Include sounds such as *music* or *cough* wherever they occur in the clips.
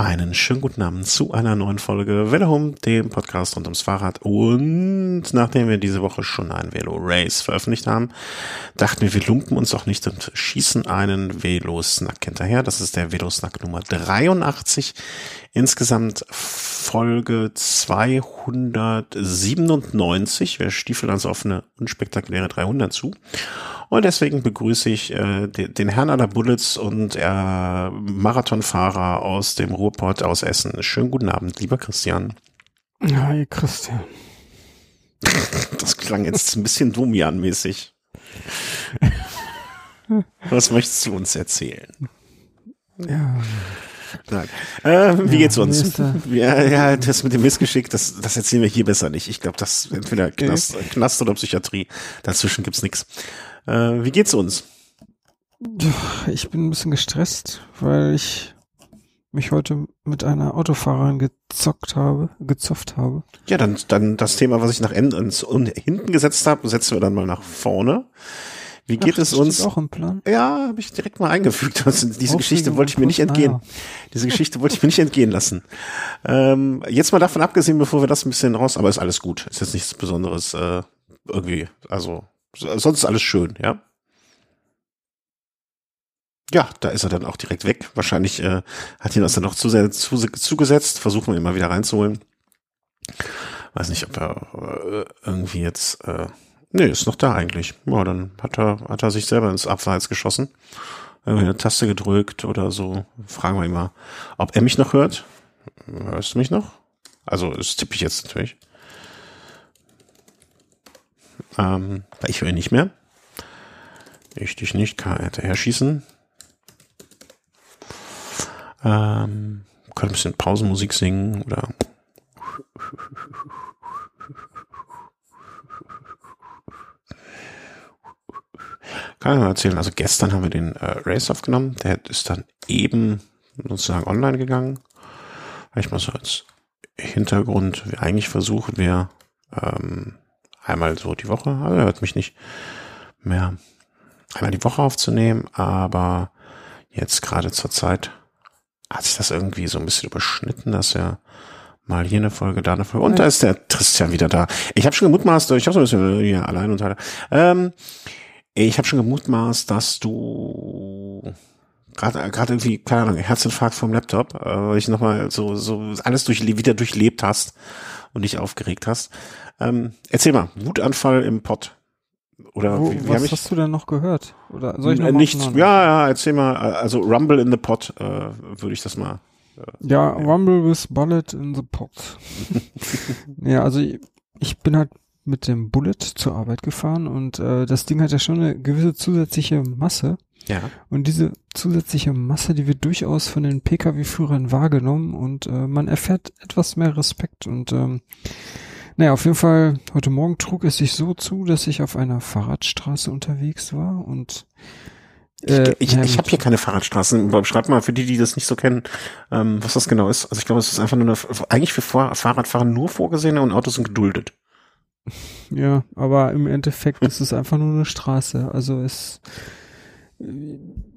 Einen schönen guten Abend zu einer neuen Folge Velo Home, dem Podcast rund ums Fahrrad. Und nachdem wir diese Woche schon ein Velo Race veröffentlicht haben, dachten wir, wir lumpen uns auch nicht und schießen einen Velo Snack hinterher. Das ist der Velo Snack Nummer 83. Insgesamt Folge 297. Wir stiefeln also auf eine unspektakuläre 300 zu. Und deswegen begrüße ich äh, den, Herrn aller Bullets und äh, Marathonfahrer aus dem Ruhrport aus Essen. Schönen guten Abend, lieber Christian. Hi, Christian. *laughs* Das klang jetzt ein bisschen Domian-mäßig. Was möchtest du uns erzählen? Ja. Nein. Äh, wie ja, geht's uns? *laughs* Ja, ja, das mit dem Missgeschick, das, das erzählen wir hier besser nicht. Ich glaube, das entweder Knast, Knast oder Psychiatrie. Dazwischen gibt's nichts. Äh, wie geht's uns? Ich bin ein bisschen gestresst, weil ich mich heute mit einer Autofahrerin gezockt habe, gezofft habe. Ja, dann, dann das Thema, was ich nach ins, hinten gesetzt habe, setzen wir dann mal nach vorne. Wie geht Ach, es uns? Auch im Plan? Ja, habe ich direkt mal eingefügt. *laughs* Also diese Aufregung Geschichte wollte ich mir nicht entgehen. Ah, ja. Diese Geschichte wollte ich mir nicht entgehen lassen. Ähm, jetzt mal davon abgesehen, bevor wir das ein bisschen raus, aber ist alles gut. Ist jetzt nichts Besonderes äh, irgendwie. Also sonst ist alles schön, ja. Ja, da ist er dann auch direkt weg. Wahrscheinlich äh, hat ihn das dann noch zu sehr zu, zugesetzt. Versuchen wir ihn mal wieder reinzuholen. Weiß nicht, ob er äh, irgendwie jetzt. Äh, nee, ist noch da eigentlich. Ja, dann hat er, hat er sich selber ins Abseits geschossen. Irgendwie eine Taste gedrückt oder so. Fragen wir ihn mal, ob er mich noch hört. Hörst du mich noch? Also, das tippe ich jetzt natürlich. Ähm, ich höre nicht mehr. Ich dich nicht, kann er hinterher schießen. Ähm, könnte ein bisschen Pausenmusik singen oder kann ich mal erzählen. Also gestern haben wir den äh, Race aufgenommen. Der ist dann eben sozusagen online gegangen. Vielleicht mal so als Hintergrund. Eigentlich versuchen wir ähm, einmal so die Woche, also hört mich nicht mehr einmal die Woche aufzunehmen, aber jetzt gerade zur Zeit hat sich das irgendwie so ein bisschen überschnitten, dass er mal hier eine Folge, da eine Folge. Und da ist der Christian wieder da. Ich habe schon gemutmaßt, ich habe so ein bisschen hier allein und ähm, ich habe schon gemutmaßt, dass du gerade gerade irgendwie keine Ahnung Herzinfarkt vom Laptop, äh, weil ich nochmal so so alles durch wieder durchlebt hast und dich aufgeregt hast. Ähm, erzähl mal, Wutanfall im Pott. Oder Wo, wie, wie was hast du denn noch gehört? Oder soll ich noch äh, nichts? Ja, ja, erzähl mal. Also Rumble in the Pot äh, würde ich das mal. Äh, ja, Rumble with Bullet in the Pot. *laughs* ja, also ich, ich bin halt mit dem Bullet zur Arbeit gefahren und äh, das Ding hat ja schon eine gewisse zusätzliche Masse. Ja. Und diese zusätzliche Masse, die wird durchaus von den Pkw-Führern wahrgenommen und äh, man erfährt etwas mehr Respekt und ähm, naja, auf jeden Fall, heute Morgen trug es sich so zu, dass ich auf einer Fahrradstraße unterwegs war und äh, ich, ich, ich habe hier keine Fahrradstraßen. Schreib mal für die, die das nicht so kennen, ähm, was das genau ist. Also ich glaube, es ist einfach nur eine, eigentlich für Fahrradfahrer nur vorgesehen und Autos sind geduldet. *laughs* Ja, aber im Endeffekt *laughs* ist es einfach nur eine Straße. Also es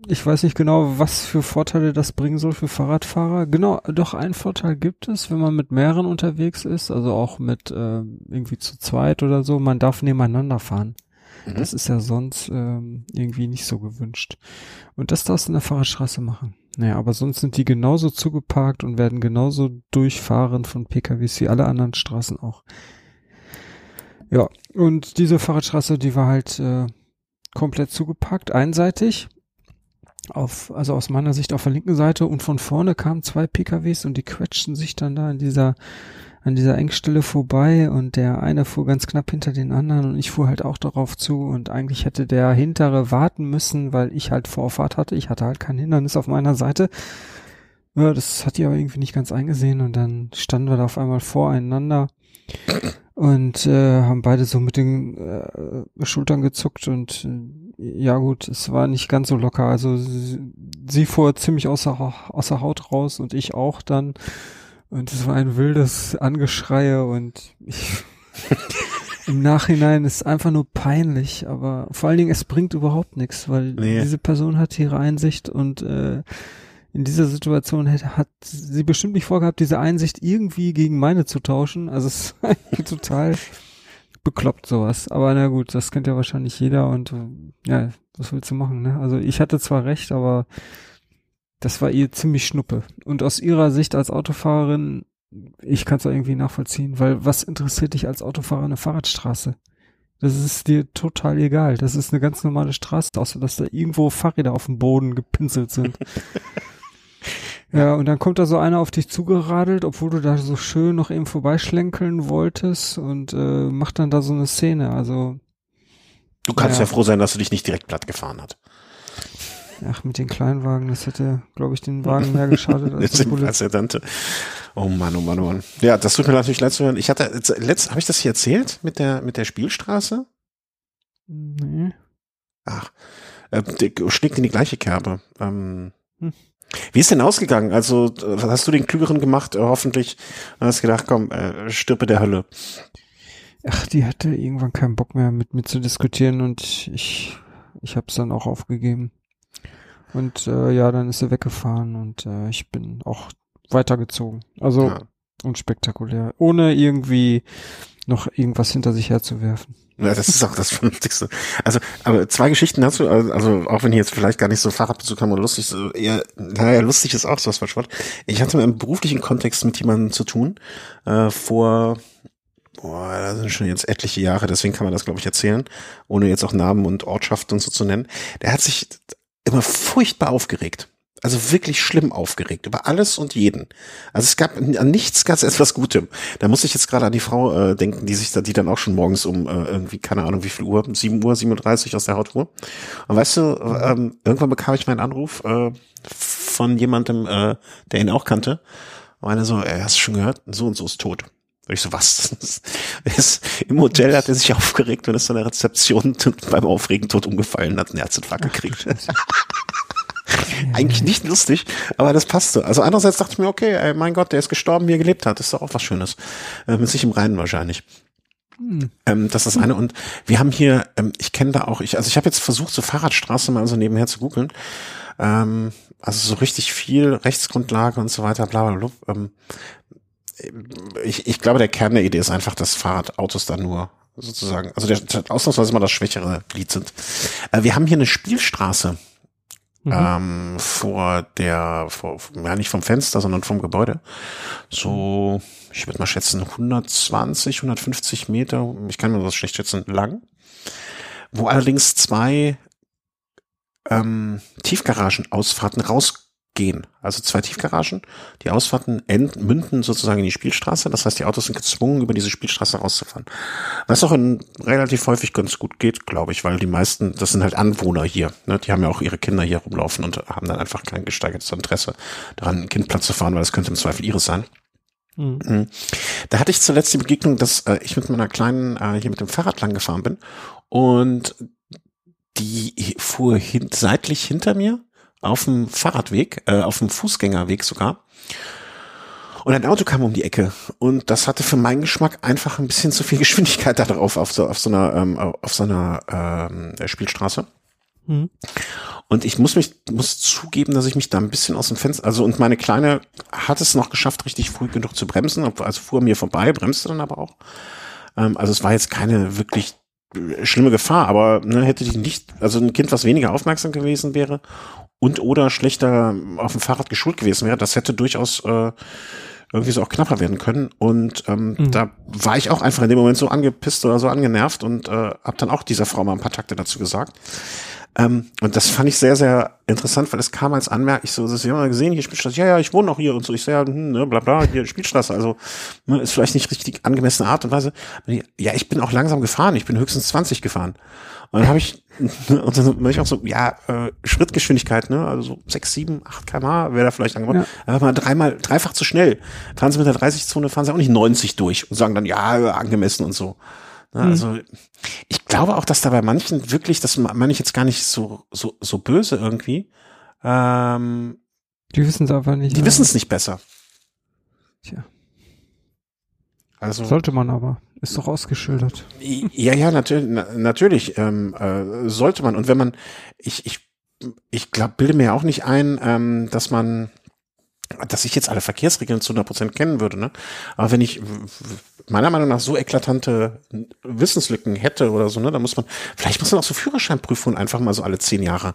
ich weiß nicht genau, was für Vorteile das bringen soll für Fahrradfahrer. Genau, doch ein Vorteil gibt es, wenn man mit mehreren unterwegs ist, also auch mit äh, irgendwie zu zweit oder so. Man darf nebeneinander fahren. Mhm. Das ist ja sonst ähm, irgendwie nicht so gewünscht. Und das darfst du in der Fahrradstraße machen. Naja, aber sonst sind die genauso zugeparkt und werden genauso durchfahren von PKWs wie alle anderen Straßen auch. Ja, und diese Fahrradstraße, die war halt äh, komplett zugepackt, einseitig. Auf, also aus meiner Sicht auf der linken Seite und von vorne kamen zwei PKWs und die quetschten sich dann da in dieser, an dieser Engstelle vorbei und der eine fuhr ganz knapp hinter den anderen und ich fuhr halt auch darauf zu und eigentlich hätte der hintere warten müssen, weil ich halt Vorfahrt hatte. Ich hatte halt kein Hindernis auf meiner Seite. Ja, das hat die aber irgendwie nicht ganz eingesehen und dann standen wir da auf einmal voreinander und äh, haben beide so mit den äh, Schultern gezuckt und äh, ja gut, es war nicht ganz so locker. Also sie, sie fuhr ziemlich außer, außer Haut raus und ich auch dann. Und es war ein wildes Angeschreie und ich, *laughs* im Nachhinein ist einfach nur peinlich, aber vor allen Dingen es bringt überhaupt nichts, weil nee. diese Person hat ihre Einsicht und äh, in dieser Situation hätte, hat sie bestimmt nicht vorgehabt, diese Einsicht irgendwie gegen meine zu tauschen. Also es ist *laughs* total bekloppt sowas. Aber na gut, das kennt ja wahrscheinlich jeder und ja, was willst du machen, ne? Also ich hatte zwar recht, aber das war ihr ziemlich schnuppe. Und aus ihrer Sicht als Autofahrerin, ich kann es irgendwie nachvollziehen, weil was interessiert dich als Autofahrer eine Fahrradstraße? Das ist dir total egal. Das ist eine ganz normale Straße, außer dass da irgendwo Fahrräder auf dem Boden gepinselt sind. *laughs* ja, und dann kommt da so einer auf dich zugeradelt, obwohl du da so schön noch eben vorbeischlenkeln wolltest und äh, macht dann da so eine Szene. Also Du kannst ja. ja froh sein, dass du dich nicht direkt platt gefahren hat. Ach, mit den Kleinwagen, das hätte, glaube ich, den Wagen *laughs* mehr geschadet als das Tante. Oh Mann, oh Mann, oh Mann. Ja, das tut mir natürlich leid zu hören. Ich hatte, letzt, habe ich das hier erzählt mit der, mit der Spielstraße? Nee. Ach, äh, schlägt in die gleiche Kerbe. Ähm, hm. Wie ist denn ausgegangen? Also, hast du den Klügeren gemacht, äh, hoffentlich? Hast gedacht, komm, äh, stirbe der Hölle. Ach, die hatte irgendwann keinen Bock mehr mit mir zu diskutieren und ich, ich habe es dann auch aufgegeben. Und äh, ja, dann ist er weggefahren und äh, ich bin auch weitergezogen. Also ja. unspektakulär, ohne irgendwie noch irgendwas hinter sich herzuwerfen. Ja, das ist auch das Vernünftigste. Also, aber zwei Geschichten hast du, also auch wenn hier jetzt vielleicht gar nicht so Fahrradbezug haben oder lustig, so eher, naja, lustig ist auch sowas von Sport. Ich hatte im beruflichen Kontext mit jemandem zu tun, äh, vor, boah, das sind schon jetzt etliche Jahre, deswegen kann man das, glaube ich, erzählen, ohne jetzt auch Namen und Ortschaften und so zu nennen. Der hat sich immer furchtbar aufgeregt. Also wirklich schlimm aufgeregt über alles und jeden. Also es gab an nichts ganz etwas Gutem. Da muss ich jetzt gerade an die Frau äh, denken, die sich da, die dann auch schon morgens um äh, irgendwie, keine Ahnung wie viel Uhr, 7 Uhr, 37 aus der Haut fuhr. Und weißt du, ähm, irgendwann bekam ich meinen Anruf äh, von jemandem, äh, der ihn auch kannte. Und einer so, er hast du schon gehört, so und so ist tot. Und ich so, was? *laughs* ist, Im Hotel hat er sich aufgeregt, wenn es an der Rezeption *laughs* beim Aufregen tot umgefallen hat, einen Herzinfarkt gekriegt. *laughs* *laughs* Eigentlich nicht lustig, aber das passte. Also andererseits dachte ich mir, okay, ey, mein Gott, der ist gestorben, wie er gelebt hat. Das ist doch auch was Schönes. Äh, mit sich im Reinen wahrscheinlich. Hm. Ähm, das ist das eine. Und wir haben hier, ähm, ich kenne da auch, ich, also ich habe jetzt versucht, so Fahrradstraße mal so nebenher zu googeln. Ähm, also so richtig viel Rechtsgrundlage und so weiter, bla bla bla. Ähm, ich, ich glaube, der Kern der Idee ist einfach, dass Fahrradautos da nur sozusagen, also der, ausnahmsweise mal das schwächere Glied sind. Äh, wir haben hier eine Spielstraße mhm. ähm, vor der, vor, ja nicht vom Fenster, sondern vom Gebäude. So, ich würde mal schätzen, 120, 150 Meter, ich kann mir das schlecht schätzen, lang. Wo allerdings zwei ähm, Tiefgaragenausfahrten raus gehen. Also zwei Tiefgaragen. Die Ausfahrten enden, münden sozusagen in die Spielstraße. Das heißt, die Autos sind gezwungen, über diese Spielstraße rauszufahren. Was auch in, relativ häufig ganz gut geht, glaube ich, weil die meisten, das sind halt Anwohner hier. Ne? Die haben ja auch ihre Kinder hier rumlaufen und haben dann einfach kein gesteigertes Interesse daran, ein Kind Platz zu fahren, weil es könnte im Zweifel ihres sein. Mhm. mhm. Da hatte ich zuletzt die Begegnung, dass äh, ich mit meiner kleinen äh, hier mit dem Fahrrad lang gefahren bin und die fuhr hin, seitlich hinter mir auf dem Fahrradweg, äh, auf dem Fußgängerweg sogar. Und ein Auto kam um die Ecke und das hatte für meinen Geschmack einfach ein bisschen zu viel Geschwindigkeit da drauf auf so auf so einer ähm, auf so einer ähm, Spielstraße. Mhm. Und ich muss mich muss zugeben, dass ich mich da ein bisschen aus dem Fenster, also und meine kleine hat es noch geschafft, richtig früh genug zu bremsen, also fuhr mir vorbei, bremste dann aber auch. Ähm, also es war jetzt keine wirklich schlimme Gefahr, aber ne, hätte die nicht, also ein Kind, was weniger aufmerksam gewesen wäre und oder schlechter auf dem Fahrrad geschult gewesen wäre, das hätte durchaus äh, irgendwie so auch knapper werden können. Und ähm, mhm. da war ich auch einfach in dem Moment so angepisst oder so angenervt und äh, habe dann auch dieser Frau mal ein paar Takte dazu gesagt. Ähm, und das fand ich sehr, sehr interessant, weil es kam als Anmerkung, ich so, das haben wir gesehen, hier Spielstraße, ja, ja, ich wohne auch hier und so. Ich so, ja, hm, ne, bla bla, hier Spielstraße, also ne, ist vielleicht nicht richtig angemessene Art und Weise. Ja, ich bin auch langsam gefahren, ich bin höchstens 20 gefahren. Und dann habe ich, und dann bin ich auch so, ja, äh, Schrittgeschwindigkeit, ne, also so 6, 7, 8 km/h wäre da vielleicht angebracht. Ja. Aber mal dreimal, dreifach zu schnell. Fahren Sie mit der 30-Zone, fahren Sie auch nicht 90 durch und sagen dann, ja, angemessen und so. Ne, mhm. Also ich glaube auch, dass da bei manchen wirklich, das meine ich jetzt gar nicht so, so, so böse irgendwie. Ähm, die wissen es einfach nicht. Die ne? wissen es nicht besser. Tja. Also, Sollte man aber. Ist doch ausgeschildert. Ja, ja, natürlich, na, natürlich ähm, äh, sollte man. Und wenn man, ich, ich ich glaube, bilde mir auch nicht ein, ähm, dass man, dass ich jetzt alle Verkehrsregeln zu 100 Prozent kennen würde, ne? Aber wenn ich meiner Meinung nach so eklatante Wissenslücken hätte oder so, ne, dann muss man, vielleicht muss man auch so Führerscheinprüfungen einfach mal so alle zehn Jahre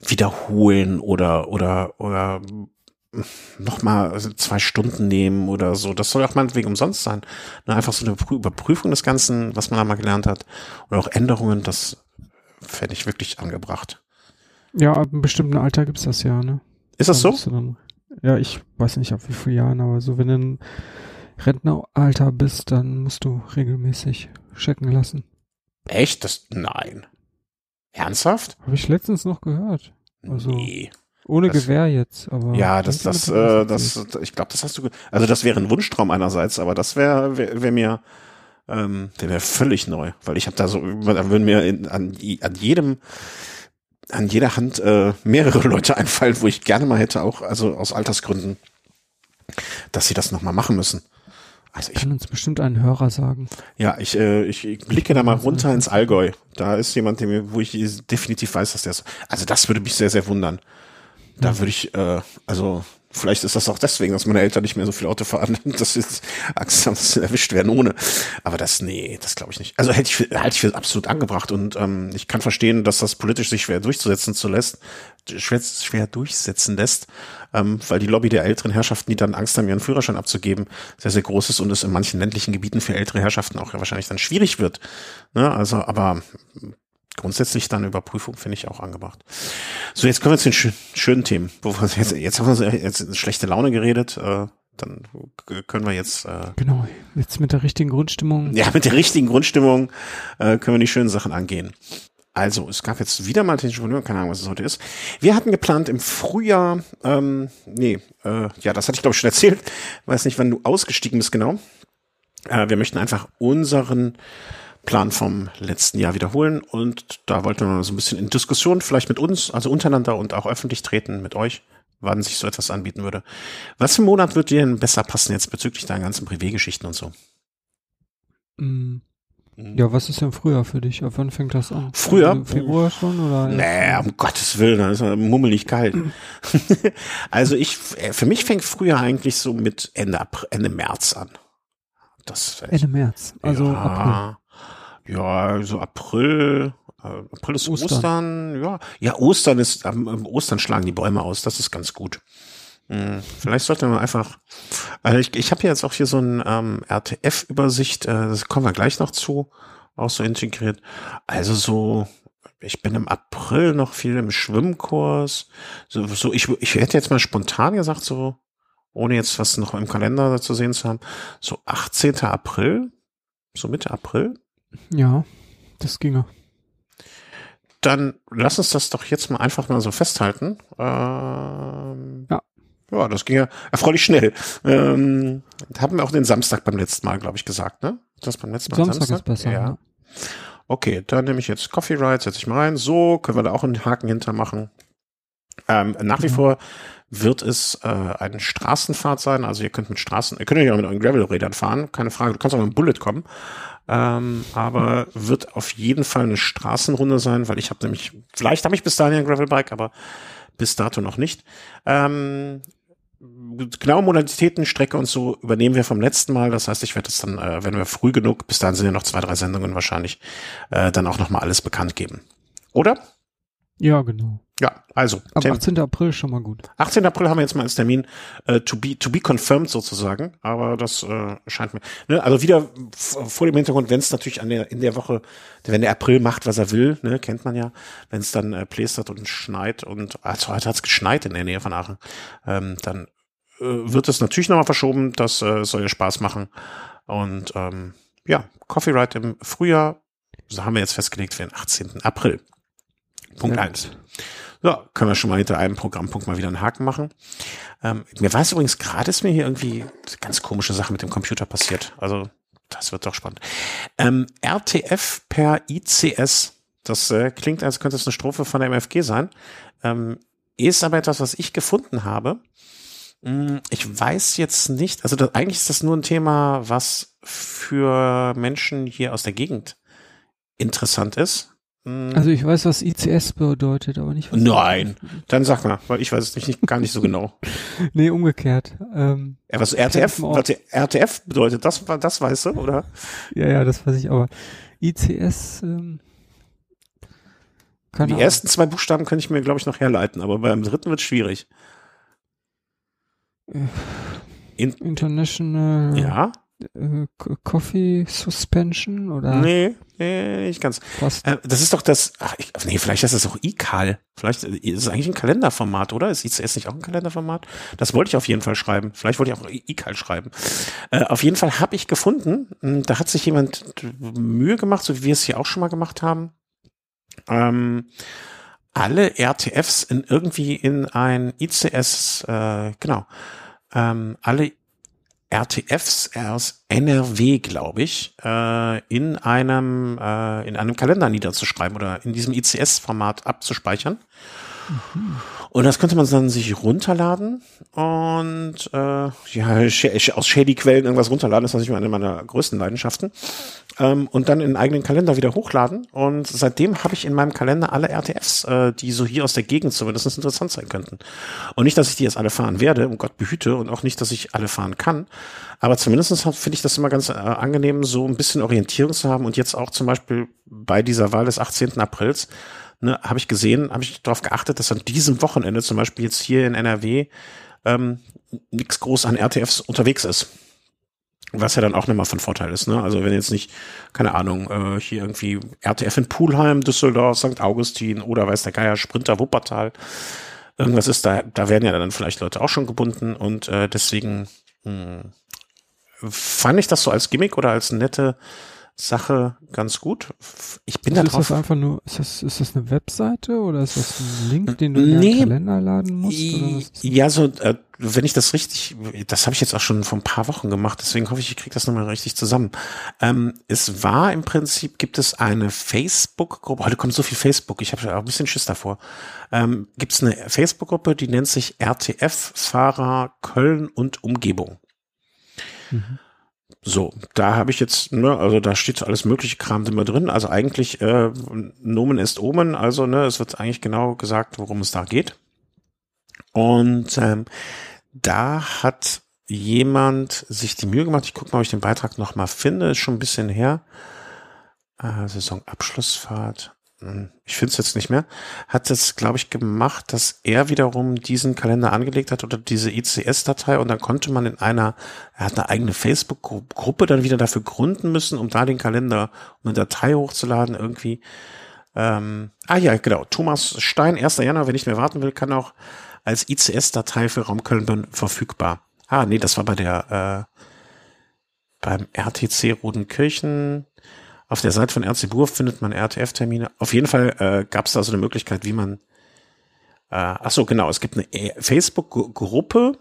wiederholen oder, oder, oder noch mal zwei Stunden nehmen oder so. Das soll auch meinetwegen umsonst sein. Ne, einfach so eine Überprüfung des Ganzen, was man da mal gelernt hat. Und auch Änderungen, das fände ich wirklich angebracht. Ja, ab einem bestimmten Alter gibt's das ja, ne? Ist das so? Dann, ja, ich weiß nicht, ab wie vielen Jahren, aber so, wenn du ein Rentneralter bist, dann musst du regelmäßig checken lassen. Echt? Das, nein. Ernsthaft? Habe ich letztens noch gehört. Also, nee. Ohne Das- Gewehr jetzt, aber. Ja, das, das, äh, das, ich glaube, das hast du, also das wäre ein Wunschtraum einerseits, aber das wäre, wäre wär mir, ähm, der wäre völlig neu, weil ich habe da so, da würden mir in, an, an jedem, an jeder Hand äh, mehrere *laughs* Leute einfallen, wo ich gerne mal hätte, auch, also aus Altersgründen, dass sie das nochmal machen müssen. Also ich, kann uns bestimmt ein Hörer sagen. ja, ich, äh, ich, ich blicke da mal runter ins Allgäu. Da ist jemand, der mir, wo ich definitiv weiß, dass der so, also das würde mich sehr, sehr wundern. Da würde ich, äh, also vielleicht ist das auch deswegen, dass meine Eltern nicht mehr so viel Auto fahren, *laughs* dass sie Angst haben, dass sie erwischt werden ohne. Aber das, nee, das glaube ich nicht. Also hätte ich für, halte ich für absolut angebracht und ähm, ich kann verstehen, dass das politisch sich schwer durchzusetzen zu lässt, schwer, schwer durchsetzen lässt, ähm, weil die Lobby der älteren Herrschaften, die dann Angst haben, ihren Führerschein abzugeben, sehr, sehr groß ist und es in manchen ländlichen Gebieten für ältere Herrschaften auch wahrscheinlich dann schwierig wird. Ne? Also, aber grundsätzlich dann Überprüfung finde ich auch angebracht. So, jetzt kommen wir zu den schö schönen Themen. Jetzt, jetzt haben wir jetzt in schlechte Laune geredet. Äh, dann können wir jetzt äh, Genau. Jetzt mit der richtigen Grundstimmung. ja mit der richtigen Grundstimmung äh, können wir die schönen Sachen angehen. Also, es gab jetzt wieder mal technische Probleme, keine Ahnung, was es heute ist. Wir hatten geplant im Frühjahr, ähm, nee, äh, ja, das hatte ich glaube ich schon erzählt, weiß nicht, wann du ausgestiegen bist genau. Äh, wir möchten einfach unseren Plan vom letzten Jahr wiederholen und da wollten wir so ein bisschen in Diskussion vielleicht mit uns, also untereinander und auch öffentlich treten mit euch, wann sich so etwas anbieten würde. Was für Monat wird dir denn besser passen jetzt bezüglich deinen ganzen Privatgeschichten und so? Mm. Ja, was ist denn früher für dich? Ab wann fängt das an? Früher? Also Februar schon oder? Nee, um Gottes Willen, da ist ja mummelig kalt. *laughs* also ich, äh, für mich fängt früher eigentlich so mit Ende, Ende März an. Das Ende März. Also ja, April. Ja, so April. Äh, April ist Ostern. Ostern. ja. Ja, Ostern ist, am am Ostern schlagen die Bäume aus, das ist ganz gut. Hm, Vielleicht sollte man einfach, also ich, ich habe jetzt auch hier so ein ähm, RTF-Übersicht, äh, das kommen wir gleich noch zu, auch so integriert. Also so, ich bin im April noch viel im Schwimmkurs. So, so ich, ich hätte jetzt mal spontan gesagt, so, ohne jetzt was noch im Kalender zu sehen zu haben, so 18. April, so Mitte April. Ja, das ginge. Dann lass uns das doch jetzt mal einfach mal so festhalten. Ähm, Ja. Ja, das ging ja erfreulich schnell. Ähm, haben wir auch den Samstag beim letzten Mal, glaube ich, gesagt, ne? Das beim letzten Mal Samstag ist besser. Ja. Ja. Okay, dann nehme ich jetzt Coffee Ride, setze ich mal rein. So, können wir da auch einen Haken hintermachen. Ähm, nach wie Mhm. vor wird es äh, eine Straßenfahrt sein. Also ihr könnt mit Straßen, ihr könnt ja mit euren Gravel-Rädern fahren, keine Frage. Du kannst auch mit dem Bullet kommen. Ähm, aber wird auf jeden Fall eine Straßenrunde sein, weil ich habe nämlich, vielleicht habe ich bis dahin ein Gravelbike, aber bis dato noch nicht. Ähm, genaue Modalitäten, Strecke und so übernehmen wir vom letzten Mal. Das heißt, ich werde es dann, äh, wenn wir früh genug, bis dahin sind ja noch zwei, drei Sendungen wahrscheinlich, äh, dann auch nochmal alles bekannt geben. Oder? ja, genau. Ja, also. Tem- 18. April schon mal gut. 18. April haben wir jetzt mal als Termin äh, to be to be confirmed sozusagen, aber das äh, scheint mir. Ne, also wieder vor dem Hintergrund, wenn es natürlich an der in der Woche, wenn der April macht, was er will, ne, kennt man ja, wenn es dann äh, plästert und schneit und also heute hat es geschneit in der Nähe von Aachen, ähm, dann äh, wird es natürlich nochmal verschoben. Das äh, soll ja Spaß machen und ähm, ja, Coffee Ride im Frühjahr, so haben wir jetzt festgelegt für den 18. April. Punkt Sehr eins. Ja, können wir schon mal hinter einem Programmpunkt mal wieder einen Haken machen. Ähm, mir es übrigens gerade, ist mir hier irgendwie ganz komische Sache mit dem Computer passiert. Also, das wird doch spannend. Ähm, RTF per ICS, das äh, klingt, als könnte es eine Strophe von der MFG sein, ähm, ist aber etwas, was ich gefunden habe. Hm, Ich weiß jetzt nicht, also das, eigentlich ist das nur ein Thema, was für Menschen hier aus der Gegend interessant ist. Hm. Also ich weiß, was ICS bedeutet, aber nicht was. Nein, dann sag mal, weil ich weiß es nicht, gar nicht so genau. *laughs* nee, umgekehrt. Ähm, Ja, was RTF, was RTF bedeutet, das, das weißt du, oder? ja, ja, das weiß ich, aber ICS, ähm, Die ersten zwei Buchstaben könnte ich mir, glaube ich, noch herleiten, aber beim dritten wird schwierig. In, International ja? äh, Co- Coffee Suspension oder Nee, nee, nicht ganz. was? Äh, das ist doch das, ach, ich, nee, vielleicht ist das auch iCal. Vielleicht äh, ist es eigentlich ein Kalenderformat, oder? Ist ICS nicht auch ein Kalenderformat? Das wollte ich auf jeden Fall schreiben. Vielleicht wollte ich auch iCal schreiben. Äh, auf jeden Fall habe ich gefunden, mh, da hat sich jemand Mühe gemacht, so wie wir es hier auch schon mal gemacht haben, ähm, alle RTFs in irgendwie in ein ICS, äh, genau, ähm, alle RTFs aus NRW, glaube ich, äh, in einem äh, in einem Kalender niederzuschreiben oder in diesem ICS-Format abzuspeichern. Und das könnte man dann sich runterladen und äh, ja, aus shady Quellen irgendwas runterladen, das ist natürlich eine meiner größten Leidenschaften. Ähm, und dann in einen eigenen Kalender wieder hochladen. Und seitdem habe ich in meinem Kalender alle RTFs, äh, die so hier aus der Gegend zumindest interessant sein könnten. Und nicht, dass ich die jetzt alle fahren werde, um Gott behüte, und auch nicht, dass ich alle fahren kann. Aber zumindest finde ich das immer ganz äh, angenehm, so ein bisschen Orientierung zu haben. Und jetzt auch zum Beispiel bei dieser Wahl des 18. Aprils, ne, habe ich gesehen, habe ich darauf geachtet, dass an diesem Wochenende zum Beispiel jetzt hier in NRW ähm, nichts groß an RTFs unterwegs ist. Was ja dann auch nochmal von Vorteil ist, ne? Also wenn jetzt nicht, keine Ahnung, äh, hier irgendwie RTF in Pulheim, Düsseldorf, St. Augustin oder weiß der Geier, Sprinter, Wuppertal, irgendwas ist da, da werden ja dann vielleicht Leute auch schon gebunden und äh, deswegen mh, fand ich das so als Gimmick oder als nette Sache ganz gut. Ich bin da Also ist das drauf. einfach nur, ist das, ist das eine Webseite oder ist das ein Link, den du in Nee. deinen Kalender laden musst? Ja, so, äh, wenn ich das richtig, das habe ich jetzt auch schon vor ein paar Wochen gemacht, deswegen hoffe ich, ich kriege das nochmal richtig zusammen. Ähm, es war im Prinzip, gibt es eine Facebook-Gruppe, heute kommt so viel Facebook, ich habe auch ein bisschen Schiss davor. Ähm, gibt es eine Facebook-Gruppe, die nennt sich RTF-Fahrer Köln und Umgebung. Mhm. So, da habe ich jetzt, ne, also da steht so alles mögliche Kram immer drin. Also eigentlich äh, Nomen ist Omen, also ne, es wird eigentlich genau gesagt, worum es da geht. Und ähm, da hat jemand sich die Mühe gemacht, ich gucke mal, ob ich den Beitrag noch mal finde, ist schon ein bisschen her. Äh, Saisonabschlussfahrt. Hm, Ich finde es jetzt nicht mehr. Hat es, glaube ich, gemacht, dass er wiederum diesen Kalender angelegt hat oder diese ICS-Datei und dann konnte man in einer, er hat eine eigene Facebook-Gruppe dann wieder dafür gründen müssen, um da den Kalender, um eine Datei hochzuladen irgendwie. Ähm, ah ja, genau. Thomas Stein, 1. Januar, wer nicht mehr warten will, kann auch als ICS-Datei für Raum Köln verfügbar. Ah, nee, das war bei der, äh, beim RTC Rodenkirchen. Auf der Seite von RC Burg findet man RTF-Termine. Auf jeden Fall äh, gab es da so eine Möglichkeit, wie man. Äh, ach so, genau. Es gibt eine äh, Facebook-Gruppe,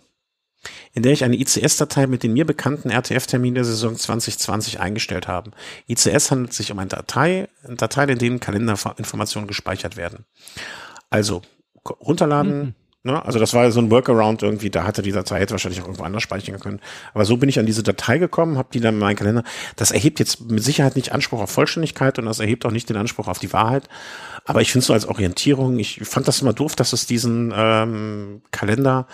in der ich eine ICS-Datei mit den mir bekannten RTF-Terminen der Saison 2020 eingestellt habe. ICS handelt sich um eine Datei, eine Datei, in denen Kalenderinformationen gespeichert werden. Also runterladen. Mhm. Ne? Also das war so ein Workaround irgendwie, da hatte die Datei hätte wahrscheinlich auch irgendwo anders speichern können. Aber so bin ich an diese Datei gekommen, habe die dann in meinen Kalender. Das erhebt jetzt mit Sicherheit nicht Anspruch auf Vollständigkeit und das erhebt auch nicht den Anspruch auf die Wahrheit. Aber ich finde es so als Orientierung, ich fand das immer doof, dass es diesen ähm, Kalender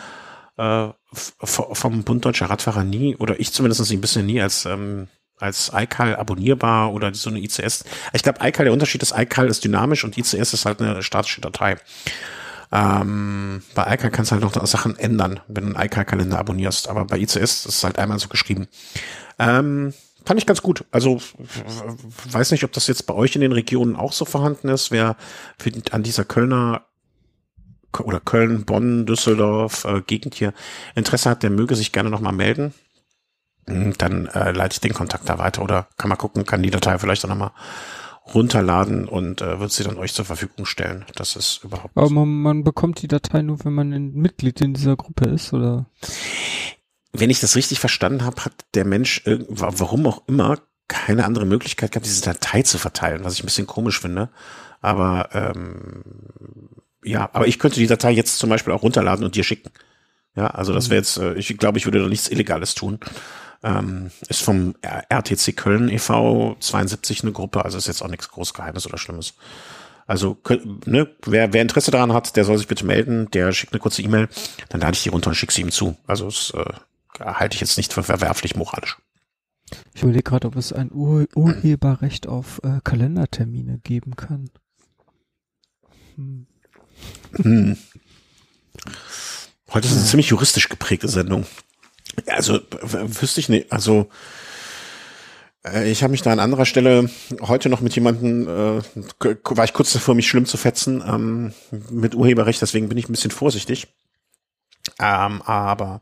äh, vom Bund Deutscher Radfahrer nie, oder ich zumindest ein bisschen nie als ähm, als iCal abonnierbar oder so eine ICS. Ich glaube, iCal, der Unterschied ist, iCal ist dynamisch und ICS ist halt eine statische Datei. Ähm, bei iCal kannst du halt noch Sachen ändern, wenn du einen iCal-Kalender abonnierst, aber bei ICS ist es halt einmal so geschrieben. Ähm, fand ich ganz gut. Also weiß nicht, ob das jetzt bei euch in den Regionen auch so vorhanden ist. Wer an dieser Kölner oder Köln, Bonn, Düsseldorf äh, Gegend hier Interesse hat, der möge sich gerne nochmal melden. Mm, Dann äh, leite ich den Kontakt da weiter oder kann mal gucken, kann die Datei vielleicht auch nochmal runterladen und äh, wird sie dann euch zur Verfügung stellen. Das ist überhaupt Aber man, man bekommt die Datei nur, wenn man ein Mitglied in dieser Gruppe ist, oder? wenn ich das richtig verstanden habe, hat der Mensch, warum auch immer, keine andere Möglichkeit gehabt, diese Datei zu verteilen, was ich ein bisschen komisch finde. Aber ähm, ja, aber ich könnte die Datei jetzt zum Beispiel auch runterladen und dir schicken. Ja, also das wäre jetzt, äh, ich glaube, ich würde da nichts Illegales tun. Ähm, ist vom RTC Köln e.V. 72 eine Gruppe, also ist jetzt auch nichts groß Geheimnis oder Schlimmes. Also, ne, wer, wer Interesse daran hat, der soll sich bitte melden, der schickt eine kurze E-Mail, dann lade ich die runter und schicke sie ihm zu. Also das äh, halte ich jetzt nicht für verwerflich moralisch. Ich überlege gerade, ob es ein Ur Urheberrecht auf äh, Kalendertermine geben kann. Hm. Hm. Heute ist eine ziemlich juristisch geprägte Sendung. Also wüsste ich nicht. Also äh, ich habe mich da an anderer Stelle heute noch mit jemandem, äh, war ich kurz davor, mich schlimm zu fetzen ähm, mit Urheberrecht, deswegen bin ich ein bisschen vorsichtig. Ähm, aber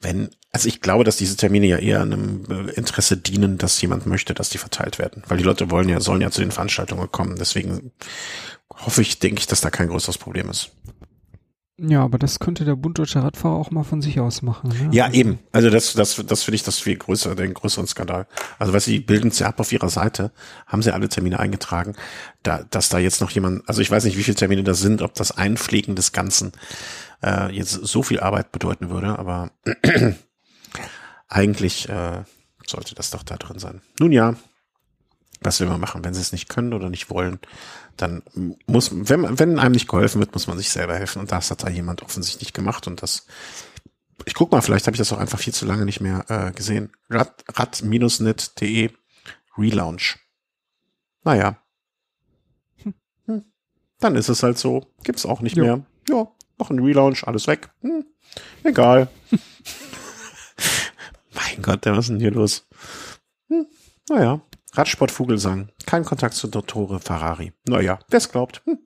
wenn, also ich glaube, dass diese Termine ja eher einem äh, Interesse dienen, dass jemand möchte, dass die verteilt werden, weil die Leute wollen ja, sollen ja zu den Veranstaltungen kommen. Deswegen hoffe ich, denke ich, dass da kein größeres Problem ist. Ja, aber das könnte der Bund Deutscher Radfahrer auch mal von sich aus machen. Ne? Ja, eben. Also das, das, das finde ich das viel größer, den größeren Skandal. Also weil sie bilden sie ab auf ihrer Seite, haben sie alle Termine eingetragen, da, dass da jetzt noch jemand, also ich weiß nicht, wie viele Termine das sind, ob das Einpflegen des Ganzen äh, jetzt so viel Arbeit bedeuten würde, aber *clears throat* eigentlich äh, sollte das doch da drin sein. Nun ja, was will man machen, wenn sie es nicht können oder nicht wollen? Dann muss, wenn, wenn einem nicht geholfen wird, muss man sich selber helfen. Und das hat da jemand offensichtlich gemacht. Und das, ich guck mal, vielleicht habe ich das auch einfach viel zu lange nicht mehr äh, gesehen. Rad, rad-net.de Relaunch. Naja. Hm. hm. Dann ist es halt so. Gibt's auch nicht jo. mehr. Ja, noch ein Relaunch, alles weg. Hm. Egal. *laughs* mein Gott, was ist denn hier los? Hm. Naja. Radsport Vogelsang. Kein Kontakt zu Dottore Ferrari. Naja, wer es glaubt. Hm.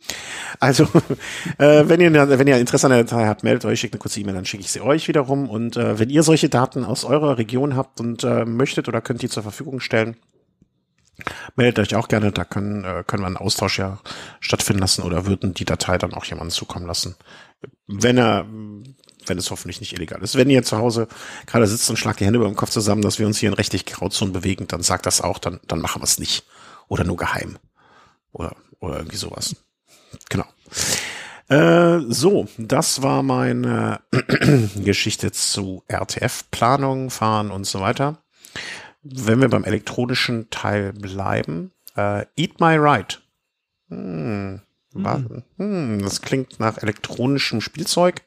Also, *laughs* äh, wenn ihr wenn ihr Interesse an der Datei habt, meldet euch, schickt eine kurze E-Mail, dann schicke ich sie euch wiederum. Und äh, wenn ihr solche Daten aus eurer Region habt und äh, möchtet oder könnt die zur Verfügung stellen, meldet euch auch gerne. Da können, äh, können wir einen Austausch ja stattfinden lassen oder würden die Datei dann auch jemandem zukommen lassen. Wenn er wenn es hoffentlich nicht illegal ist. Wenn ihr zu Hause gerade sitzt und schlagt die Hände über dem Kopf zusammen, dass wir uns hier in rechtlich Grauzonen bewegen, dann sagt das auch, dann, dann machen wir es nicht. Oder nur geheim. Oder, oder irgendwie sowas. Genau. Äh, so, das war meine *clears throat* Geschichte zu RTF-Planung, Fahren und so weiter. Wenn wir beim elektronischen Teil bleiben, äh, Eat My Ride. Hm, hm. Hm, das klingt nach elektronischem Spielzeug.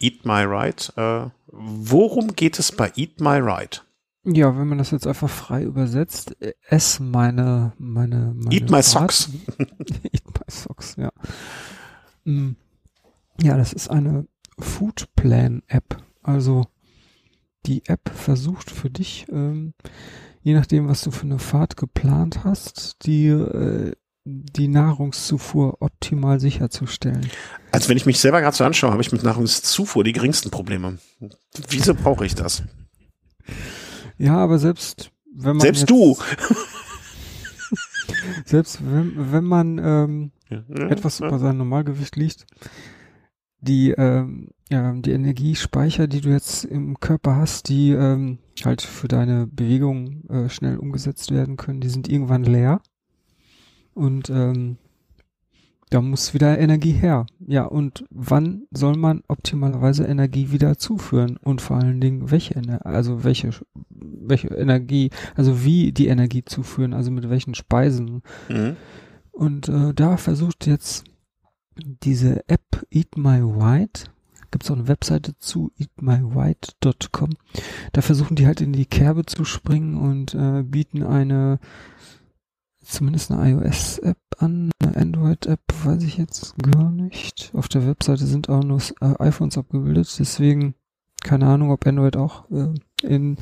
Eat My Ride. Äh, worum geht es bei Eat My Ride? Ja, wenn man das jetzt einfach frei übersetzt, äh, ess meine, meine, meine Eat My Socks. *laughs* Eat My Socks, ja. Mm. Ja, das ist eine Food Plan App. Also die App versucht für dich, ähm, je nachdem, was du für eine Fahrt geplant hast, die äh, die Nahrungszufuhr optimal sicherzustellen. Also wenn ich mich selber gerade so anschaue, habe ich mit Nahrungszufuhr die geringsten Probleme. Wieso brauche ich das? Ja, aber selbst wenn man selbst du *laughs* selbst wenn, wenn man ähm, ja, etwas über sein Normalgewicht liegt, die ähm, ja, die Energiespeicher, die du jetzt im Körper hast, die ähm, halt für deine Bewegung äh, schnell umgesetzt werden können, die sind irgendwann leer. Und ähm, da muss wieder Energie her. Ja, und wann soll man optimalerweise Energie wieder zuführen? Und vor allen Dingen, welche, also welche, welche Energie, also wie die Energie zuführen, also mit welchen Speisen. Mhm. Und äh, da versucht jetzt diese App Eat My White, gibt es auch eine Webseite zu eatmywhite.com. Da versuchen die halt in die Kerbe zu springen und äh, bieten eine zumindest eine iOS-App an, eine Android-App, weiß ich jetzt gar nicht. Auf der Webseite sind auch nur äh, iPhones abgebildet, deswegen keine Ahnung, ob Android auch äh, in,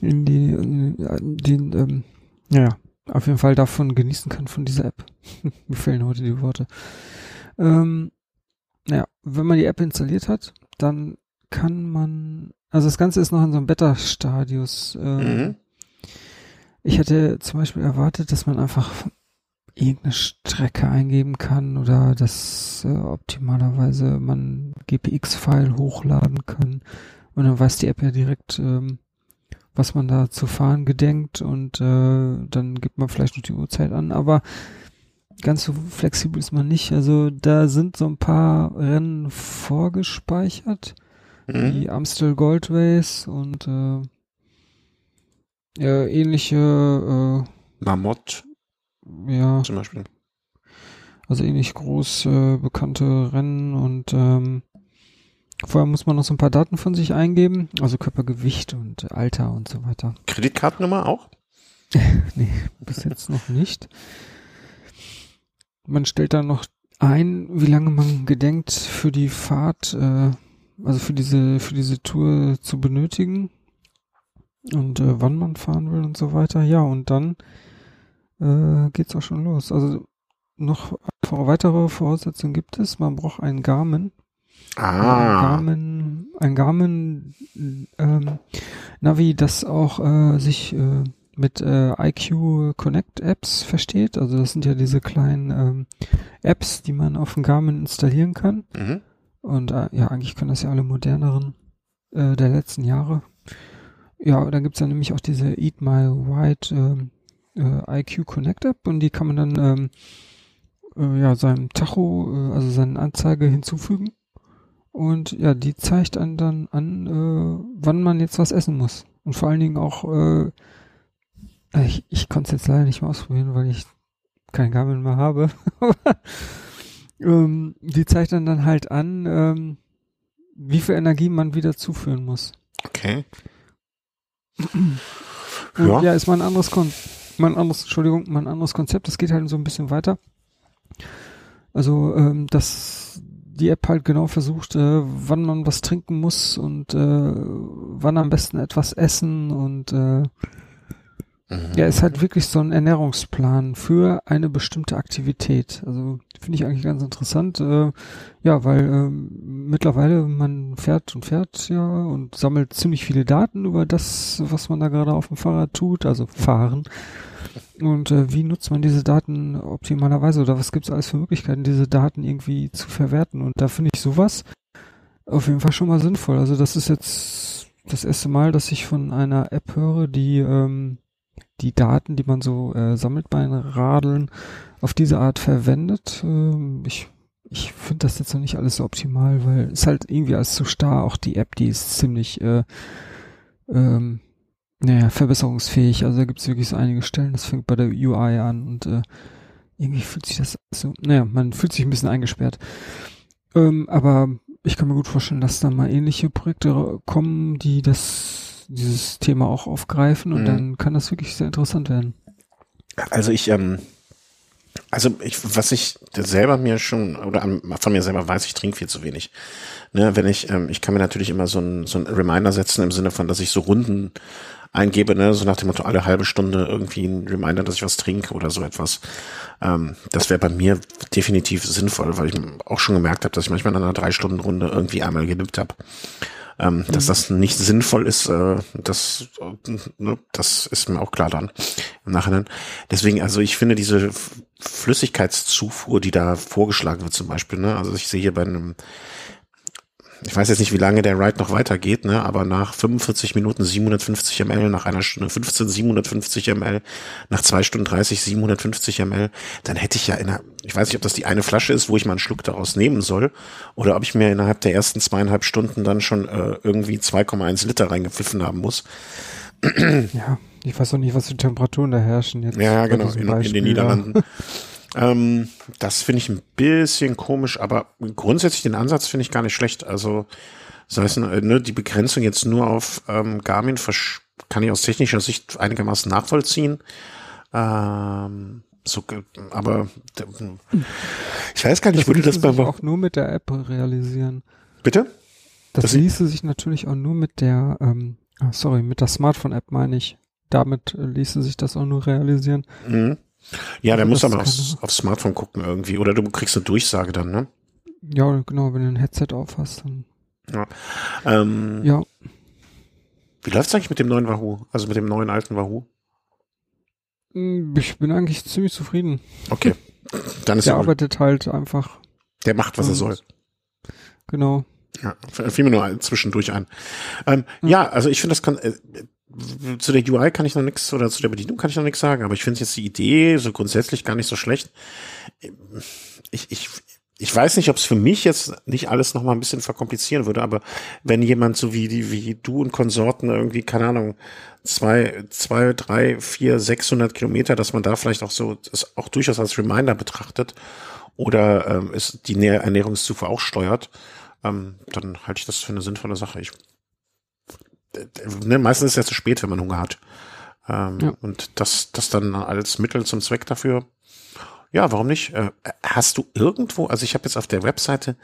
in die, in die ähm, ja, auf jeden Fall davon genießen kann, von dieser App. *laughs* Mir fehlen heute die Worte. Ähm, naja, wenn man die App installiert hat, dann kann man, also das Ganze ist noch in so einem Beta-Stadius. Äh, mhm. Ich hätte zum Beispiel erwartet, dass man einfach irgendeine Strecke eingeben kann oder dass äh, optimalerweise man GPX-File hochladen kann und dann weiß die App ja direkt, ähm, was man da zu fahren gedenkt und äh, dann gibt man vielleicht noch die Uhrzeit an, aber ganz so flexibel ist man nicht. Also da sind so ein paar Rennen vorgespeichert, mhm. die Amstel Gold Race und äh, äh, ähnliche, Marmot äh, ja, zum Beispiel. also ähnlich groß äh, bekannte Rennen und ähm, vorher muss man noch so ein paar Daten von sich eingeben, also Körpergewicht und Alter und so weiter. Kreditkartennummer auch? *laughs* Nee, bis jetzt noch nicht. Man stellt dann noch ein, wie lange man gedenkt für die Fahrt, äh, also für diese, für diese Tour zu benötigen und äh, wann man fahren will und so weiter. Ja, und dann äh, geht's auch schon los. Also noch weitere Voraussetzungen gibt es. Man braucht einen Garmin. Ein Ah, Garmin, ein Garmin ähm, Navi, das auch äh, sich äh, mit äh, IQ Connect Apps versteht. Also das sind ja diese kleinen ähm, Apps, die man auf dem Garmin installieren kann. mhm. Und äh, ja, eigentlich können das ja alle moderneren äh, der letzten Jahre. Ja, dann gibt's ja nämlich auch diese Eat My White ähm, äh, IQ Connect App und die kann man dann ähm, äh, ja seinem Tacho, äh, also seine Anzeige hinzufügen. Und ja, die zeigt einen dann an, äh, wann man jetzt was essen muss. Und vor allen Dingen auch, äh, ich, ich konnte es jetzt leider nicht mehr ausprobieren, weil ich kein Garmin mehr habe. *laughs* ähm, die zeigt dann dann halt an, ähm, wie viel Energie man wieder zuführen muss. okay. Und Ja. ja, ist mal ein anderes Kon mal ein anderes, Entschuldigung, mal ein anderes Konzept. Das geht halt so ein bisschen weiter. Also, ähm, dass die App halt genau versucht, äh, wann man was trinken muss und äh, wann am besten etwas essen und äh, Mhm. ja, ist halt wirklich so ein Ernährungsplan für eine bestimmte Aktivität. Also finde ich eigentlich ganz interessant. Äh, ja, weil ähm, mittlerweile man fährt und fährt ja und sammelt ziemlich viele Daten über das, was man da gerade auf dem Fahrrad tut, also fahren. Und äh, wie nutzt man diese Daten optimalerweise oder was gibt es alles für Möglichkeiten, diese Daten irgendwie zu verwerten? Und da finde ich sowas auf jeden Fall schon mal sinnvoll. Also das ist jetzt das erste Mal, dass ich von einer App höre, die ähm, die Daten, die man so äh, sammelt bei Radeln, auf diese Art verwendet. Ähm, ich ich finde das jetzt noch nicht alles so optimal, weil es halt irgendwie alles zu starr. Auch die App, die ist ziemlich äh, ähm, naja, verbesserungsfähig. Also da gibt es wirklich so einige Stellen, das fängt bei der UI an und äh, irgendwie fühlt sich das so, naja, man fühlt sich ein bisschen eingesperrt. Ähm, aber ich kann mir gut vorstellen, dass da mal ähnliche Projekte kommen, die das dieses Thema auch aufgreifen und Mhm. dann kann das wirklich sehr interessant werden. Also ich, ähm, also ich, was ich selber mir schon, oder von mir selber weiß, ich trinke viel zu wenig. Ne, wenn ich, ähm, ich kann mir natürlich immer so ein, so ein Reminder setzen im Sinne von, dass ich so Runden eingebe, ne, so nach dem Motto alle halbe Stunde irgendwie ein Reminder, dass ich was trinke oder so etwas. Ähm, das wäre bei mir definitiv sinnvoll, weil ich auch schon gemerkt habe, dass ich manchmal in einer drei Stunden Runde irgendwie einmal genippt habe. Ähm, Dass das nicht sinnvoll ist, äh, das, äh, ne, das ist mir auch klar dann im Nachhinein. Deswegen, also ich finde diese Flüssigkeitszufuhr, die da vorgeschlagen wird zum Beispiel, ne, also ich sehe hier bei einem, ich weiß jetzt nicht, wie lange der Ride noch weitergeht, ne, aber nach 45 Minuten 750 ml, nach einer Stunde 15 750 ml, nach zwei Stunden 30 750 ml, dann hätte ich ja in einer, ich weiß nicht, ob das die eine Flasche ist, wo ich mal einen Schluck daraus nehmen soll, oder ob ich mir innerhalb der ersten zweieinhalb Stunden dann schon äh, irgendwie 2,1 Liter reingepfiffen haben muss. Ja, ich weiß auch nicht, was für Temperaturen da herrschen jetzt. Ja, genau, in, in den. Niederlanden. *laughs* ähm, das finde ich ein bisschen komisch, aber grundsätzlich den Ansatz finde ich gar nicht schlecht. Also, sei es äh, ne, die Begrenzung jetzt nur auf ähm, Garmin kann ich aus technischer Sicht einigermaßen nachvollziehen. Ähm, so, aber ich weiß gar nicht, Das würde das bei sich auch nur mit der App realisieren. bitte? Das, Das- ließe sich natürlich auch nur mit der, ähm, ah, sorry, mit der Smartphone-App meine ich. Damit äh, ließe sich das auch nur realisieren. Mhm. Ja, der Also muss aber aufs, aufs Smartphone gucken irgendwie. Oder du kriegst eine Durchsage dann, ne? Ja, genau, wenn du ein Headset auf hast, dann. Ähm, Ja, Wie läuft's eigentlich mit dem neuen Wahoo? Also mit dem neuen alten Wahoo? Mm, ich bin eigentlich ziemlich zufrieden. Okay. *laughs* Dann ist Der er, arbeitet halt einfach, der macht, was er soll. genau. Ja, fiel mir nur zwischendurch ein. Ähm, Ja, also ich finde, das kann, äh, zu der UI kann ich noch nichts oder zu der Bedienung kann ich noch nichts sagen, aber ich finde jetzt die Idee so grundsätzlich gar nicht so schlecht. Ich, ich, ich weiß nicht, ob es für mich jetzt nicht alles noch mal ein bisschen verkomplizieren würde, aber wenn jemand so wie die, wie du und Konsorten irgendwie, keine Ahnung, zwei, zwei, drei, vier, sechshundert Kilometer, dass man da vielleicht auch so, das auch durchaus als Reminder betrachtet oder ähm, ist die Nähr Ernährungszufuhr auch steuert, ähm, dann halte ich das für eine sinnvolle Sache. Ich, ne, meistens ist es ja zu spät, wenn man Hunger hat. Ähm, ja. Und das, das dann als Mittel zum Zweck dafür, ja, warum nicht? Äh, hast du irgendwo, also ich habe jetzt auf der Webseite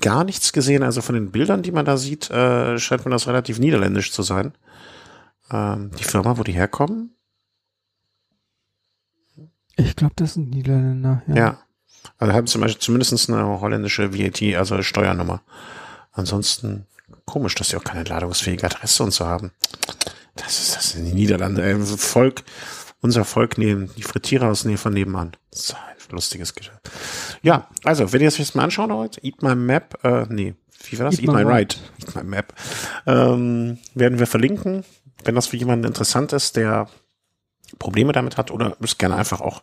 gar nichts gesehen, also von den Bildern, die man da sieht, äh, scheint mir das relativ niederländisch zu sein. Ähm, die Firma, wo die herkommen? Ich glaube, das sind Niederländer, ja. Ja. Also haben zum Beispiel zumindest eine holländische VAT, also Steuernummer. Ansonsten komisch, dass sie auch keine ladungsfähige Adresse und so haben. Das ist das in den Niederlanden. Ey, Volk, unser Volk nehmen die Frittiere aus von nebenan. Das ist ein lustiges Geschäft. Ja, also, wenn ihr es jetzt mal anschauen wollt, Eat My Map, äh, nee, wie war das? Eat, Eat My, my Ride. Eat My Map. Ähm, werden wir verlinken. Wenn das für jemanden interessant ist, der Probleme damit hat oder es gerne einfach auch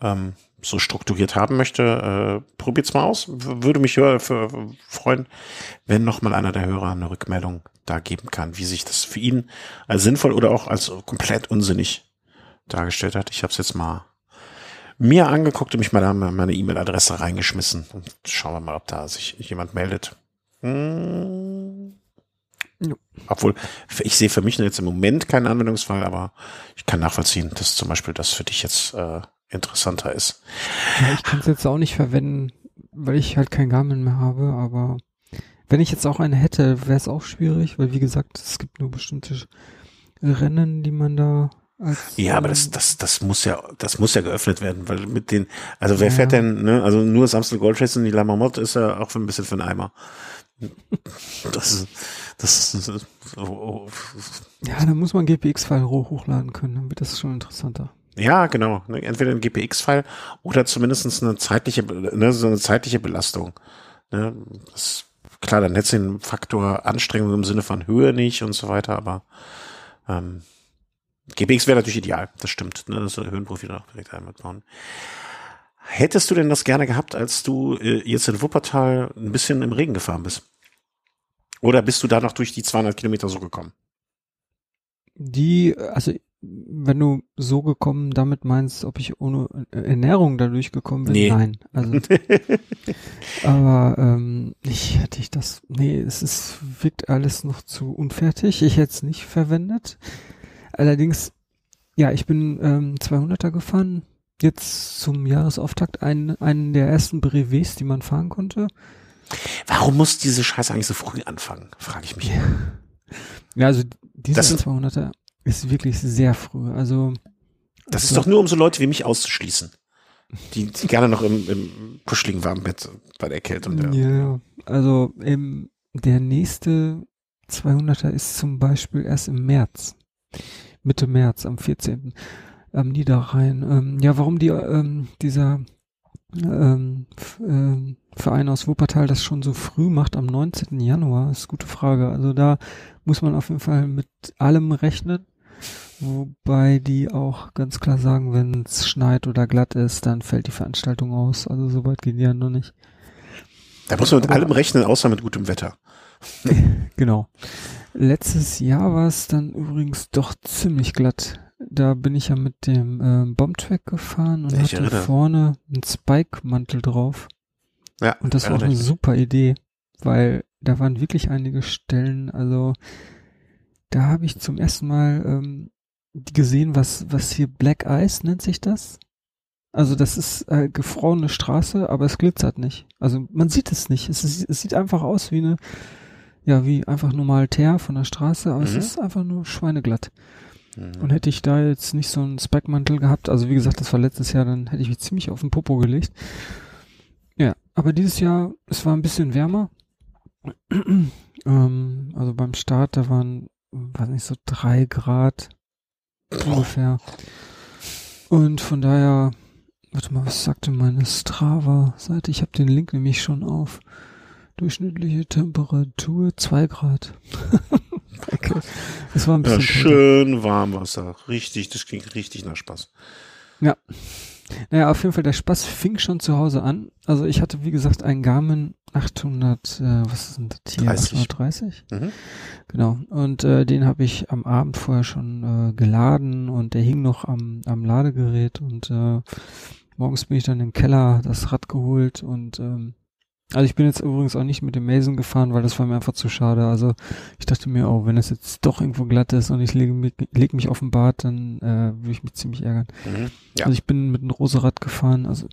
ähm, so strukturiert haben möchte, äh, probiert's mal aus. Würde mich für, für freuen, wenn noch mal einer der Hörer eine Rückmeldung da geben kann, wie sich das für ihn als sinnvoll oder auch als komplett unsinnig dargestellt hat. Ich habe es jetzt mal mir angeguckt und mich mal da meine E-Mail-Adresse reingeschmissen und schauen wir mal, ob da sich jemand meldet. Hm. Ja. Obwohl, ich sehe für mich jetzt im Moment keinen Anwendungsfall, aber ich kann nachvollziehen, dass zum Beispiel das für dich jetzt äh, interessanter ist. Ja, ich kann es jetzt auch nicht verwenden, weil ich halt kein Garmin mehr habe, aber wenn ich jetzt auch eine hätte, wäre es auch schwierig, weil wie gesagt, es gibt nur bestimmte Rennen, die man da als, ja, aber das, das, das muss ja, das muss ja geöffnet werden, weil mit den, also wer ja. fährt denn, ne, also nur das Amstel Gold Race und die La Marmotte ist ja auch für ein bisschen für einen Eimer. Das ist, das ist, oh, oh. Ja, da muss man GPX-File hochladen können, dann wird das schon interessanter. Ja, genau. Entweder ein GPX-File oder zumindest eine zeitliche, ne, so eine zeitliche Belastung. Ne, das, klar, dann hätte den Faktor Anstrengung im Sinne von Höhe nicht und so weiter, aber ähm, GPX wäre natürlich ideal, das stimmt. Ne, das Höhenprofil auch direkt einbauen. Hättest du denn das gerne gehabt, als du äh, jetzt in Wuppertal ein bisschen im Regen gefahren bist? Oder bist du da noch durch die 200 Kilometer so gekommen? Die, also wenn du so gekommen damit meinst, ob ich ohne Ernährung dadurch gekommen bin, nee. nein. Also, *laughs* aber ähm, ich hätte ich das, nee, es ist, wirkt alles noch zu unfertig. Ich hätte es nicht verwendet. Allerdings, ja, ich bin ähm, 200er gefahren. Jetzt zum Jahresauftakt einen, einen der ersten Brevets, die man fahren konnte. Warum muss diese Scheiße eigentlich so früh anfangen, frage ich mich. Ja, also dieser 200er ist wirklich sehr früh. Also das ist doch nur, um so Leute wie mich auszuschließen. Die, die gerne noch im, im kuscheligen Warmbett bei der Kälte. Und der ja, also im, der nächste 200er ist zum Beispiel erst im März. Mitte März, am 14. am Niederrhein. Ähm, ja, warum die, ähm, dieser ähm, ähm, Verein aus Wuppertal das schon so früh macht, am 19. Januar, ist eine gute Frage. Also da muss man auf jeden Fall mit allem rechnen. Wobei die auch ganz klar sagen, wenn es schneit oder glatt ist, dann fällt die Veranstaltung aus. Also so weit gehen die ja noch nicht. Da muss man mit Aber, allem rechnen, außer mit gutem Wetter. *laughs* genau. Letztes Jahr war es dann übrigens doch ziemlich glatt. Da bin ich ja mit dem äh, Bombtrack gefahren und ich hatte erinnere. vorne einen Spike-Mantel drauf. Ja. Und das war auch eine super Idee, weil da waren wirklich einige Stellen, also da habe ich zum ersten Mal ähm, gesehen, was, was hier Black Ice nennt sich das. Also das ist äh, gefrorene Straße, aber es glitzert nicht. Also man sieht es nicht. Es, ist, es sieht einfach aus wie eine, ja, wie einfach normal Teer von der Straße, aber mhm. es ist einfach nur schweineglatt. Mhm. Und hätte ich da jetzt nicht so einen Spikemantel gehabt, also wie gesagt, das war letztes Jahr, dann hätte ich mich ziemlich auf den Popo gelegt. Ja, aber dieses Jahr, es war ein bisschen wärmer. *clears throat* ähm, also beim Start, da waren, weiß nicht, so drei Grad ungefähr. Und von daher, warte mal, was sagte meine Strava-Seite? Ich habe den Link nämlich schon auf. Durchschnittliche Temperatur zwei Grad. *laughs* okay. Das war ein bisschen. Ja, schön warm Wasser. Richtig, das klingt richtig nach Spaß. Ja. Naja, auf jeden Fall, der Spaß fing schon zu Hause an. Also ich hatte, wie gesagt, einen Garmin 800, äh, was ist denn das hier? 30. 830? Mhm. Genau. Und äh, den habe ich am Abend vorher schon äh, geladen und der hing noch am, am Ladegerät und äh, morgens bin ich dann im Keller das Rad geholt und ähm, also ich bin jetzt übrigens auch nicht mit dem Mason gefahren, weil das war mir einfach zu schade. Also ich dachte mir, oh, wenn es jetzt doch irgendwo glatt ist und ich lege mich, leg mich auf den Bad, dann äh, würde ich mich ziemlich ärgern. Mhm. Ja. Also ich bin mit einem Roserad gefahren, also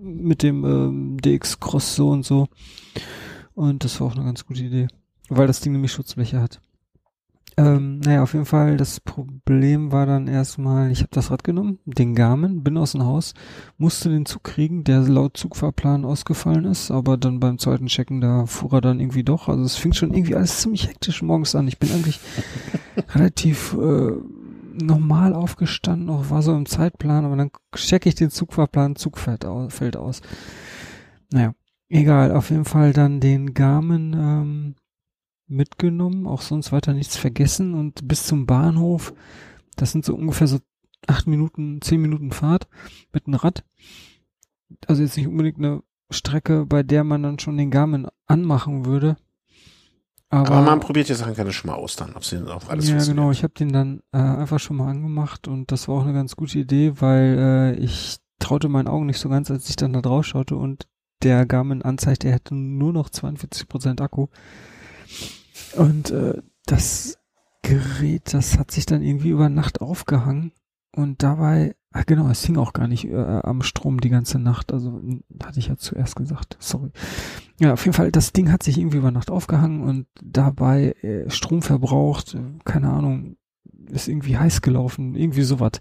mit dem ähm, DX Cross so und so. Und das war auch eine ganz gute Idee, weil das Ding nämlich Schutzbleche hat. Ähm, naja, auf jeden Fall, das Problem war dann erstmal, ich habe das Rad genommen, den Garmin, bin aus dem Haus, musste den Zug kriegen, der laut Zugfahrplan ausgefallen ist, aber dann beim zweiten Checken, da fuhr er dann irgendwie doch. Also es fing schon irgendwie alles ziemlich hektisch morgens an. Ich bin eigentlich *laughs* relativ äh, normal aufgestanden, auch war so im Zeitplan, aber dann checke ich den Zugfahrplan, Zug fällt aus. Fällt aus. Naja, egal, auf jeden Fall dann den Garmin ähm, mitgenommen, auch sonst weiter nichts vergessen und bis zum Bahnhof, das sind so ungefähr so acht Minuten, zehn Minuten Fahrt mit einem Rad. Also jetzt nicht unbedingt eine Strecke, bei der man dann schon den Garmin anmachen würde. Aber, Aber man probiert die Sachen gerne schon mal aus dann, ob sie auch alles ja, genau. Ich habe den dann äh, einfach schon mal angemacht und das war auch eine ganz gute Idee, weil äh, ich traute meinen Augen nicht so ganz, als ich dann da drauf schaute und der Garmin anzeigt, er hätte nur noch 42% Akku. Und äh, das Gerät, das hat sich dann irgendwie über Nacht aufgehangen und dabei, ach genau, es hing auch gar nicht äh, am Strom die ganze Nacht, also hm, hatte ich ja zuerst gesagt, sorry. Ja, auf jeden Fall, das Ding hat sich irgendwie über Nacht aufgehangen und dabei äh, Strom verbraucht, äh, keine Ahnung, ist irgendwie heiß gelaufen, irgendwie sowas.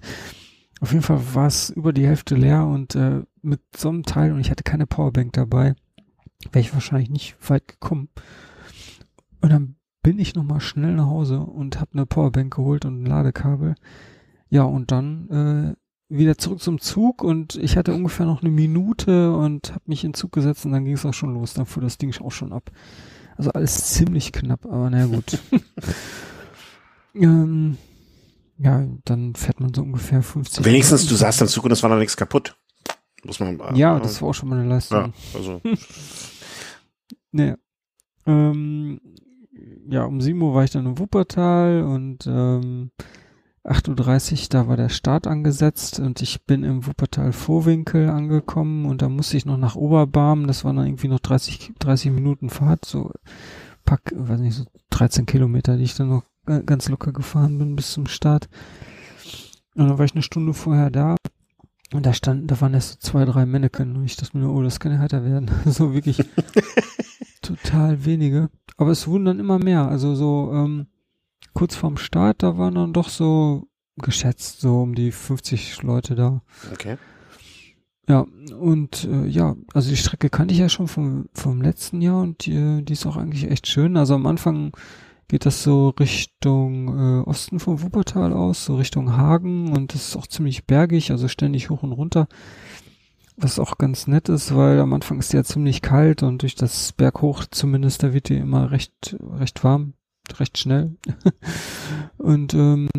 Auf jeden Fall war es über die Hälfte leer und äh, mit so einem Teil und ich hatte keine Powerbank dabei, wäre ich wahrscheinlich nicht weit gekommen. Und dann bin ich nochmal schnell nach Hause und habe eine Powerbank geholt und ein Ladekabel. Ja, und dann äh, wieder zurück zum Zug und ich hatte ungefähr noch eine Minute und habe mich in den Zug gesetzt und dann ging es auch schon los. Dann fuhr das Ding auch schon ab. Also alles ziemlich knapp, aber naja gut. *laughs* ähm, ja, dann fährt man so ungefähr 50. Wenigstens, du saßt im Zug und es war noch nichts kaputt. Muss man. Ja, das war auch schon mal eine Leistung. Ja, also. *laughs* Naja. Ähm, ja, um 7 Uhr war ich dann in Wuppertal und ähm, 8.30 Uhr, da war der Start angesetzt und ich bin im Wuppertal Vorwinkel angekommen und da musste ich noch nach Oberbarm, das waren dann irgendwie noch 30, 30 Minuten Fahrt, so pack, weiß nicht, so 13 Kilometer, die ich dann noch ga- ganz locker gefahren bin bis zum Start. Und dann war ich eine Stunde vorher da und da standen, da waren erst so zwei, drei Männchen und ich dachte mir, oh, das kann ja härter werden. *laughs* so wirklich *laughs* total wenige. Aber es wurden dann immer mehr. Also so ähm, kurz vorm Start, da waren dann doch so geschätzt so um die 50 Leute da. Okay. Ja, und äh, ja, also die Strecke kannte ich ja schon vom, vom letzten Jahr und die, die ist auch eigentlich echt schön. Also am Anfang geht das so Richtung äh, Osten vom Wuppertal aus, so Richtung Hagen und das ist auch ziemlich bergig, also ständig hoch und runter. Was auch ganz nett ist, weil am Anfang ist die ja ziemlich kalt und durch das Berghoch zumindest, da wird die immer recht, recht warm, recht schnell. *laughs* und ähm,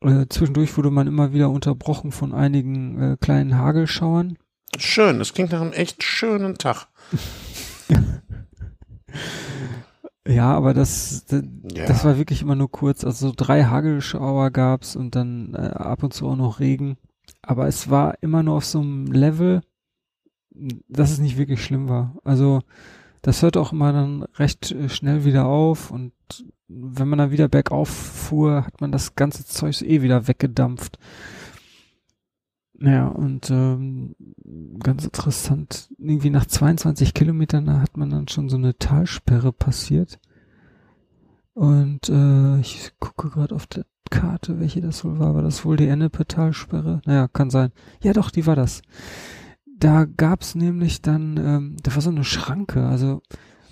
äh, zwischendurch wurde man immer wieder unterbrochen von einigen äh, kleinen Hagelschauern. Schön, das klingt nach einem echt schönen Tag. *laughs* Ja, aber das, das, Ja. das war wirklich immer nur kurz. Also so drei Hagelschauer gab's und dann äh, ab und zu auch noch Regen. Aber es war immer nur auf so einem Level, dass es nicht wirklich schlimm war. Also das hört auch immer dann recht äh, schnell wieder auf und wenn man dann wieder bergauf fuhr, hat man das ganze Zeug eh wieder weggedampft. Naja, und ähm, ganz interessant, irgendwie nach 22 Kilometern hat man dann schon so eine Talsperre passiert. Und äh, ich gucke gerade auf der Karte, welche das wohl war. War das wohl die Ennepe-Talsperre? Naja, kann sein. Ja doch, die war das. Da gab's nämlich dann, ähm, da war so eine Schranke, also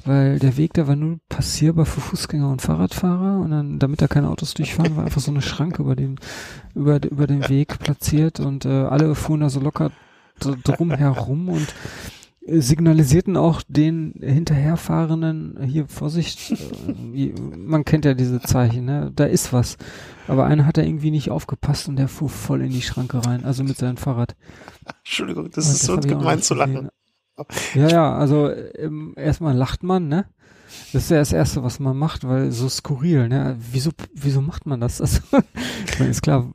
weil der Weg da war nur passierbar für Fußgänger und Fahrradfahrer und dann, damit da keine Autos durchfahren, war einfach so eine Schranke über den, über, über den Weg platziert und äh, alle fuhren da so locker dr- drum herum und signalisierten auch den hinterherfahrenden, hier Vorsicht, äh, man kennt ja diese Zeichen, ne? da ist was. Aber einer hat da irgendwie nicht aufgepasst und der fuhr voll in die Schranke rein, also mit seinem Fahrrad. Entschuldigung, das und ist so gemein zu lachen. Ja, ja, also ähm, erstmal lacht man, ne? Das ist ja das Erste, was man macht, weil so skurril, ne? Wieso, wieso macht man das? Also, *laughs* ich meine, ist klar,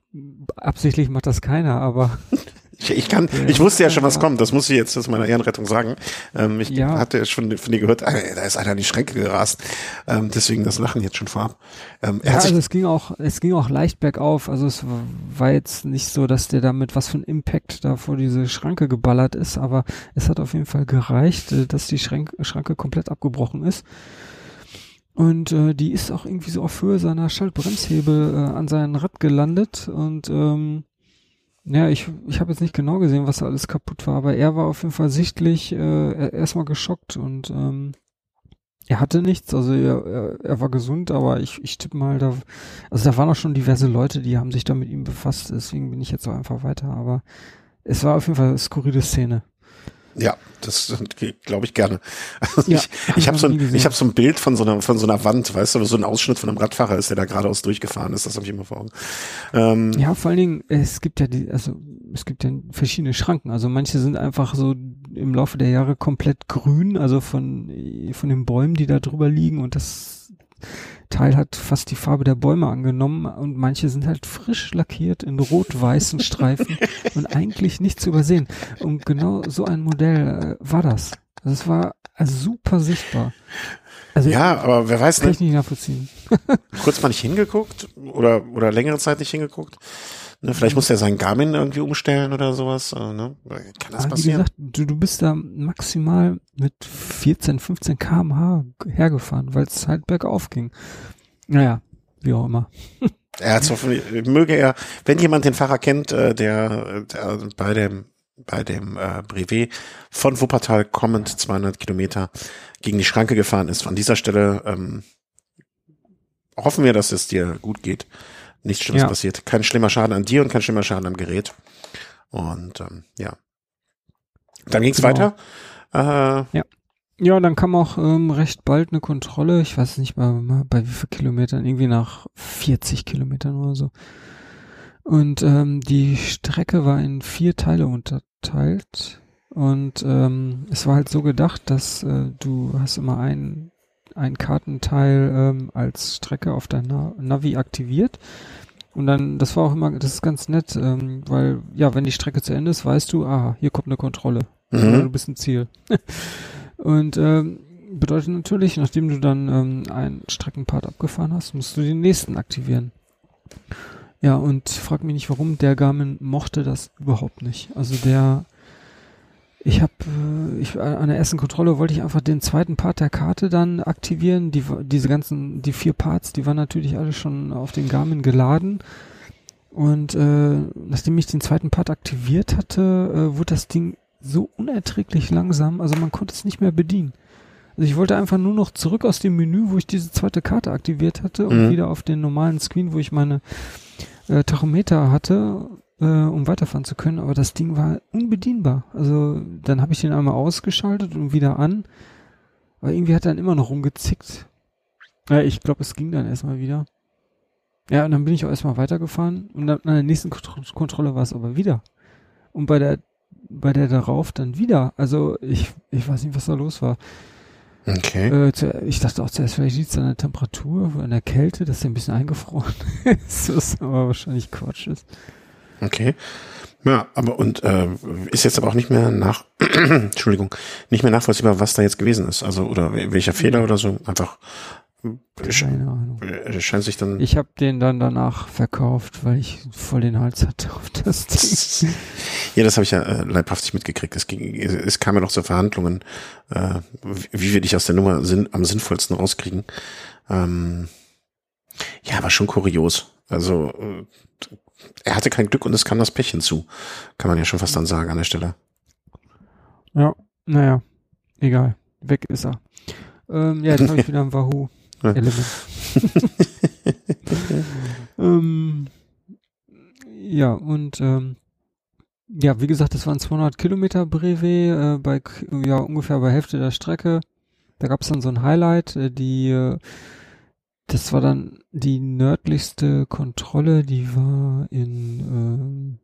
absichtlich macht das keiner, aber *laughs* ich, ich kann, ich wusste ja schon, was kommt. Das muss ich jetzt aus meiner Ehrenrettung sagen. Ähm, ich ja. hatte schon von dir gehört, äh, da ist einer in die Schränke gerast. Ähm, deswegen das Lachen jetzt schon vorab. Ähm, ja, also es ging auch, es ging auch leicht bergauf. Also es war jetzt nicht so, dass der damit was für ein Impact da vor diese Schranke geballert ist, aber es hat auf jeden Fall gereicht, äh, dass die Schrank, Schranke komplett abgebrochen ist. Und äh, die ist auch irgendwie so auf Höhe seiner Schaltbremshebel äh, an seinem Rad gelandet und ähm, ja, ich, ich habe jetzt nicht genau gesehen, was da alles kaputt war, aber er war auf jeden Fall sichtlich äh, erstmal geschockt und ähm, er hatte nichts, also er, er, war gesund, aber ich, ich tippe mal, da, also da waren auch schon diverse Leute, die haben sich da mit ihm befasst, deswegen bin ich jetzt auch einfach weiter, aber es war auf jeden Fall eine skurrile Szene. Ja, das *laughs* glaube ich gerne. Also ja, ich ich habe so, ein, ich hab so ein Bild von so, einer, von so einer Wand, weißt du, so ein Ausschnitt von einem Radfahrer ist, der da geradeaus durchgefahren ist, das habe ich immer vor Augen. Ähm, ja, vor allen Dingen, es gibt ja die, also es gibt ja verschiedene Schranken. Also manche sind einfach so im Laufe der Jahre komplett grün, also von, von den Bäumen, die da drüber liegen und das Teil hat fast die Farbe der Bäume angenommen und manche sind halt frisch lackiert in rot-weißen Streifen *laughs* und eigentlich nicht zu übersehen. Und genau so ein Modell äh, war das. Also es war also super sichtbar. Also ja, aber wer weiß kann nicht. Kann ich nicht nachvollziehen. kurz mal nicht hingeguckt oder, oder längere Zeit nicht hingeguckt. Ne, vielleicht muss er seinen Garmin irgendwie umstellen oder sowas. Äh, ne? Kann das passieren? Wie gesagt, du, du bist da maximal mit 14, 15 kmh hergefahren, weil es halt bergauf ging. Naja, wie auch immer. Er hat hoffentlich, möge er, wenn jemand den Fahrer kennt, äh, der, der bei dem bei dem äh, Brevet von Wuppertal kommend 200 Kilometer gegen die Schranke gefahren ist. An dieser Stelle ähm, hoffen wir, dass es dir gut geht nichts Schlimmes ja. passiert. Kein schlimmer Schaden an dir und kein schlimmer Schaden am Gerät. Und ähm, ja. Dann ging's genau. weiter. Äh, ja. Ja, dann kam auch ähm, recht bald eine Kontrolle. Ich weiß nicht mal bei wie viel Kilometern, irgendwie nach 40 Kilometern oder so. Und ähm, die Strecke war in vier Teile unterteilt. Und ähm, es war halt so gedacht, dass äh, du hast immer einen ein Kartenteil ähm, als Strecke auf dein Navi aktiviert. Und dann, das war auch immer, das ist ganz nett, ähm, weil, ja, wenn die Strecke zu Ende ist, weißt du, aha, hier kommt eine Kontrolle. Mhm. Du bist ein Ziel. *laughs* und ähm, bedeutet natürlich, nachdem du dann ähm, einen Streckenpart abgefahren hast, musst du den nächsten aktivieren. Ja, und frag mich nicht warum, der Garmin mochte das überhaupt nicht. Also der ich habe, äh, ich, an der ersten Kontrolle wollte ich einfach den zweiten Part der Karte dann aktivieren. Die, diese ganzen, die vier Parts, die waren natürlich alle schon auf den Garmin geladen. Und äh, nachdem ich den zweiten Part aktiviert hatte, äh, wurde das Ding so unerträglich langsam, also man konnte es nicht mehr bedienen. Also ich wollte einfach nur noch zurück aus dem Menü, wo ich diese zweite Karte aktiviert hatte und mhm. wieder auf den normalen Screen, wo ich meine äh, Tachometer hatte äh, um weiterfahren zu können, aber das Ding war unbedienbar. Also dann habe ich den einmal ausgeschaltet und wieder an, aber irgendwie hat er dann immer noch rumgezickt. Ja, ich glaube, es ging dann erstmal wieder. Ja, und dann bin ich auch erstmal weitergefahren und dann an der nächsten Kont Kontrolle war es aber wieder. Und bei der bei der darauf dann wieder. Also ich, ich weiß nicht, was da los war. Okay. Äh, ich dachte auch zuerst, vielleicht liegt es an der Temperatur, an der Kälte, dass er ein bisschen eingefroren *laughs* ist, was aber wahrscheinlich Quatsch ist. Okay. Ja, aber und äh, ist jetzt aber auch nicht mehr nach, *clears throat* Entschuldigung, nicht mehr nachvollziehbar, was da jetzt gewesen ist. Also oder welcher Fehler oder so. Einfach Keine Ahnung. Äh, scheint sich dann. Ich habe den dann danach verkauft, weil ich voll den Hals hatte auf das *laughs* Ding. ja, das habe ich ja äh, leibhaftig mitgekriegt. Es, ging, es kam ja noch zu Verhandlungen, äh, wie wir dich aus der Nummer sinn, am sinnvollsten rauskriegen. Ähm, ja, war schon kurios. Also äh, er hatte kein Glück und es kam das Pech hinzu. Kann man ja schon fast dann sagen an der Stelle. Ja, naja, egal. Weg ist er. Ähm, ja, jetzt habe ich *laughs* wieder ein Wahoo. Element. *laughs* ähm, ja, und ähm, ja, wie gesagt, das waren 200 Kilometer Brevet, äh, bei, ja, ungefähr bei Hälfte der Strecke. Da gab es dann so ein Highlight, äh, die, äh, das war dann die nördlichste Kontrolle, die war in,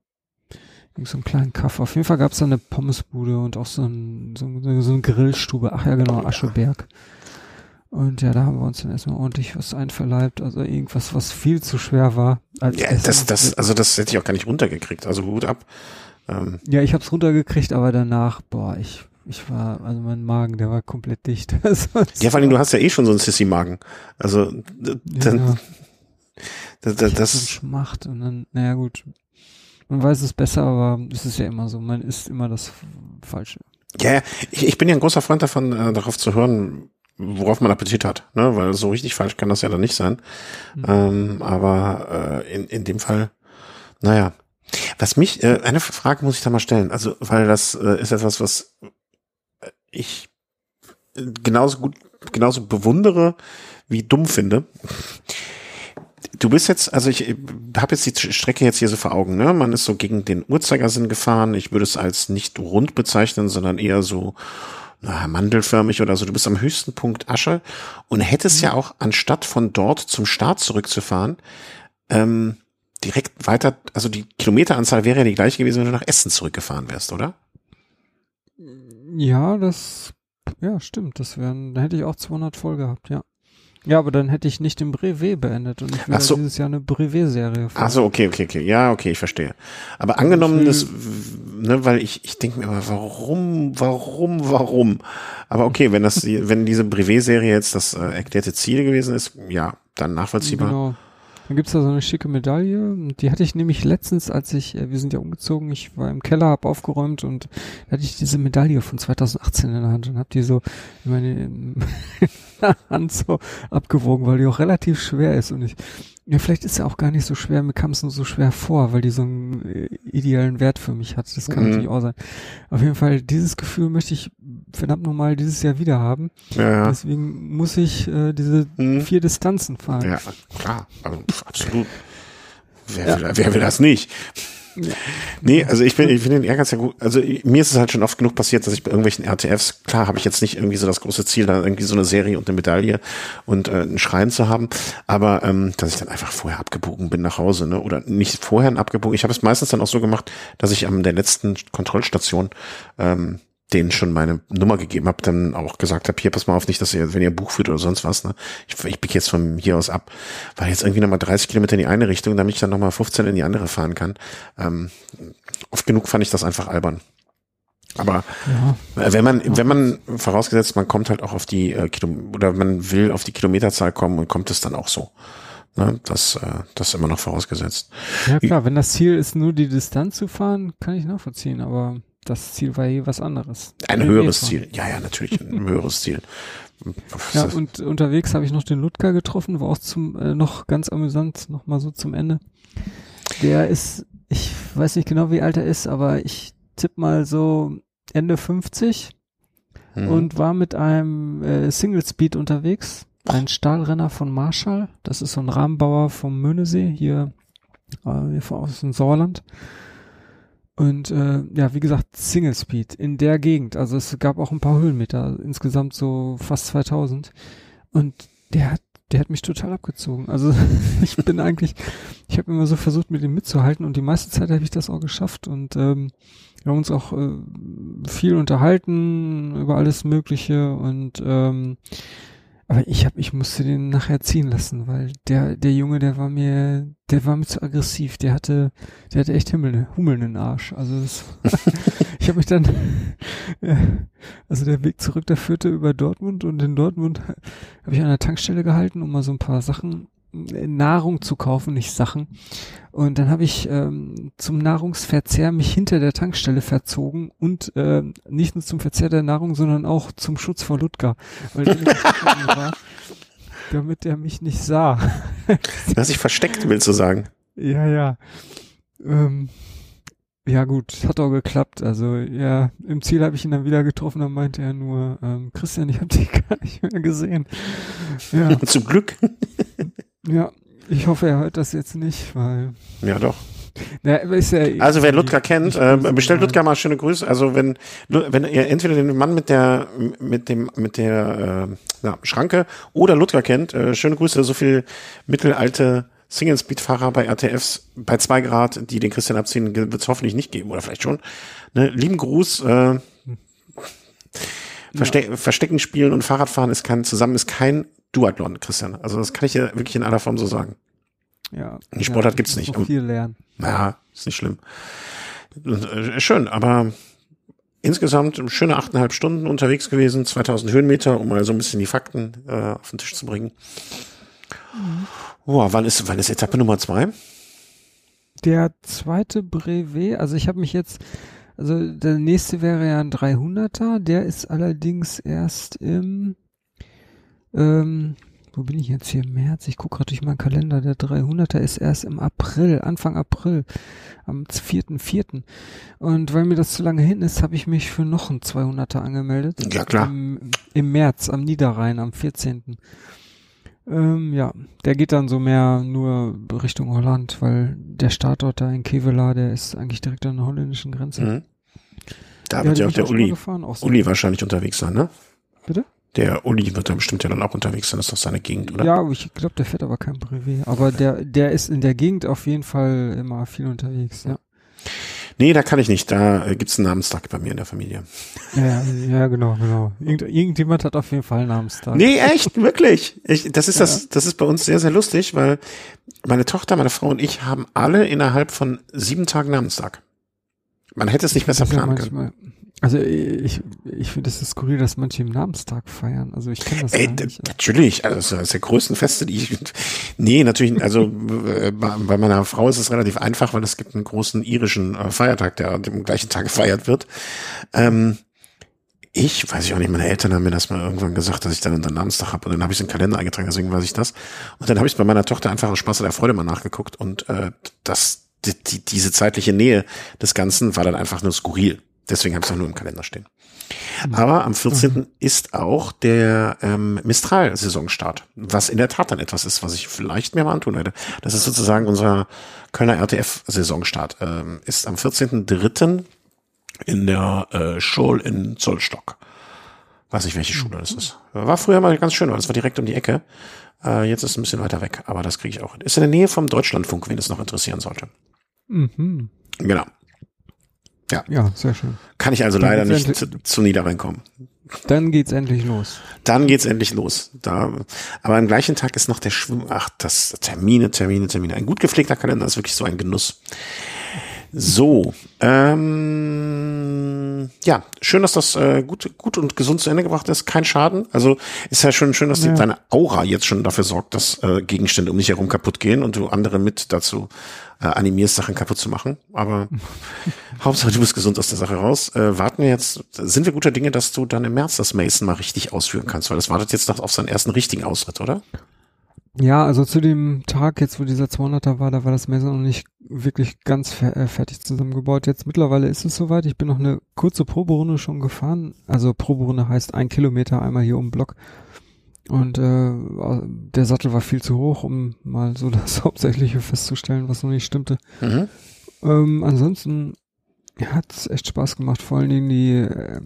äh, so einem kleinen Kaff. Auf jeden Fall gab es da eine Pommesbude und auch so, ein, so, so eine Grillstube. Ach ja, genau, Ascheberg. Und ja, da haben wir uns dann erstmal ordentlich was einverleibt, also irgendwas, was viel zu schwer war. Als ja, das, das, also das hätte ich auch gar nicht runtergekriegt, also gut ab. Ähm. Ja, ich hab's runtergekriegt, aber danach, boah, ich, ich war, also mein Magen, der war komplett dicht. *laughs* ja, vor allem, du hast ja eh schon so einen Sissy-Magen. Also, dann, ja. das, das, das ist. Schmacht und dann, naja, gut. Man weiß es besser, aber es ist ja immer so, man isst immer das Falsche. Ja, ich, ich bin ja ein großer Freund davon, äh, darauf zu hören, worauf man Appetit hat, ne? Weil so richtig falsch kann das ja dann nicht sein. Mhm. Ähm, aber äh, in, in dem Fall, naja. Was mich, äh, eine Frage muss ich da mal stellen, also weil das äh, ist etwas, was ich genauso gut, genauso bewundere wie dumm finde. Du bist jetzt, also ich habe jetzt die Strecke jetzt hier so vor Augen, ne? Man ist so gegen den Uhrzeigersinn gefahren. Ich würde es als nicht rund bezeichnen, sondern eher so na, mandelförmig oder so. Du bist am höchsten Punkt Asche und hättest mhm. ja auch, anstatt von dort zum Start zurückzufahren, ähm, direkt weiter, also die Kilometeranzahl wäre ja die gleiche gewesen, wenn du nach Essen zurückgefahren wärst, oder? Ja, das, ja, stimmt. Das wären, da hätte ich auch 200 voll gehabt, ja. Ja, aber dann hätte ich nicht den Brevet beendet und ich will so. dieses Jahr eine Brevet-Serie Ach so, okay, okay, okay. Ja, okay, ich verstehe. Aber angenommen, das, ne, weil ich, ich denke mir immer, warum, warum, warum? Aber okay, wenn das, *laughs* wenn diese Brevet-Serie jetzt das äh, erklärte Ziel gewesen ist, ja, dann nachvollziehbar. Genau. Dann gibt's da so eine schicke Medaille. Die hatte ich nämlich letztens, als ich, äh, wir sind ja umgezogen, ich war im Keller, hab aufgeräumt und da hatte ich diese Medaille von 2018 in der Hand und hab die so *laughs* in meine Hand so abgewogen, weil die auch relativ schwer ist und ich ja, vielleicht ist er auch gar nicht so schwer, mir kam es nur so schwer vor, weil die so einen äh, idealen Wert für mich hat. Das kann mhm. natürlich auch sein. Auf jeden Fall, dieses Gefühl möchte ich verdammt nochmal dieses Jahr wieder haben. Ja, ja. Deswegen muss ich äh, diese mhm. vier Distanzen fahren. Ja, klar, also, absolut. Wer, ja. will, wer will das nicht? Ja. Nee, also ich bin, ich finde den Ehrgeiz ja gut. Also mir ist es halt schon oft genug passiert, dass ich bei irgendwelchen RTFs, klar habe ich jetzt nicht irgendwie so das große Ziel, da irgendwie so eine Serie und eine Medaille und äh, einen Schrein zu haben, aber ähm, dass ich dann einfach vorher abgebogen bin nach Hause, ne? Oder nicht vorher abgebogen. Ich habe es meistens dann auch so gemacht, dass ich am der letzten Kontrollstation ähm, denen schon meine Nummer gegeben habe, dann auch gesagt habe, hier, pass mal auf, nicht, dass ihr, wenn ihr Buch führt oder sonst was, ne, ich, ich biege jetzt von hier aus ab, weil jetzt irgendwie nochmal 30 Kilometer in die eine Richtung, damit ich dann nochmal 15 in die andere fahren kann. Ähm, oft genug fand ich das einfach albern. Aber ja. wenn man, wenn man vorausgesetzt, man kommt halt auch auf die äh, Kilo oder man will auf die Kilometerzahl kommen und kommt es dann auch so. Ne, das, äh, das ist immer noch vorausgesetzt. Ja klar, wenn das Ziel ist, nur die Distanz zu fahren, kann ich nachvollziehen, aber das Ziel war je was anderes. Ein höheres Ziel. Ja, ja, natürlich ein *laughs* höheres Ziel. ja, und unterwegs habe ich noch den Ludger getroffen, war auch zum äh, noch ganz amüsant, noch mal so zum Ende. Der ist, ich weiß nicht genau, wie alt er ist, aber ich tipp mal so Ende 50 mhm. und war mit einem äh, Single Speed unterwegs. Ein Stahlrenner von Marshall. Das ist so ein Rahmenbauer vom Möhnesee hier, äh, hier aus dem Sauerland. Und äh, ja, wie gesagt, Single Speed in der Gegend. Also es gab auch ein paar Höhenmeter, insgesamt so fast 2000. Und der hat, der hat mich total abgezogen. Also *laughs* ich bin eigentlich, ich habe immer so versucht, mit ihm mitzuhalten und die meiste Zeit habe ich das auch geschafft. Und ähm, wir haben uns auch äh, viel unterhalten über alles Mögliche und ähm, aber ich hab, ich musste den nachher ziehen lassen, weil der, der Junge, der war mir, der war mir zu aggressiv. Der hatte, der hatte echt Himmel, Hummeln in den Arsch. Also das, *laughs* ich habe mich dann, ja, also der Weg zurück, der führte über Dortmund und in Dortmund habe ich an der Tankstelle gehalten, um mal so ein paar Sachen Nahrung zu kaufen, nicht Sachen. Und dann habe ich ähm, zum Nahrungsverzehr mich hinter der Tankstelle verzogen und äh, nicht nur zum Verzehr der Nahrung, sondern auch zum Schutz vor Ludger, weil der war, *laughs* damit er mich nicht sah. du hast dich versteckt, willst du sagen? Ja, ja. Ähm, ja gut, hat auch geklappt. Also ja, im Ziel habe ich ihn dann wieder getroffen, dann meinte er nur, ähm, Christian, ich habe dich gar nicht mehr gesehen. Ja. *laughs* Zum Glück. *laughs* Ja, ich hoffe, er hört das jetzt nicht, weil. Ja, doch. Na, ja Also wer Ludger kennt, äh, bestellt. Ludger mal schöne Grüße. Also wenn wenn ihr entweder den Mann mit der mit dem mit der äh, na, Schranke oder Ludger kennt, äh, schöne Grüße. So viel mittelalte Single Speed Fahrer bei RTFs bei zwei Grad, die den Christian abziehen, wird es hoffentlich nicht geben oder vielleicht schon. Ne, lieben Gruß. Äh, Verste Verstecken spielen und Fahrradfahren ist kein zusammen ist kein Duathlon, Christian. Also das kann ich ja wirklich in aller Form so sagen. Ja. Die Sportart ja, gibt's nicht. So viel lernen. Ja, ist nicht schlimm. Äh, Schön, aber insgesamt schöne achteinhalb Stunden unterwegs gewesen, 2000 Höhenmeter, um mal so ein bisschen die Fakten äh, auf den Tisch zu bringen. Boah, wann ist, wann ist Etappe Nummer zwei? Der zweite Brevet, also ich habe mich jetzt, also der nächste wäre ja ein 300er, der ist allerdings erst im, ähm, wo bin ich jetzt hier im März? Ich gucke gerade durch meinen Kalender. Der 300er ist erst im April, Anfang April, am 4.4. Und weil mir das zu lange hin ist, habe ich mich für noch einen 200er angemeldet. Ja, klar. Im, Im März, am Niederrhein, am 14. Ähm, ja, der geht dann so mehr nur Richtung Holland, weil der Startort da in Kevela, der ist eigentlich direkt an der holländischen Grenze. Mhm. Da wird ja auch der Uli, gefahren, auch so. Uli wahrscheinlich unterwegs sein, ne? Bitte? Der Uli wird da bestimmt ja dann auch unterwegs sein, das ist doch seine Gegend, oder? Ja, ich glaube, der fährt aber kein Brevet. Aber der, der ist in der Gegend auf jeden Fall immer viel unterwegs, ja. Nee, da kann ich nicht. Da äh, gibt's einen Namenstag bei mir in der Familie. Ja, ja, genau, genau. Irgend, irgendjemand hat auf jeden Fall einen Namenstag. Nee, echt, wirklich. Ich, das ist Ja. das, das ist bei uns sehr, sehr lustig, weil meine Tochter, meine Frau und ich haben alle innerhalb von sieben Tagen Namenstag. Man hätte es nicht besser ist ja planen können. Also ich, ich finde es skurril, dass manche im Namenstag feiern. Also ich kenne das Ey, nicht. natürlich, also das ist eines der größten Feste, die ich, nee, natürlich, also äh, bei meiner Frau ist es relativ einfach, weil es gibt einen großen irischen äh, Feiertag, der am gleichen Tag gefeiert wird. Ähm, ich weiß ich auch nicht, meine Eltern haben mir das mal irgendwann gesagt, dass ich dann einen Namenstag habe und dann habe ich es in den Kalender eingetragen, deswegen weiß ich das. Und dann habe ich bei meiner Tochter einfach aus Spaß an der Freude mal nachgeguckt und äh, das, die, die, diese zeitliche Nähe des Ganzen war dann einfach nur skurril. Deswegen habe ich es auch nur im Kalender stehen. Aber am 14. ist auch der ähm, Mistral-Saisonstart, was in der Tat dann etwas ist, was ich vielleicht mir mal antun werde. Das ist sozusagen unser Kölner RTF-Saisonstart. Ähm, ist am 14.3. in der äh, Schule in Zollstock. Weiß nicht, welche Schule das ist. War früher mal ganz schön, weil das war direkt um die Ecke. Äh, jetzt ist es ein bisschen weiter weg, aber das kriege ich auch. hin. Ist in der Nähe vom Deutschlandfunk, wen es noch interessieren sollte. Mhm. Genau. Ja, sehr schön. Kann ich also Dann leider nicht zu, zu Niederrhein kommen. Dann geht's endlich los. Dann geht's endlich los. Da, aber am gleichen Tag ist noch der Schwimm. Ach, das Termine, Termine, Termine. Ein gut gepflegter Kalender ist wirklich so ein Genuss. So, ähm, ja, schön, dass das äh, gut, gut und gesund zu Ende gebracht ist. Kein Schaden. Also ist ja schon schön, dass die, Ja. deine Aura jetzt schon dafür sorgt, dass äh, Gegenstände um dich herum kaputt gehen und du andere mit dazu äh, animierst, Sachen kaputt zu machen. Aber *laughs* Hauptsache, du bist gesund aus der Sache raus. Äh, warten wir jetzt, sind wir guter Dinge, dass du dann im März das Mason mal richtig ausführen kannst, weil das wartet jetzt noch auf seinen ersten richtigen Ausritt, oder? Ja, also zu dem Tag jetzt, wo dieser 200er war, da war das Messer noch nicht wirklich ganz fer äh, fertig zusammengebaut. Jetzt mittlerweile ist es soweit. Ich bin noch eine kurze Proberunde schon gefahren. Also Proberunde heißt ein Kilometer einmal hier um den Block. Und äh, der Sattel war viel zu hoch, um mal so *laughs* das Hauptsächliche festzustellen, was noch nicht stimmte. Mhm. Ähm, ansonsten hat es echt Spaß gemacht, vor allen Dingen die äh,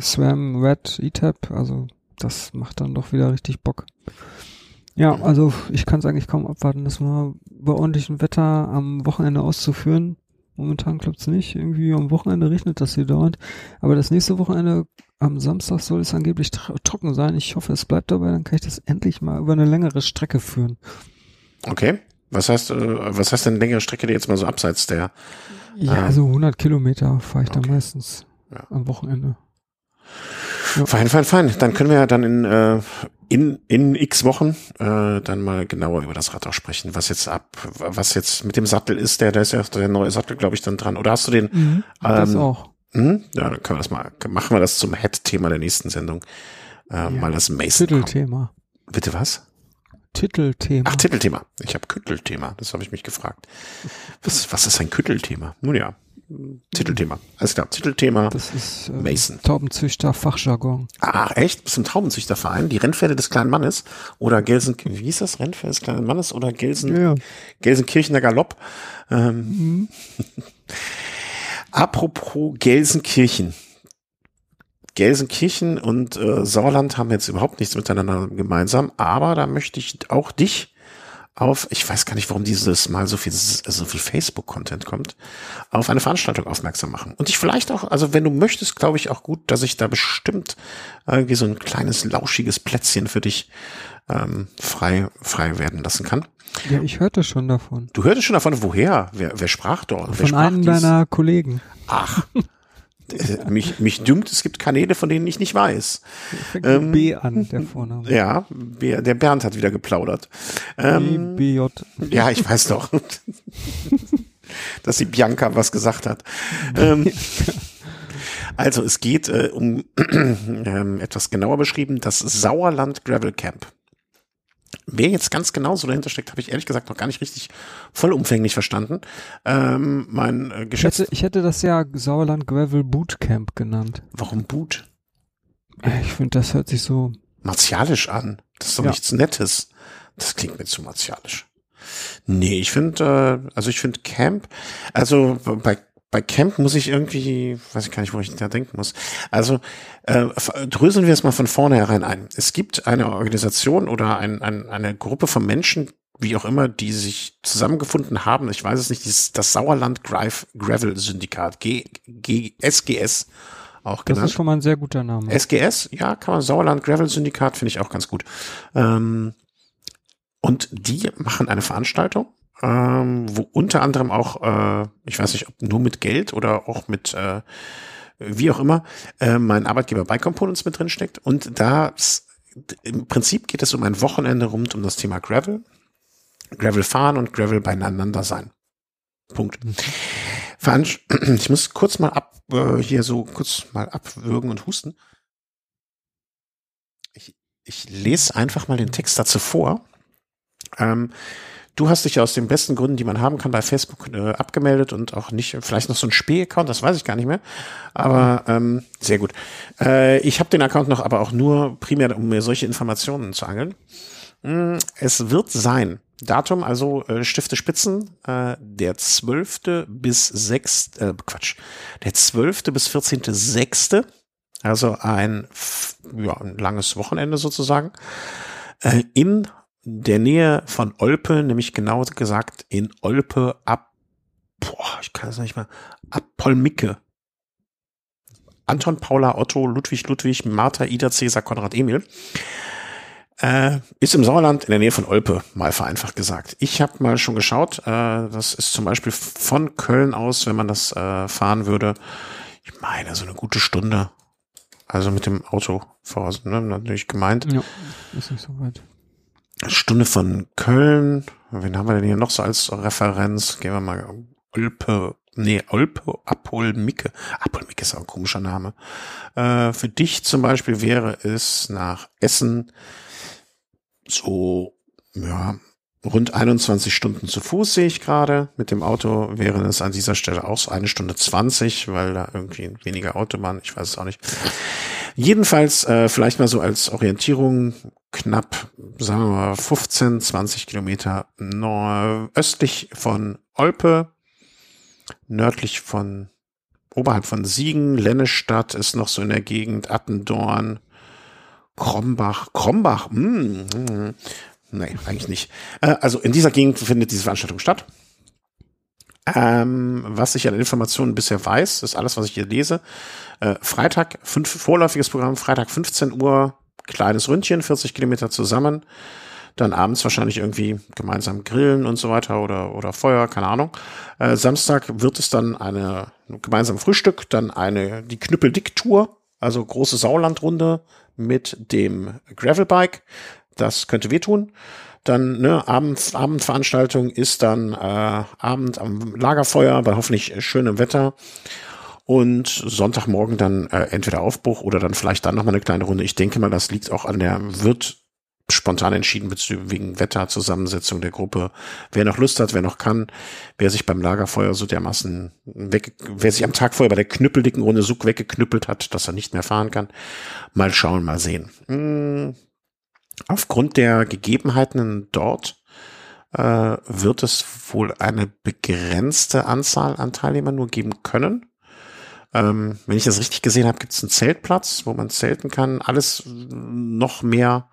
Swam Red E-Tap, also das macht dann doch wieder richtig Bock. Ja, also ich kann es eigentlich kaum abwarten, das mal bei ordentlichem Wetter am Wochenende auszuführen. Momentan klappt's nicht, irgendwie am Wochenende regnet das hier dauernd, aber das nächste Wochenende am Samstag soll es angeblich tro trocken sein. Ich hoffe, es bleibt dabei, dann kann ich das endlich mal über eine längere Strecke führen. Okay. Was heißt, äh, was heißt denn längere Strecke, die jetzt mal so abseits der? Ja, Ah. also 100 Kilometer fahre ich Okay. dann meistens Ja. am Wochenende. Fein, fein, fein. Dann können wir ja dann in, äh, in, in x Wochen äh, dann mal genauer über das Rad auch sprechen, was jetzt ab, was jetzt mit dem Sattel ist. Der, da ist ja der neue Sattel, glaube ich, dann dran. Oder hast du den? das Ähm, auch. Hm? Ja, dann können wir das mal, machen wir das zum Head-Thema der nächsten Sendung. Äh, Mal das Mason. Titelthema. Bitte was? Titelthema. Ach, Titelthema. Ich habe Küttelthema. Das habe ich mich gefragt. Was, was ist ein Küttelthema? Nun ja. Titelthema. Alles klar, Titelthema. Das ist äh, Mason. Taubenzüchter Fachjargon. Ach, echt? Bist du im Taubenzüchterverein? Die Rennpferde des kleinen Mannes? Oder Gelsen, wie hieß das? Rennpferde des kleinen Mannes? Oder Gelsen, Ja. Gelsenkirchener Galopp? Ähm, *laughs* Apropos Gelsenkirchen. Gelsenkirchen und äh, Sauerland haben jetzt überhaupt nichts miteinander gemeinsam, aber da möchte ich auch dich auf, ich weiß gar nicht, warum dieses Mal so viel, so viel Facebook-Content kommt, auf eine Veranstaltung aufmerksam machen. Und ich vielleicht auch, also wenn du möchtest, glaube ich auch gut, dass ich da bestimmt irgendwie so ein kleines, lauschiges Plätzchen für dich ähm, frei, frei werden lassen kann. Ja, ich hörte schon davon. Du hörtest schon davon, woher? Wer, wer sprach dort? wer Von sprach einem dies? deiner Kollegen. Ach. Äh, mich, mich dünkt, es gibt Kanäle, von denen ich nicht weiß. Fängt Ähm, B an, der Vorname. Ja, der Bernd hat wieder geplaudert. Ähm, BJ. ja, ich weiß doch, dass die Bianca was gesagt hat. Ähm, also es geht äh, um ähm, etwas genauer beschrieben, das Sauerland Gravel Camp. Wer jetzt ganz genau so dahinter steckt, habe ich ehrlich gesagt noch gar nicht richtig vollumfänglich verstanden. Ähm, mein äh, Ich Geschäfts... hätte, ich hätte das ja Sauerland Gravel Bootcamp genannt. Warum Boot? Ich finde, das hört sich so. martialisch an. Das ist doch Ja. nichts Nettes. Das klingt mir zu martialisch. Nee, ich finde, äh, also ich finde Camp, also bei, bei Camp muss ich irgendwie, weiß ich gar nicht, wo ich da denken muss. Also äh, dröseln wir es mal von vornherein ein. Es gibt eine Organisation oder ein, ein, eine Gruppe von Menschen, wie auch immer, die sich zusammengefunden haben. Ich weiß es nicht, dieses, das Sauerland Gravel Syndikat, G, G, SGS auch Das genannt. ist schon mal ein sehr guter Name. SGS, ja, kann man Sauerland Gravel Syndikat finde ich auch ganz gut. Ähm, und die machen eine Veranstaltung, ähm, wo unter anderem auch, äh, ich weiß nicht, ob nur mit Geld oder auch mit äh, wie auch immer, äh, mein Arbeitgeber bei Components mit drin steckt. Und da im Prinzip geht es um ein Wochenende rund um das Thema Gravel, Gravel fahren und Gravel beieinander sein. Punkt. Veranst *clears throat* ich muss kurz mal ab, äh, hier so kurz mal abwürgen und husten. Ich, ich lese einfach mal den Text dazu vor. Ähm, du hast dich ja aus den besten Gründen, die man haben kann, bei Facebook äh, abgemeldet und auch nicht, vielleicht noch so ein Spee-Account, das weiß ich gar nicht mehr. Aber ähm, sehr gut. Äh, ich habe den Account noch, aber auch nur primär, um mir solche Informationen zu angeln. Mm, Es wird sein. Datum, also äh, Stifte Spitzen, äh, der 12. bis 6. Äh, Quatsch, der 12. bis 14.6. Also ein, ja, ein langes Wochenende sozusagen. Äh, in der Nähe von Olpe, nämlich genau gesagt in Olpe ab, boah, ich kann es nicht mal, ab Polmicke. Anton, Paula, Otto, Ludwig, Ludwig, Martha, Ida, Cäsar, Konrad, Emil. Äh, ist im Sauerland in der Nähe von Olpe, mal vereinfacht gesagt. Ich habe mal schon geschaut, äh, das ist zum Beispiel von Köln aus, wenn man das äh, fahren würde, ich meine, so eine gute Stunde. Also mit dem Auto voraus, ne, natürlich gemeint. Ja, ist nicht so weit. Stunde von Köln. Wen haben wir denn hier noch so als Referenz? Gehen wir mal Olpe, nee, Olpe, Apolmicke. Apolmicke ist auch ein komischer Name. Äh, für dich zum Beispiel wäre es nach Essen so, ja, rund 21 Stunden zu Fuß sehe ich gerade. Mit dem Auto wäre es an dieser Stelle auch so eine Stunde 20, weil da irgendwie weniger Autobahn, ich weiß es auch nicht. Jedenfalls äh, vielleicht mal so als Orientierung knapp, sagen wir mal 15, 20 Kilometer östlich von Olpe, nördlich von oberhalb von Siegen, Lennestadt ist noch so in der Gegend, Attendorn, Krombach, Krombach, mm, mm, nee, eigentlich nicht. Äh, also in dieser Gegend findet diese Veranstaltung statt. Ähm, was ich an Informationen bisher weiß, ist alles, was ich hier lese. Äh, Freitag, fünf, vorläufiges Programm, Freitag 15 Uhr, kleines Ründchen, 40 Kilometer zusammen. Dann abends wahrscheinlich irgendwie gemeinsam grillen und so weiter oder, oder Feuer, keine Ahnung. Äh, Samstag wird es dann eine gemeinsam Frühstück, dann eine, die Knüppeldick-Tour, also große Saulandrunde mit dem Gravelbike. Das könnte wehtun. Dann ne, Abend, Abendveranstaltung ist dann äh, Abend am Lagerfeuer bei hoffentlich schönem Wetter. Und Sonntagmorgen dann äh, entweder Aufbruch oder dann vielleicht dann nochmal eine kleine Runde. Ich denke mal, das liegt auch an der, wird spontan entschieden wegen Wetterzusammensetzung der Gruppe. Wer noch Lust hat, wer noch kann, wer sich beim Lagerfeuer so dermaßen weg, wer sich am Tag vorher bei der knüppeldicken Runde Sug weggeknüppelt hat, dass er nicht mehr fahren kann. Mal schauen, mal sehen. Hm, aufgrund der Gegebenheiten dort äh, wird es wohl eine begrenzte Anzahl an Teilnehmern nur geben können. Ähm, wenn ich das richtig gesehen habe, gibt es einen Zeltplatz, wo man zelten kann. Alles noch mehr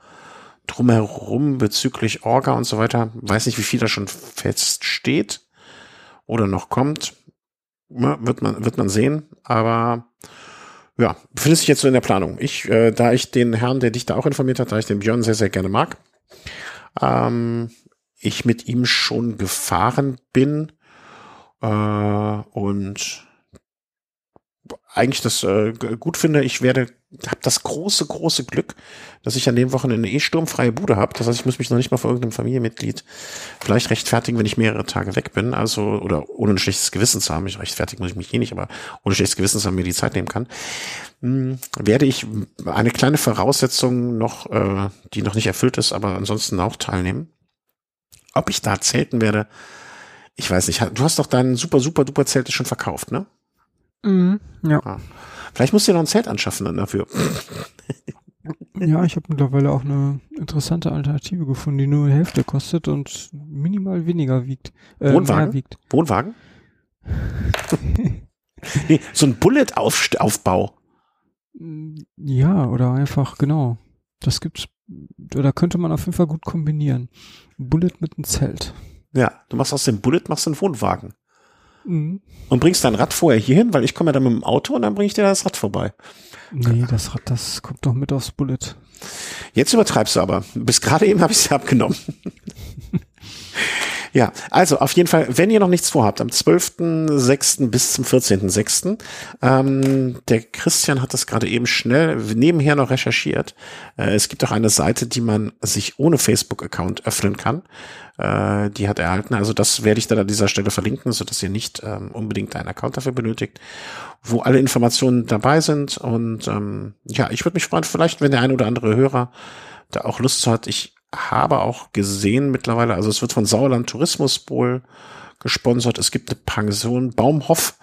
drumherum bezüglich Orga und so weiter. Weiß nicht, wie viel da schon feststeht oder noch kommt. Ja, wird man, wird man sehen. Aber ja, befindet sich jetzt so in der Planung. Ich, äh, da ich den Herrn, der dich da auch informiert hat, da ich den Björn sehr, sehr gerne mag, ähm, ich mit ihm schon gefahren bin äh, und eigentlich das äh, gut finde. Ich werde, habe das große, große Glück, dass ich an dem Wochenende eh sturmfreie Bude habe. Das heißt, ich muss mich noch nicht mal vor irgendeinem Familienmitglied vielleicht rechtfertigen, wenn ich mehrere Tage weg bin. Also, oder ohne ein schlechtes Gewissen zu haben. Ich rechtfertigen muss ich mich eh nicht, aber ohne schlechtes Gewissen zu haben, mir die Zeit nehmen kann. Hm, werde ich eine kleine Voraussetzung noch, äh, die noch nicht erfüllt ist, aber ansonsten auch teilnehmen. Ob ich da zelten werde, ich weiß nicht. Du hast doch dein super, super, duper Zelt schon verkauft, ne? Mhm, ja. Ah. Vielleicht musst du dir noch ein Zelt anschaffen dann dafür. *laughs* Ja, ich habe mittlerweile auch eine interessante Alternative gefunden, die nur die Hälfte kostet und minimal weniger wiegt. Äh, Wohnwagen? Wiegt. Wohnwagen? *laughs* nee, so ein Bullet-Aufbau. Ja, oder einfach, genau. Das gibt's, oder könnte man auf jeden Fall gut kombinieren. Bullet mit einem Zelt. Ja, du machst aus dem Bullet, machst einen Wohnwagen. Mhm. Und bringst dein Rad vorher hier hin, weil ich komme ja dann mit dem Auto und dann bringe ich dir das Rad vorbei. Nee, das Rad, das kommt doch mit aufs Bullet. Jetzt übertreibst du aber. Bis gerade eben habe ich es abgenommen. *laughs* Ja, also auf jeden Fall, wenn ihr noch nichts vorhabt, am 12.06. bis zum 14.06. Ähm, der Christian hat das gerade eben schnell nebenher noch recherchiert. Äh, es gibt auch eine Seite, die man sich ohne Facebook-Account öffnen kann. Äh, die hat er erhalten. Also das werde ich dann an dieser Stelle verlinken, so dass ihr nicht ähm, unbedingt einen Account dafür benötigt, wo alle Informationen dabei sind. Und ähm, ja, ich würde mich freuen, vielleicht, wenn der ein oder andere Hörer da auch Lust hat. Ich habe auch gesehen mittlerweile, also es wird von Sauerland Tourismus wohl gesponsert. Es gibt eine Pension Baumhoff,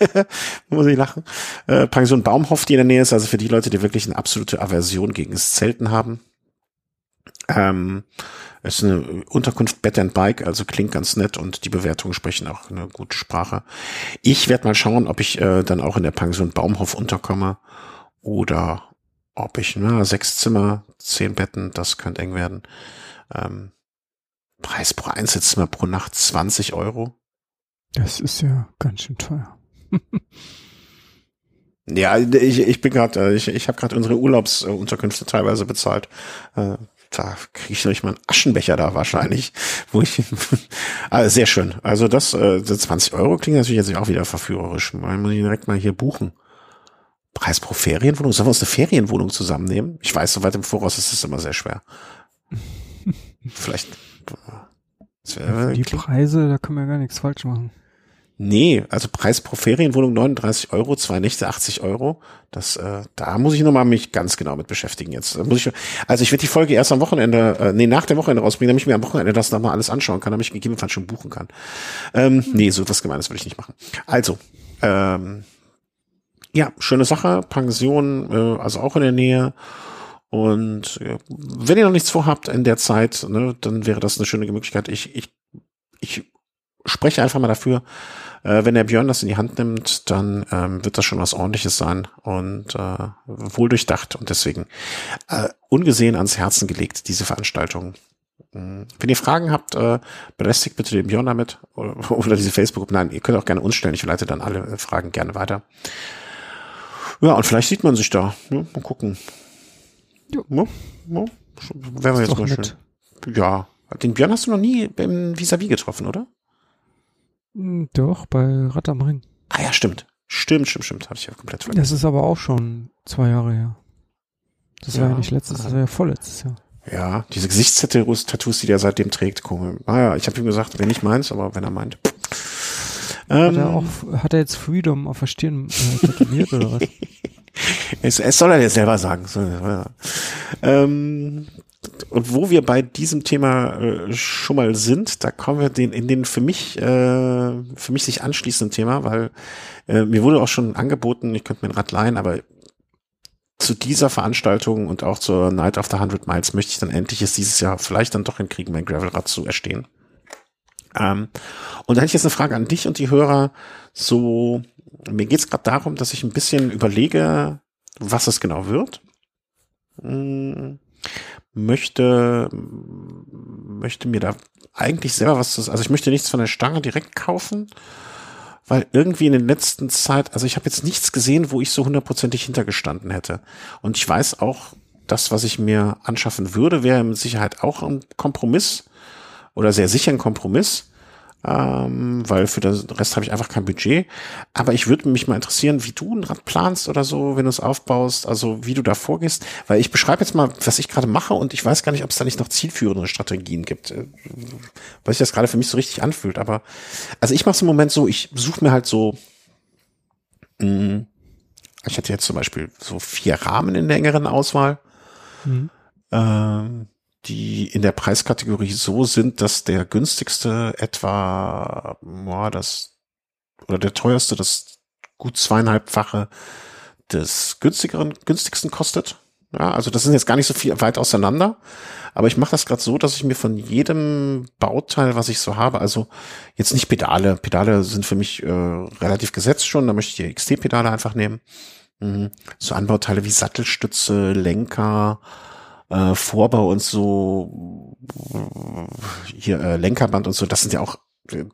*laughs* muss ich lachen, äh, Pension Baumhoff, die in der Nähe ist, also für die Leute, die wirklich eine absolute Aversion gegen das Zelten haben. Ähm, es ist eine Unterkunft Bed and Bike, also klingt ganz nett und die Bewertungen sprechen auch eine gute Sprache. Ich werde mal schauen, ob ich äh, dann auch in der Pension Baumhoff unterkomme oder ich, na, sechs Zimmer, zehn Betten, das könnte eng werden. Ähm, Preis pro Einzelzimmer pro Nacht 20 Euro. Das ist ja ganz schön teuer. *laughs* ja, ich, ich bin gerade, äh, ich, ich habe gerade unsere Urlaubsunterkünfte teilweise bezahlt. Äh, da kriege ich noch mal einen Aschenbecher da wahrscheinlich, *laughs* wo ich also sehr schön. Also das, äh, 20 Euro klingt natürlich jetzt auch wieder verführerisch. Man muss ich direkt mal hier buchen. Preis pro Ferienwohnung? Sollen wir uns eine Ferienwohnung zusammennehmen? Ich weiß, so weit im Voraus ist es immer sehr schwer. *laughs* Vielleicht. Wär, die Preise, da können wir gar nichts falsch machen. Nee, also Preis pro Ferienwohnung 39 Euro, zwei Nächte 80 Euro. Das, äh, da muss ich nochmal mich ganz genau mit beschäftigen jetzt. Da muss ich, also ich werde die Folge erst am Wochenende, äh, nee, nach dem Wochenende rausbringen, damit ich mir am Wochenende das nochmal alles anschauen kann, damit ich gegebenenfalls schon buchen kann. Ähm, nee, so was Gemeines würde ich nicht machen. Also, ähm, ja, schöne Sache. Pension, äh, also auch in der Nähe. Und äh, wenn ihr noch nichts vorhabt in der Zeit, ne, dann wäre das eine schöne Möglichkeit. Ich, ich, ich spreche einfach mal dafür. Äh, wenn der Björn das in die Hand nimmt, dann ähm, wird das schon was ordentliches sein und äh, wohl durchdacht und deswegen äh, ungesehen ans Herzen gelegt, diese Veranstaltung. Hm, wenn ihr Fragen habt, äh, belästigt bitte den Björn damit oder, *laughs* oder diese Facebook-Gruppe. Nein, ihr könnt auch gerne uns stellen. Ich leite dann alle Fragen gerne weiter. Ja, und vielleicht sieht man sich da. Ja, mal gucken. Ja, ja, ja. Wäre jetzt mal schön. Ja. Den Björn hast du noch nie beim Vis-a-vis getroffen, oder? Hm, doch, bei Rad am Ring. Ah ja, stimmt. Stimmt, stimmt, stimmt. Hatte ich ja komplett vergessen. Das ist aber auch schon zwei Jahre her. Das ja, war ja nicht letztes, das war ja vorletztes Jahr. Ja, diese Gesichtstattoos, die der seitdem trägt, komisch. Ah ja, ich habe ihm gesagt, wenn nicht meins, aber wenn er meint. Hat er ähm. auch, hat er jetzt Freedom auf der Stirn äh, tätowiert oder was? *laughs* es, es soll er jetzt selber sagen. Ähm, und wo wir bei diesem Thema äh, schon mal sind, da kommen wir den, in den für mich, äh, für mich sich anschließenden Thema, weil äh, mir wurde auch schon angeboten, ich könnte mir ein Rad leihen, aber zu dieser Veranstaltung und auch zur Night of the 100 Miles möchte ich dann endlich es dieses Jahr vielleicht dann doch hinkriegen, mein Gravelrad zu erstehen. Ähm, und da hätte ich jetzt eine Frage an dich und die Hörer. So, mir geht es gerade darum, dass ich ein bisschen überlege, was es genau wird. Hm, möchte, möchte mir da eigentlich selber was, also ich möchte nichts von der Stange direkt kaufen, weil irgendwie in den letzten Zeit, also ich habe jetzt nichts gesehen, wo ich so hundertprozentig hintergestanden hätte. Und ich weiß auch, das, was ich mir anschaffen würde, wäre mit Sicherheit auch ein Kompromiss oder sehr sicher ein Kompromiss ähm, weil für den Rest habe ich einfach kein Budget. Aber ich würde mich mal interessieren, wie du ein Rad planst oder so, wenn du es aufbaust, also wie du da vorgehst, weil ich beschreibe jetzt mal, was ich gerade mache und ich weiß gar nicht, ob es da nicht noch zielführende Strategien gibt, äh, weil sich das gerade für mich so richtig anfühlt. Aber also ich mache es im Moment so, ich suche mir halt so, mh, mm, ich hatte jetzt zum Beispiel so vier Rahmen in der engeren Auswahl. Mhm. Ähm, die in der Preiskategorie so sind, dass der günstigste etwa, boah, das, oder der teuerste das gut zweieinhalbfache des günstigeren, günstigsten kostet. Ja, also das sind jetzt gar nicht so viel weit auseinander, aber ich mache das gerade so, dass ich mir von jedem Bauteil, was ich so habe, also jetzt nicht Pedale, Pedale sind für mich äh, relativ gesetzt schon, da möchte ich die XT-Pedale einfach nehmen. Mhm. So Anbauteile wie Sattelstütze, Lenker, äh, Vorbau und so, hier äh, Lenkerband und so, das sind ja auch,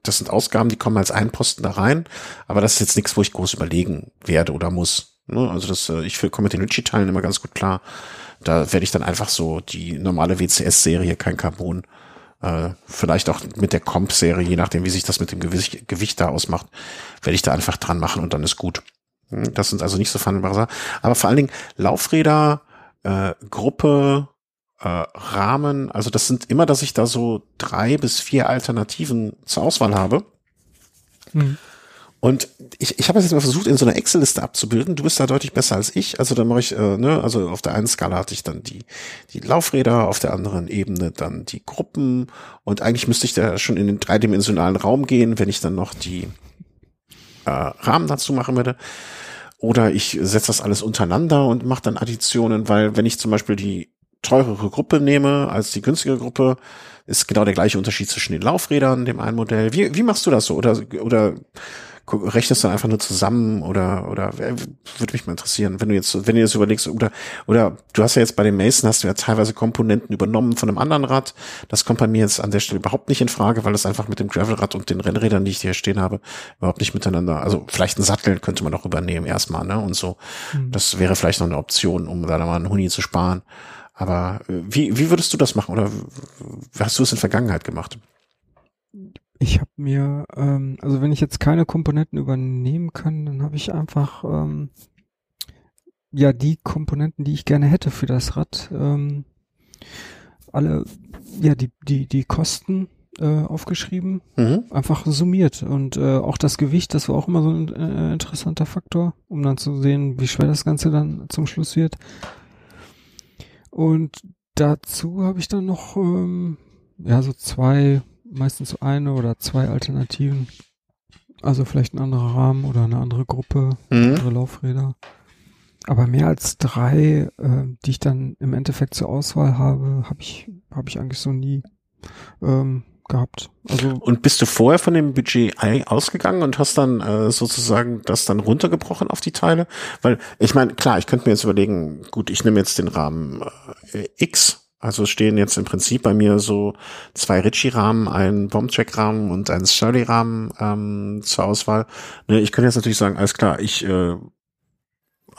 das sind Ausgaben, die kommen als Einposten da rein, aber das ist jetzt nichts, wo ich groß überlegen werde oder muss. Ne? Also das, äh, ich komme mit den Ritchie-Teilen immer ganz gut klar. Da werde ich dann einfach so die normale WCS-Serie, kein Carbon, äh, vielleicht auch mit der Comp-Serie, je nachdem, wie sich das mit dem Gewicht, Gewicht da ausmacht, werde ich da einfach dran machen und dann ist gut. Hm, das sind also nicht so verhandelbare Sachen. Aber vor allen Dingen Laufräder, äh, Gruppe, äh, Rahmen, also das sind immer, dass ich da so drei bis vier Alternativen zur Auswahl habe. Mhm. Und ich, ich habe jetzt mal versucht, in so einer Excel-Liste abzubilden. Du bist da deutlich besser als ich. Also dann mache ich, äh, ne, also auf der einen Skala hatte ich dann die, die Laufräder, auf der anderen Ebene dann die Gruppen. Und eigentlich müsste ich da schon in den dreidimensionalen Raum gehen, wenn ich dann noch die äh, Rahmen dazu machen würde. Oder ich setze das alles untereinander und mache dann Additionen, weil wenn ich zum Beispiel die teurere Gruppe nehme als die günstige Gruppe, ist genau der gleiche Unterschied zwischen den Laufrädern, dem einen Modell. Wie, wie machst du das so? Oder, oder rechnest du einfach nur zusammen oder oder würde mich mal interessieren, wenn du jetzt wenn du jetzt überlegst oder oder du hast ja jetzt bei den Mason hast du ja teilweise Komponenten übernommen von einem anderen Rad. Das kommt bei mir jetzt an der Stelle überhaupt nicht in Frage, weil es einfach mit dem Gravelrad und den Rennrädern, die ich hier stehen habe, überhaupt nicht miteinander. Also vielleicht ein Sattel könnte man noch übernehmen erstmal, ne? Und so. Mhm. Das wäre vielleicht noch eine Option, um da mal einen Huni zu sparen. Aber äh, wie, wie würdest du das machen oder hast du es in Vergangenheit gemacht? Ich habe mir, ähm, also wenn ich jetzt keine Komponenten übernehmen kann, dann habe ich einfach ähm, ja die Komponenten, die ich gerne hätte für das Rad, ähm, alle, ja die die die Kosten äh, aufgeschrieben, mhm. einfach summiert und äh, auch das Gewicht, das war auch immer so ein äh, interessanter Faktor, um dann zu sehen, wie schwer das Ganze dann zum Schluss wird. Und dazu habe ich dann noch ähm, ja so zwei, meistens eine oder zwei Alternativen. Also vielleicht ein anderer Rahmen oder eine andere Gruppe, mhm. andere Laufräder. Aber mehr als drei, äh, die ich dann im Endeffekt zur Auswahl habe, habe ich, habe ich eigentlich so nie. Ähm, gehabt. Also und bist du vorher von dem Budget ausgegangen und hast dann äh, sozusagen das dann runtergebrochen auf die Teile? Weil ich meine, klar, ich könnte mir jetzt überlegen, gut, ich nehme jetzt den Rahmen äh, X. Also stehen jetzt im Prinzip bei mir so zwei Ritchie-Rahmen, ein Bombtrack-Rahmen und ein Surly-Rahmen ähm, zur Auswahl. Ne, ich könnte jetzt natürlich sagen, alles klar, ich äh,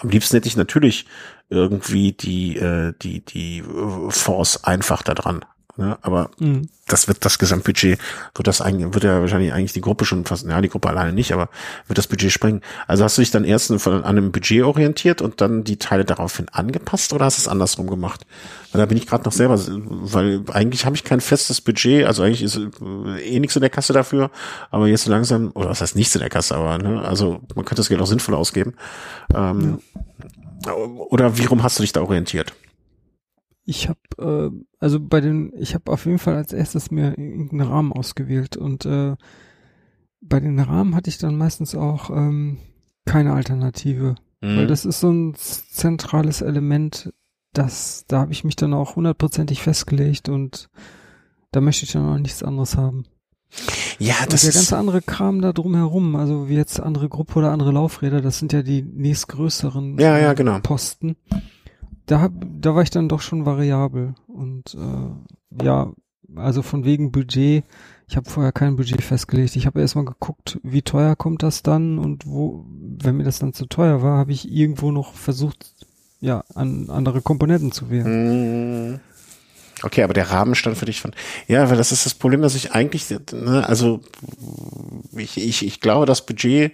am liebsten hätte ich natürlich irgendwie die äh, die die Force einfach da dran. Ne? Aber mhm. das wird das Gesamtbudget, wird das eigentlich, wird ja wahrscheinlich eigentlich die Gruppe schon fast, ja, die Gruppe alleine nicht, aber wird das Budget springen. Also hast du dich dann erst von, an einem Budget orientiert und dann die Teile daraufhin angepasst oder hast du es andersrum gemacht? Weil da bin ich gerade noch selber, weil eigentlich habe ich kein festes Budget, also eigentlich ist äh, eh nichts in der Kasse dafür, aber jetzt langsam, oder was heißt nichts in der Kasse, aber ne, also man könnte das Geld auch sinnvoll ausgeben. Ähm, ja. Oder wie rum hast du dich da orientiert? Ich habe äh, also bei den ich habe auf jeden Fall als erstes mir irgendeinen Rahmen ausgewählt und äh, bei den Rahmen hatte ich dann meistens auch ähm, keine Alternative, mhm. weil das ist so ein zentrales Element, das da habe ich mich dann auch hundertprozentig festgelegt und da möchte ich dann auch nichts anderes haben. Ja, das und der ganze andere Kram da drumherum, also wie jetzt andere Gruppe oder andere Laufräder, das sind ja die nächstgrößeren ja, ja, genau. Posten. Da hab, da war ich dann doch schon variabel und äh, ja, also von wegen Budget. Ich habe vorher kein Budget festgelegt. Ich habe erstmal geguckt, wie teuer kommt das dann und wo, wenn mir das dann zu teuer war, habe ich irgendwo noch versucht, ja, an andere Komponenten zu wählen. Mhm. Okay, aber der Rahmen stand für dich von. Ja, weil das ist das Problem, dass ich eigentlich, ne, also ich, ich, ich glaube, das Budget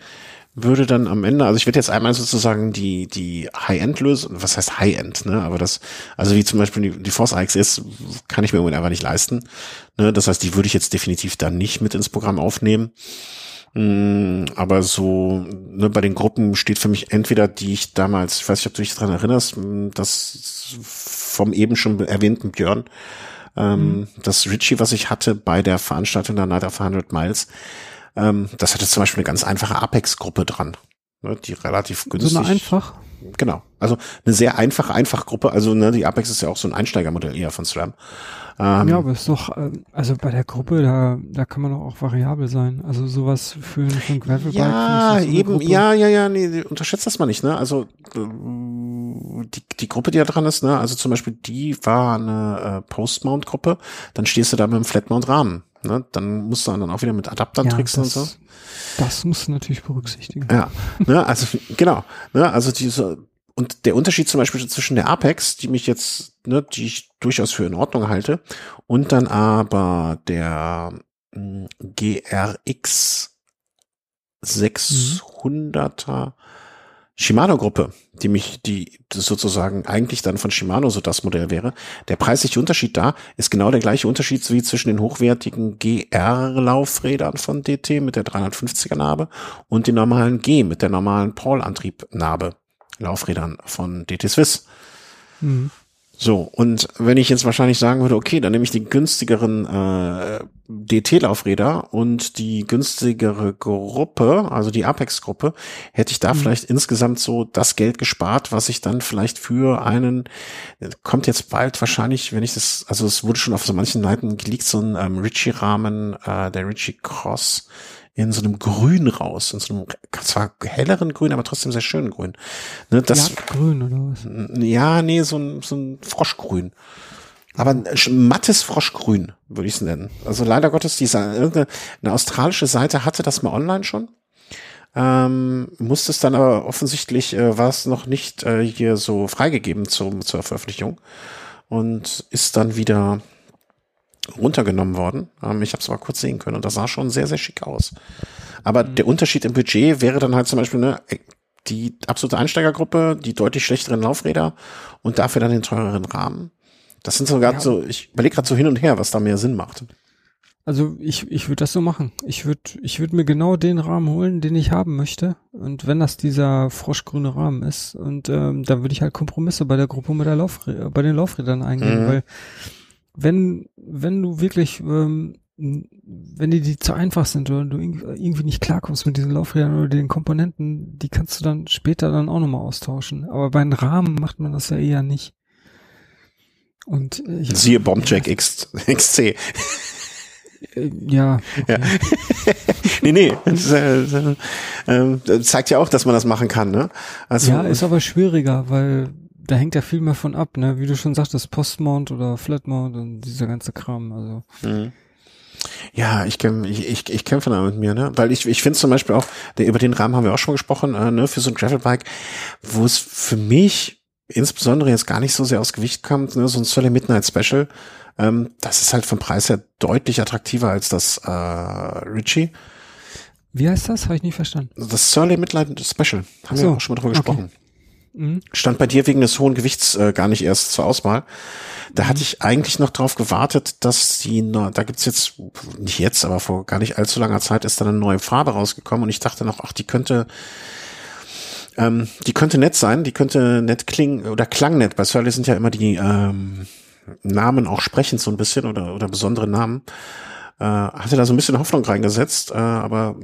würde dann am Ende, also ich werde jetzt einmal sozusagen die, die High-End-Lösung, was heißt High-End, ne? Aber das, also wie zum Beispiel die, die Force AXS kann ich mir einfach nicht leisten. Ne? Das heißt, die würde ich jetzt definitiv dann nicht mit ins Programm aufnehmen. Mm, aber so, ne, bei den Gruppen steht für mich entweder die ich damals, ich weiß nicht, ob du dich daran erinnerst, mm, das vom eben schon erwähnten Björn, ähm, mhm. das Richie, was ich hatte bei der Veranstaltung der Night of 100 Miles, ähm, das hatte zum Beispiel eine ganz einfache Apex-Gruppe dran, ne, die relativ günstig. So eine einfach? Genau. Also eine sehr einfache Einfachgruppe. Also ne, die Apex ist ja auch so ein Einsteigermodell eher von SRAM. Ähm, ja, aber ist doch, ähm, also bei der Gruppe, da, da kann man doch auch variabel sein. Also sowas für, für ein Gravelbike. Ja, so eben, Gruppe. ja, ja, ja, nee, unterschätzt das mal nicht, ne? Also die, die Gruppe, die da dran ist, ne? Also zum Beispiel die war eine äh, Post-Mount-Gruppe, dann stehst du da mit einem Flat-Mount-Rahmen. Ne? Dann musst du dann auch wieder mit Adaptern ja, tricksen und so. Das musst du natürlich berücksichtigen. Ja, ne, also genau, ne, also diese und der Unterschied zum Beispiel zwischen der Apex, die mich jetzt, ne, die ich durchaus für in Ordnung halte, und dann aber der mh, GRX 600er Shimano-Gruppe, die mich, die sozusagen eigentlich dann von Shimano so das Modell wäre. Der preisliche Unterschied da ist genau der gleiche Unterschied wie zwischen den hochwertigen GR-Laufrädern von DT mit der 350er Narbe und den normalen G mit der normalen Paul-Antrieb-Narbe. Laufrädern von DT Swiss. Mhm. So, und wenn ich jetzt wahrscheinlich sagen würde, okay, dann nehme ich die günstigeren äh, DT-Laufräder und die günstigere Gruppe, also die Apex-Gruppe, hätte ich da mhm. vielleicht insgesamt so das Geld gespart, was ich dann vielleicht für einen, kommt jetzt bald wahrscheinlich, wenn ich das, also es wurde schon auf so manchen Seiten geleakt, so ein ähm, Ritchie-Rahmen, äh, der Ritchie Cross in so einem Grün raus, in so einem zwar helleren Grün, aber trotzdem sehr schönen Grün. Ne, das, Grün oder was? Ja, nee, so ein, so ein Froschgrün. Aber ein mattes Froschgrün, würde ich es nennen. Also leider Gottes, diese, irgendeine eine australische Seite hatte das mal online schon. Ähm, musste es dann aber offensichtlich, äh, war es noch nicht äh, hier so freigegeben zum, zur Veröffentlichung und ist dann wieder runtergenommen worden. Ähm, ich habe es aber kurz sehen können und das sah schon sehr, sehr schick aus. Aber mhm. der Unterschied im Budget wäre dann halt zum Beispiel ne, die absolute Einsteigergruppe, die deutlich schlechteren Laufräder und dafür dann den teureren Rahmen. Das sind sogar ja. so, ich überlege gerade so hin und her, was da mehr Sinn macht. Also ich, ich würde das so machen. Ich würde ich würd mir genau den Rahmen holen, den ich haben möchte. Und wenn das dieser froschgrüne Rahmen ist, und ähm, dann würde ich halt Kompromisse bei der Gruppe mit der Laufrä bei den Laufrädern eingehen, mhm. weil wenn, wenn du wirklich, ähm, wenn die, die zu einfach sind oder du irgendwie nicht klarkommst mit diesen Laufrädern oder den Komponenten, die kannst du dann später dann auch nochmal austauschen. Aber bei den Rahmen macht man das ja eher nicht. Und äh, ich Siehe Bombjack X, XC. Äh, ja. Okay. ja. *laughs* nee, nee. Das, äh, äh, zeigt ja auch, dass man das machen kann, ne? Also, ja, ist aber schwieriger, weil da hängt ja viel mehr von ab, ne? Wie du schon sagtest, Postmount oder Flatmount und dieser ganze Kram. Also. Mhm. Ja, ich, kämpfe, ich, ich, ich kämpfe da mit mir, ne? Weil ich, ich finde zum Beispiel auch, der, über den Rahmen haben wir auch schon gesprochen, äh, ne, für so ein Gravelbike, wo es für mich insbesondere jetzt gar nicht so sehr aus Gewicht kommt, ne, so ein Sully Midnight Special, ähm, das ist halt vom Preis her deutlich attraktiver als das äh, Ritchie. Wie heißt das? Habe ich nicht verstanden. Das Surly Midnight Special. Haben so, wir auch schon mal drüber okay. gesprochen. Mhm. Stand bei dir wegen des hohen Gewichts äh, gar nicht erst zur Auswahl. Da mhm. hatte ich eigentlich noch drauf gewartet, dass die, na, da gibt's jetzt, nicht jetzt, aber vor gar nicht allzu langer Zeit ist dann eine neue Farbe rausgekommen und ich dachte noch, ach, die könnte, ähm, die könnte nett sein, die könnte nett klingen oder klang nett. Bei Surly sind ja immer die, ähm, Namen auch sprechen so ein bisschen oder, oder besondere Namen. Äh, hatte da so ein bisschen Hoffnung reingesetzt, äh, aber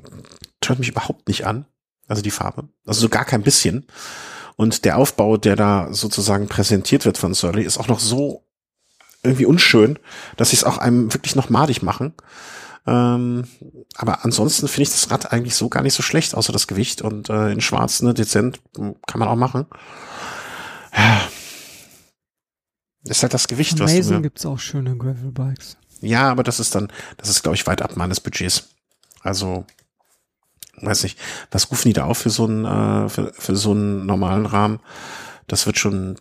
hört mich überhaupt nicht an. Also die Farbe. Also so gar kein bisschen. Und der Aufbau, der da sozusagen präsentiert wird von Surly, ist auch noch so irgendwie unschön, dass sie es auch einem wirklich noch madig machen. Ähm, aber ansonsten finde ich das Rad eigentlich so gar nicht so schlecht, außer das Gewicht und äh, in Schwarz, ne, dezent, kann man auch machen. Ja. Ist halt das Gewicht, Amazing was du mir, gibt's auch schöne Gravelbikes. Ja, aber das ist dann, das ist, glaube ich, weit ab meines Budgets. Also, weiß nicht, was rufen die da auf für so einen, äh, für, für so einen normalen Rahmen? Das wird schon,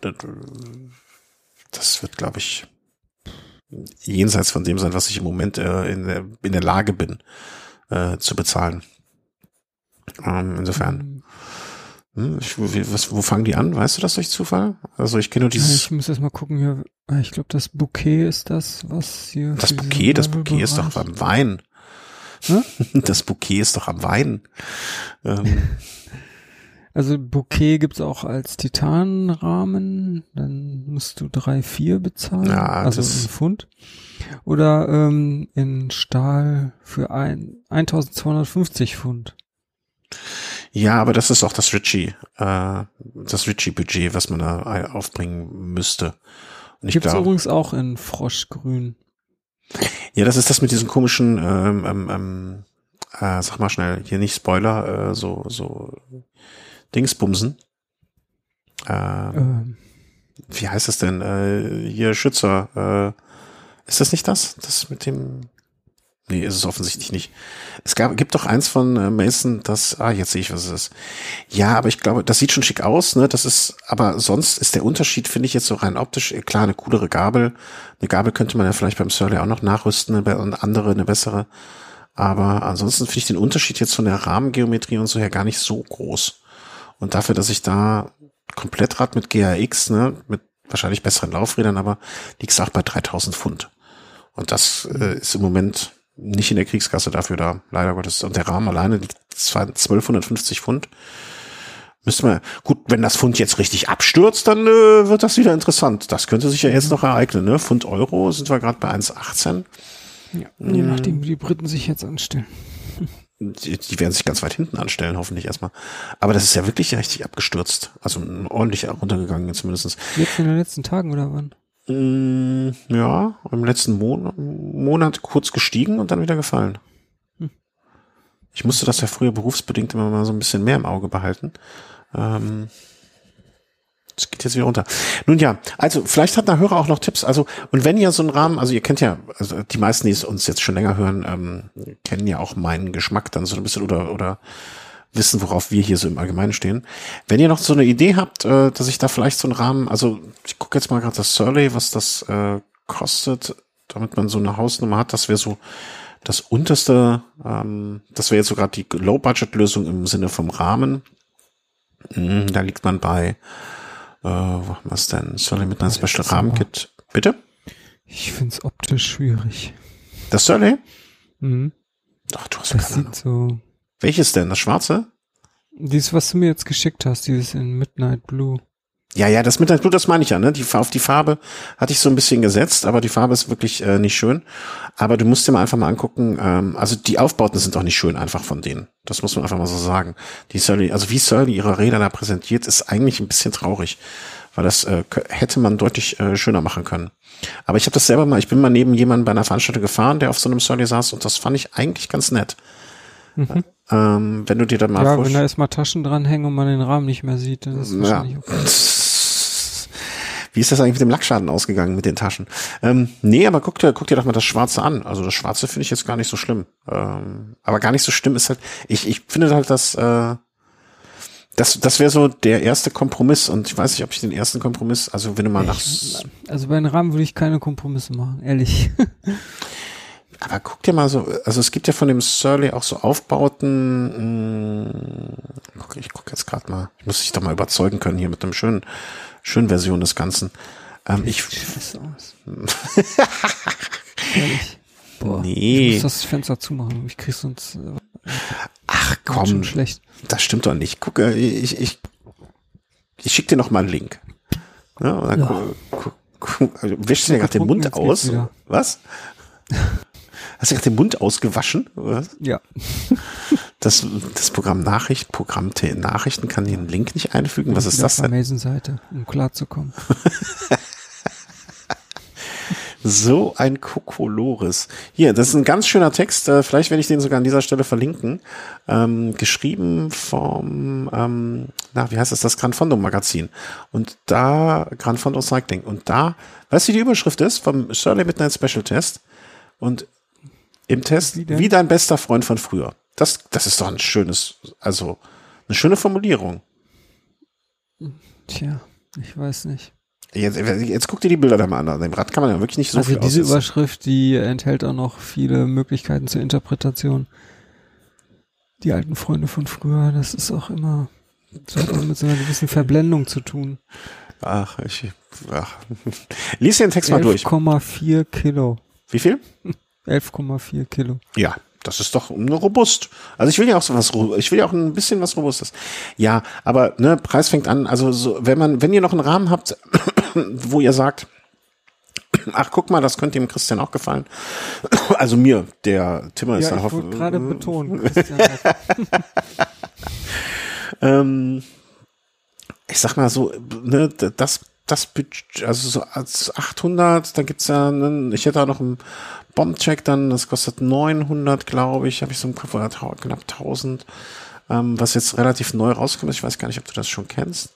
das wird, glaube ich, jenseits von dem sein, was ich im Moment äh, in, der, in der Lage bin äh, zu bezahlen. Ähm, insofern. Hm, ich, was, wo fangen die an? Weißt du das durch Zufall? Also ich kenne nur dieses. Ich muss erst mal gucken hier. Ah, Ich glaube, das Bouquet ist das, was hier. Das Bouquet, das Bouquet ist doch am Wein. Hä? Das Bouquet ist doch am Wein. Ähm, Also Bouquet gibt's auch als Titanrahmen, dann musst du drei vier bezahlen, Ja, also das- in Pfund. Oder ähm, in Stahl für ein 1250 Pfund. ja, aber das ist auch das Ritchie, äh, das Ritchie-Budget, was man da ein- aufbringen müsste. Und ich Gibt's glaube, übrigens auch in Froschgrün. Ja, das ist das mit diesem komischen, ähm, ähm, ähm, äh, sag mal schnell, hier nicht Spoiler, äh, so, so Dingsbumsen. Äh, Ähm, wie heißt es denn? Äh, hier Schützer. Äh, ist das nicht das? Das mit dem. Nee, ist es offensichtlich nicht. Es gab, gibt doch eins von äh, Mason, das, ah, jetzt sehe ich, was es ist. Ja, aber ich glaube, das sieht schon schick aus, ne? Das ist, aber sonst ist der Unterschied, finde ich jetzt so rein optisch, äh, klar, eine coolere Gabel. Eine Gabel könnte man ja vielleicht beim Surly auch noch nachrüsten, eine, andere, eine bessere. Aber ansonsten finde ich den Unterschied jetzt von der Rahmengeometrie und so her gar nicht so groß. Und dafür, dass ich da Komplettrad mit GRX, ne, mit wahrscheinlich besseren Laufrädern, aber liegst auch bei 3000 Pfund. Und das äh, ist im Moment nicht in der Kriegskasse dafür da, leider Gottes. Und der Rahmen alleine liegt zwar 1250 Pfund. Müsste man, gut, wenn das Pfund jetzt richtig abstürzt, dann äh, wird das wieder interessant. Das könnte sich ja jetzt noch ereignen, ne? Pfund Euro sind wir gerade bei 1,18. ja, je nachdem, wie die Briten sich jetzt anstellen. Die, die werden sich ganz weit hinten anstellen, hoffentlich erstmal. Aber das ist ja wirklich richtig abgestürzt. Also ordentlich runtergegangen zumindestens. Jetzt in den letzten Tagen oder wann? Mm, ja, im letzten Monat, Monat kurz gestiegen und dann wieder gefallen. Ich musste das ja früher berufsbedingt immer mal so ein bisschen mehr im Auge behalten. Ähm, es geht jetzt wieder runter. Nun ja, also vielleicht hat der Hörer auch noch Tipps. Also und wenn ihr so einen Rahmen, also ihr kennt ja, also die meisten, die es uns jetzt schon länger hören, ähm, kennen ja auch meinen Geschmack dann so ein bisschen oder oder wissen, worauf wir hier so im Allgemeinen stehen. Wenn ihr noch so eine Idee habt, äh, dass ich da vielleicht so einen Rahmen, also ich gucke jetzt mal gerade das Survey, was das äh, kostet, damit man so eine Hausnummer hat, das wäre so das unterste, ähm, das wäre jetzt so gerade die Low-Budget-Lösung im Sinne vom Rahmen. Mm, Da liegt man bei, äh, was denn? Survey mit einem Special Rahmenkit. Bitte? Ich find's optisch schwierig. Das Survey? Mhm. Ach, du hast Das keine Ahnung. sieht so. Welches denn? Das schwarze? Dieses, was du mir jetzt geschickt hast, dieses in Midnight Blue. Ja, ja, das Midnight Blue, das meine ich ja, ne? Die, auf die Farbe hatte ich so ein bisschen gesetzt, aber die Farbe ist wirklich äh, nicht schön. Aber du musst dir mal einfach mal angucken, ähm, also die Aufbauten sind auch nicht schön einfach von denen. Das muss man einfach mal so sagen. Die Surly, also wie Surly ihre Räder da präsentiert, ist eigentlich ein bisschen traurig. Weil das äh, hätte man deutlich äh, schöner machen können. Aber ich habe das selber mal, ich bin mal neben jemandem bei einer Veranstaltung gefahren, der auf so einem Surly saß und das fand ich eigentlich ganz nett. Ähm, wenn du dir dann mal ja, wenn da erstmal Taschen dranhängen und man den Rahmen nicht mehr sieht, dann ist es ja. wahrscheinlich okay. Wie ist das eigentlich mit dem Lackschaden ausgegangen mit den Taschen? Ähm, nee, aber guck dir, guck dir doch mal das Schwarze an. Also das Schwarze finde ich jetzt gar nicht so schlimm. Ähm, aber gar nicht so schlimm ist halt, ich, ich finde halt, dass äh, das, das wäre so der erste Kompromiss und ich weiß nicht, ob ich den ersten Kompromiss, also wenn du mal nach, Also bei den Rahmen würde ich keine Kompromisse machen, ehrlich. Aber guck dir mal so, also es gibt ja von dem Surly auch so Aufbauten, mh, guck, ich guck jetzt gerade mal, ich muss dich doch mal überzeugen können hier mit einem schönen, schönen Version des Ganzen. Ähm, ich, ehrlich. *laughs* Boah, Nee. ich muss das Fenster zumachen. Ich krieg sonst äh, ach komm, schlecht. Das stimmt doch nicht. Guck, äh, ich, ich, ich schick dir noch mal einen Link. Ja, dann Ja. gu- gu- Wäschst du dir gerade den Mund aus? Was? *laughs* Hast du gerade den Mund ausgewaschen? Was? Ja. *laughs* Das, das Programm Nachricht, Programm Nachrichten kann den Link nicht einfügen. Was ist das denn? Amazon-Seite, um klarzukommen. *laughs* So ein Kokolores. Hier, das ist ein ganz schöner Text. Äh, vielleicht werde ich den sogar an dieser Stelle verlinken. Ähm, geschrieben vom, ähm, na, wie heißt das, das Gran Fondo Magazin. Und da, Gran Fondo Cycling. Und da, weißt du, wie die Überschrift ist? Vom Shirley Midnight Special Test. Und im Test, wie, wie dein bester Freund von früher. Das, das ist doch ein schönes, also, eine schöne Formulierung. Tja, ich weiß nicht. Jetzt, jetzt guck dir die Bilder da mal an. An dem Rad kann man ja wirklich nicht so also viel Also diese aussetzen. Überschrift, die enthält auch noch viele Möglichkeiten zur Interpretation. Die alten Freunde von früher, das ist auch immer so hat mit so einer gewissen Verblendung zu tun. Ach, ich, ach. *laughs* Lies den Text mal durch. 11,4 Kilo. Wie viel? *laughs* 11,4 Kilo. Ja, das ist doch robust. Also ich will ja auch so was, ich will ja auch ein bisschen was Robustes. Ja, aber ne, Preis fängt an. Also so, wenn man, wenn ihr noch einen Rahmen habt, *coughs* wo ihr sagt, *coughs* ach guck mal, das könnte dem Christian auch gefallen. *coughs* Also mir, der Timmer ist ja, da hoffen. gerade betonen. *laughs* ähm, ich sag mal so, ne, das das Budget, also so als 800, dann gibt's ja, einen, ich hätte auch noch einen Bombcheck dann, das kostet 900, glaube ich, habe ich so im Kopf, oder knapp 1000, ähm, was jetzt relativ neu rauskommt. Ich weiß gar nicht, ob du das schon kennst.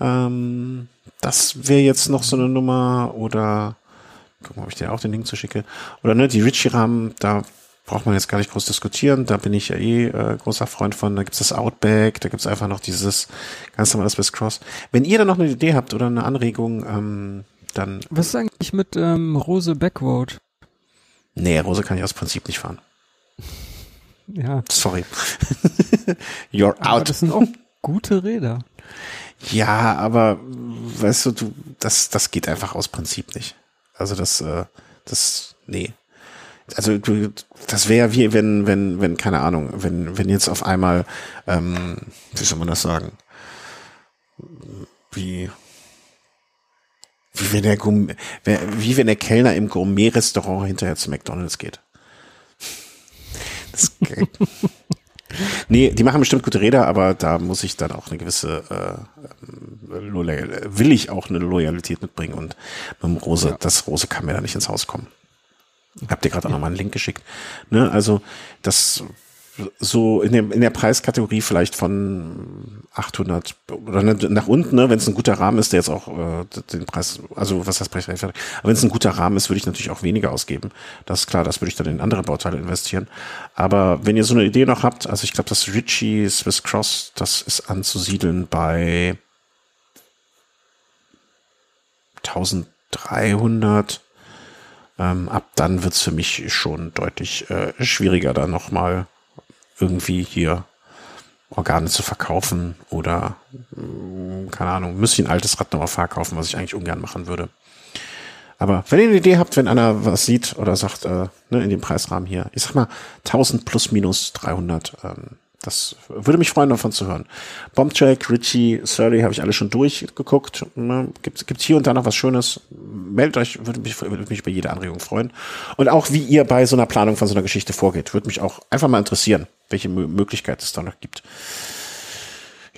Ähm, das wäre jetzt noch so eine Nummer oder guck mal, ob ich dir auch den Link zuschicke. Oder ne, die Ritchie-Rahmen, da braucht man jetzt gar nicht groß diskutieren. Da bin ich ja eh äh, großer Freund von. Da gibt's das Outback, da gibt's einfach noch dieses ganz normale Swiss Cross. Wenn ihr da noch eine Idee habt oder eine Anregung, ähm, dann. Was ist eigentlich mit ähm, Rose Backroad? Nee, Rose kann ich aus Prinzip nicht fahren. *laughs* Ja. Sorry. *laughs* You're out. Aber das sind auch gute Räder. Ja, aber weißt du, du, das, das geht einfach aus Prinzip nicht. Also das, äh, das, nee also du, das wäre wie wenn, wenn, wenn, keine Ahnung, wenn, wenn jetzt auf einmal, ähm, wie soll man das sagen? Wie, wie wenn der Gourmet, wie wenn der Kellner im Gourmet-Restaurant hinterher zu McDonalds geht. Das, *laughs* nee, die machen bestimmt gute Räder, aber da muss ich dann auch eine gewisse, äh, will ich auch eine Loyalität mitbringen und mit Rose, ja. das Rose kann mir da nicht ins Haus kommen. Habt ihr gerade auch nochmal einen Link geschickt. Ne? Also das so in, dem, in der Preiskategorie vielleicht von 800 oder ne, nach unten, ne, wenn es ein guter Rahmen ist, der jetzt auch äh, den Preis, also was heißt Preis, aber wenn es ein guter Rahmen ist, würde ich natürlich auch weniger ausgeben. Das ist klar, das würde ich dann in andere Bauteile investieren. Aber wenn ihr so eine Idee noch habt, also ich glaube, das Ritchie Swiss Cross, das ist anzusiedeln bei 1300 ähm, ab dann wird's für mich schon deutlich äh, schwieriger, da nochmal irgendwie hier Organe zu verkaufen oder äh, keine Ahnung, müsste ich ein altes Rad nochmal verkaufen, was ich eigentlich ungern machen würde. Aber wenn ihr eine Idee habt, wenn einer was sieht oder sagt, äh, ne, in dem Preisrahmen hier, ich sag mal 1000 plus minus 300, ähm, das würde mich freuen, davon zu hören. Bombcheck, Richie, Surly habe ich alle schon durchgeguckt. Ne, gibt, gibt hier und da noch was Schönes. Meldet euch, würde mich, würde mich bei jeder Anregung freuen. Und auch wie ihr bei so einer Planung von so einer Geschichte vorgeht, würde mich auch einfach mal interessieren, welche Möglichkeit es da noch gibt.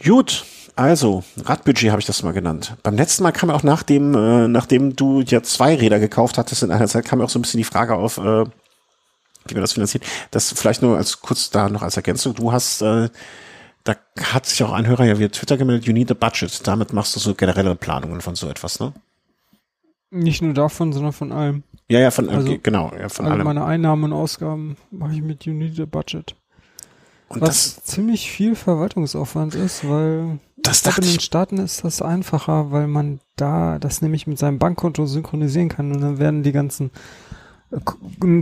Gut, also, Radbudget habe ich das mal genannt. Beim letzten Mal kam auch nachdem, äh, nachdem du ja zwei Räder gekauft hattest in einer Zeit, kam auch so ein bisschen die Frage auf, äh, wie man das finanziert. Das vielleicht nur als kurz da noch als Ergänzung. Du hast, äh, da hat sich auch ein Hörer ja via Twitter gemeldet, you need a budget. Damit machst du so generelle Planungen von so etwas, ne? Nicht nur davon, sondern von allem. Ja, ja, von, also, genau, ja, von alle allem. meine Einnahmen und Ausgaben mache ich mit You need a budget. Und Was das, ziemlich viel Verwaltungsaufwand ist, weil das in den Staaten ist das einfacher, weil man da das nämlich mit seinem Bankkonto synchronisieren kann und dann werden die ganzen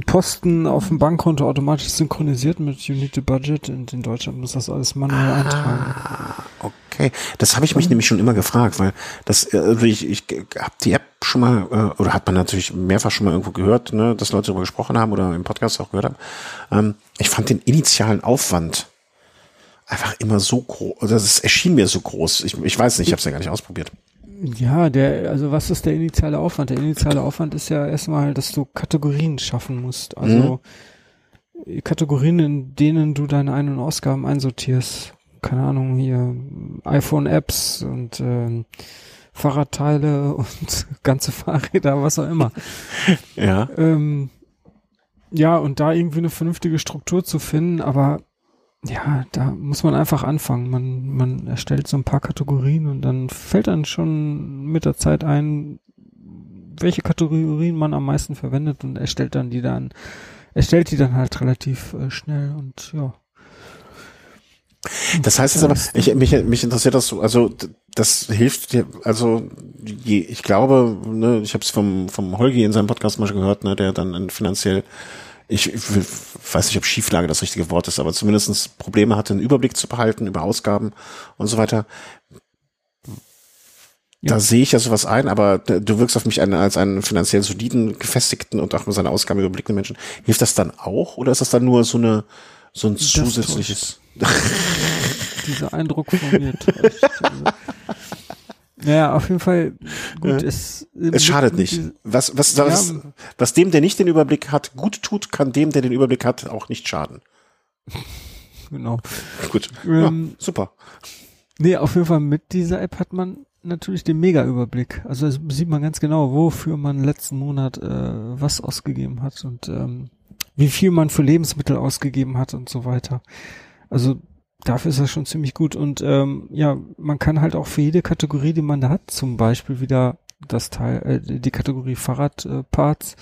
Posten auf dem Bankkonto automatisch synchronisiert mit Unity Budget und in Deutschland muss das alles manuell ah, eintragen. Okay, das habe ich mich nämlich schon immer gefragt, weil das also ich, ich habe die App schon mal äh, oder hat man natürlich mehrfach schon mal irgendwo gehört, ne, dass Leute darüber gesprochen haben oder im Podcast auch gehört haben. Ähm, ich fand den initialen Aufwand einfach immer so groß, also das erschien mir so groß. Ich, ich weiß nicht, ich habe es ja gar nicht ausprobiert. Ja, der, also was ist der initiale Aufwand? Der initiale Aufwand ist ja erstmal, dass du Kategorien schaffen musst. Also mhm. Kategorien, in denen du deine Ein- und Ausgaben einsortierst. Keine Ahnung, hier iPhone-Apps und äh, Fahrradteile *laughs* und ganze Fahrräder, was auch immer. *laughs* ja. Ähm, ja, und da irgendwie eine vernünftige Struktur zu finden, aber ja, da muss man einfach anfangen. Man, man erstellt so ein paar Kategorien und dann fällt dann schon mit der Zeit ein, welche Kategorien man am meisten verwendet und erstellt dann die dann, erstellt die dann halt relativ äh, schnell und ja. Das heißt jetzt aber, ich, mich, mich interessiert das so, also das hilft dir, also je, ich glaube, ne, ich habe es vom, vom Holgi in seinem Podcast mal schon gehört, ne, der dann finanziell ich, ich weiß nicht, ob Schieflage das richtige Wort ist, aber zumindestens Probleme hatte, einen Überblick zu behalten über Ausgaben und so weiter. Ja. Da sehe ich ja sowas ein, aber du wirkst auf mich als einen finanziell soliden, gefestigten und auch mit seiner Ausgabe überblickenden Menschen. Hilft das dann auch oder ist das dann nur so eine so ein das zusätzliches? Dieser Eindruck *laughs* von mir täuscht. Ja, auf jeden Fall gut. Ja. Es, es schadet nicht. Was, was, was, ja, was dem, der nicht den Überblick hat, gut tut, kann dem, der den Überblick hat, auch nicht schaden. *laughs* Genau. Gut. Ähm, ja, super. Nee, auf jeden Fall mit dieser App hat man natürlich den Mega-Überblick. Also sieht man ganz genau, wofür man letzten Monat äh, was ausgegeben hat und ähm, wie viel man für Lebensmittel ausgegeben hat und so weiter. Also dafür ist das schon ziemlich gut. Und ähm, ja, man kann halt auch für jede Kategorie, die man da hat, zum Beispiel wieder das Teil, äh, die Kategorie Fahrradparts, äh,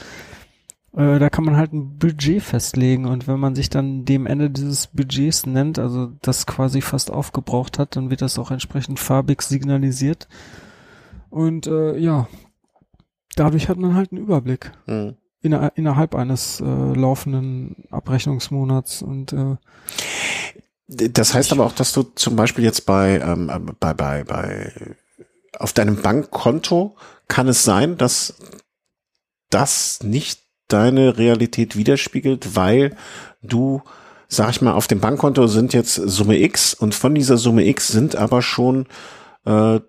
äh, da kann man halt ein Budget festlegen und wenn man sich dann dem Ende dieses Budgets nennt, also das quasi fast aufgebraucht hat, dann wird das auch entsprechend farbig signalisiert. Und äh, ja, dadurch hat man halt einen Überblick. Mhm. Inner, innerhalb eines äh, laufenden Abrechnungsmonats und äh, das heißt aber auch, dass du zum Beispiel jetzt bei, ähm, bei, bei, bei, auf deinem Bankkonto kann es sein, dass das nicht deine Realität widerspiegelt, weil du, sag ich mal, auf dem Bankkonto sind jetzt Summe X und von dieser Summe X sind aber schon äh,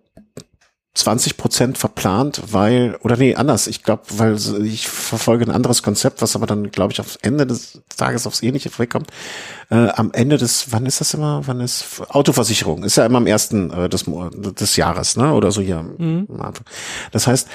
20 Prozent verplant, weil, oder nee, anders, ich glaube, weil ich verfolge ein anderes Konzept, was aber dann, glaube ich, aufs Ende des Tages aufs Ähnliche wegkommt. Äh, am Ende des, wann ist das immer, wann ist, Autoversicherung, ist ja immer am ersten äh, des, des Jahres, ne, oder so hier. Mhm. Das heißt,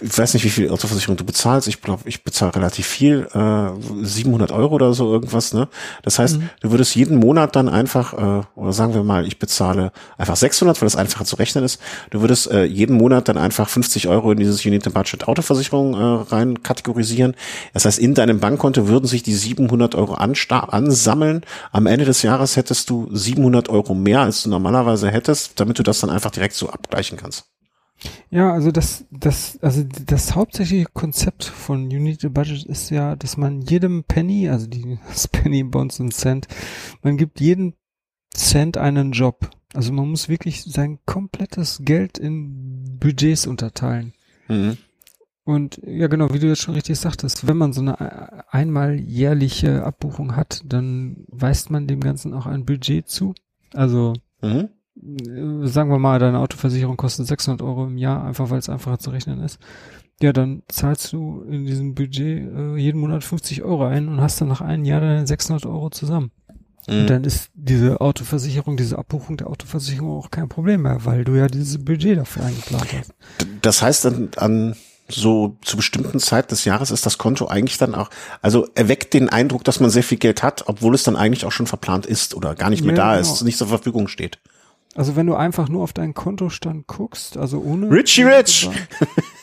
ich weiß nicht, wie viel Autoversicherung du bezahlst. Ich glaube, ich bezahle relativ viel, äh, 700 Euro oder so irgendwas. Ne? Das heißt, mhm. du würdest jeden Monat dann einfach, äh, oder sagen wir mal, ich bezahle einfach 600, weil das einfacher zu rechnen ist. Du würdest äh, jeden Monat dann einfach 50 Euro in dieses Unit Budget Autoversicherung äh, rein kategorisieren. Das heißt, in deinem Bankkonto würden sich die 700 Euro ansammeln. Am Ende des Jahres hättest du 700 Euro mehr, als du normalerweise hättest, damit du das dann einfach direkt so abgleichen kannst. Ja, also das, das, also das hauptsächliche Konzept von Unity Budget ist ja, dass man jedem Penny, also die *laughs* das Penny, Bonds und Cent, man gibt jedem Cent einen Job. Also man muss wirklich sein komplettes Geld in Budgets unterteilen. Mhm. Und ja, genau, wie du jetzt schon richtig sagtest, wenn man so eine einmal jährliche Abbuchung hat, dann weist man dem Ganzen auch ein Budget zu. Also mhm sagen wir mal, deine Autoversicherung kostet 600 Euro im Jahr, einfach weil es einfacher zu rechnen ist. Ja, dann zahlst du in diesem Budget äh, jeden Monat 50 Euro ein und hast dann nach einem Jahr deine 600 Euro zusammen. Mhm. Und dann ist diese Autoversicherung, diese Abbuchung der Autoversicherung auch kein Problem mehr, weil du ja dieses Budget dafür eingeplant hast. Das heißt dann an so zu bestimmten Zeit des Jahres ist das Konto eigentlich dann auch, also erweckt den Eindruck, dass man sehr viel Geld hat, obwohl es dann eigentlich auch schon verplant ist oder gar nicht mehr ja, da genau. ist, nicht zur Verfügung steht. Also wenn du einfach nur auf deinen Kontostand guckst, also ohne Richie Rich.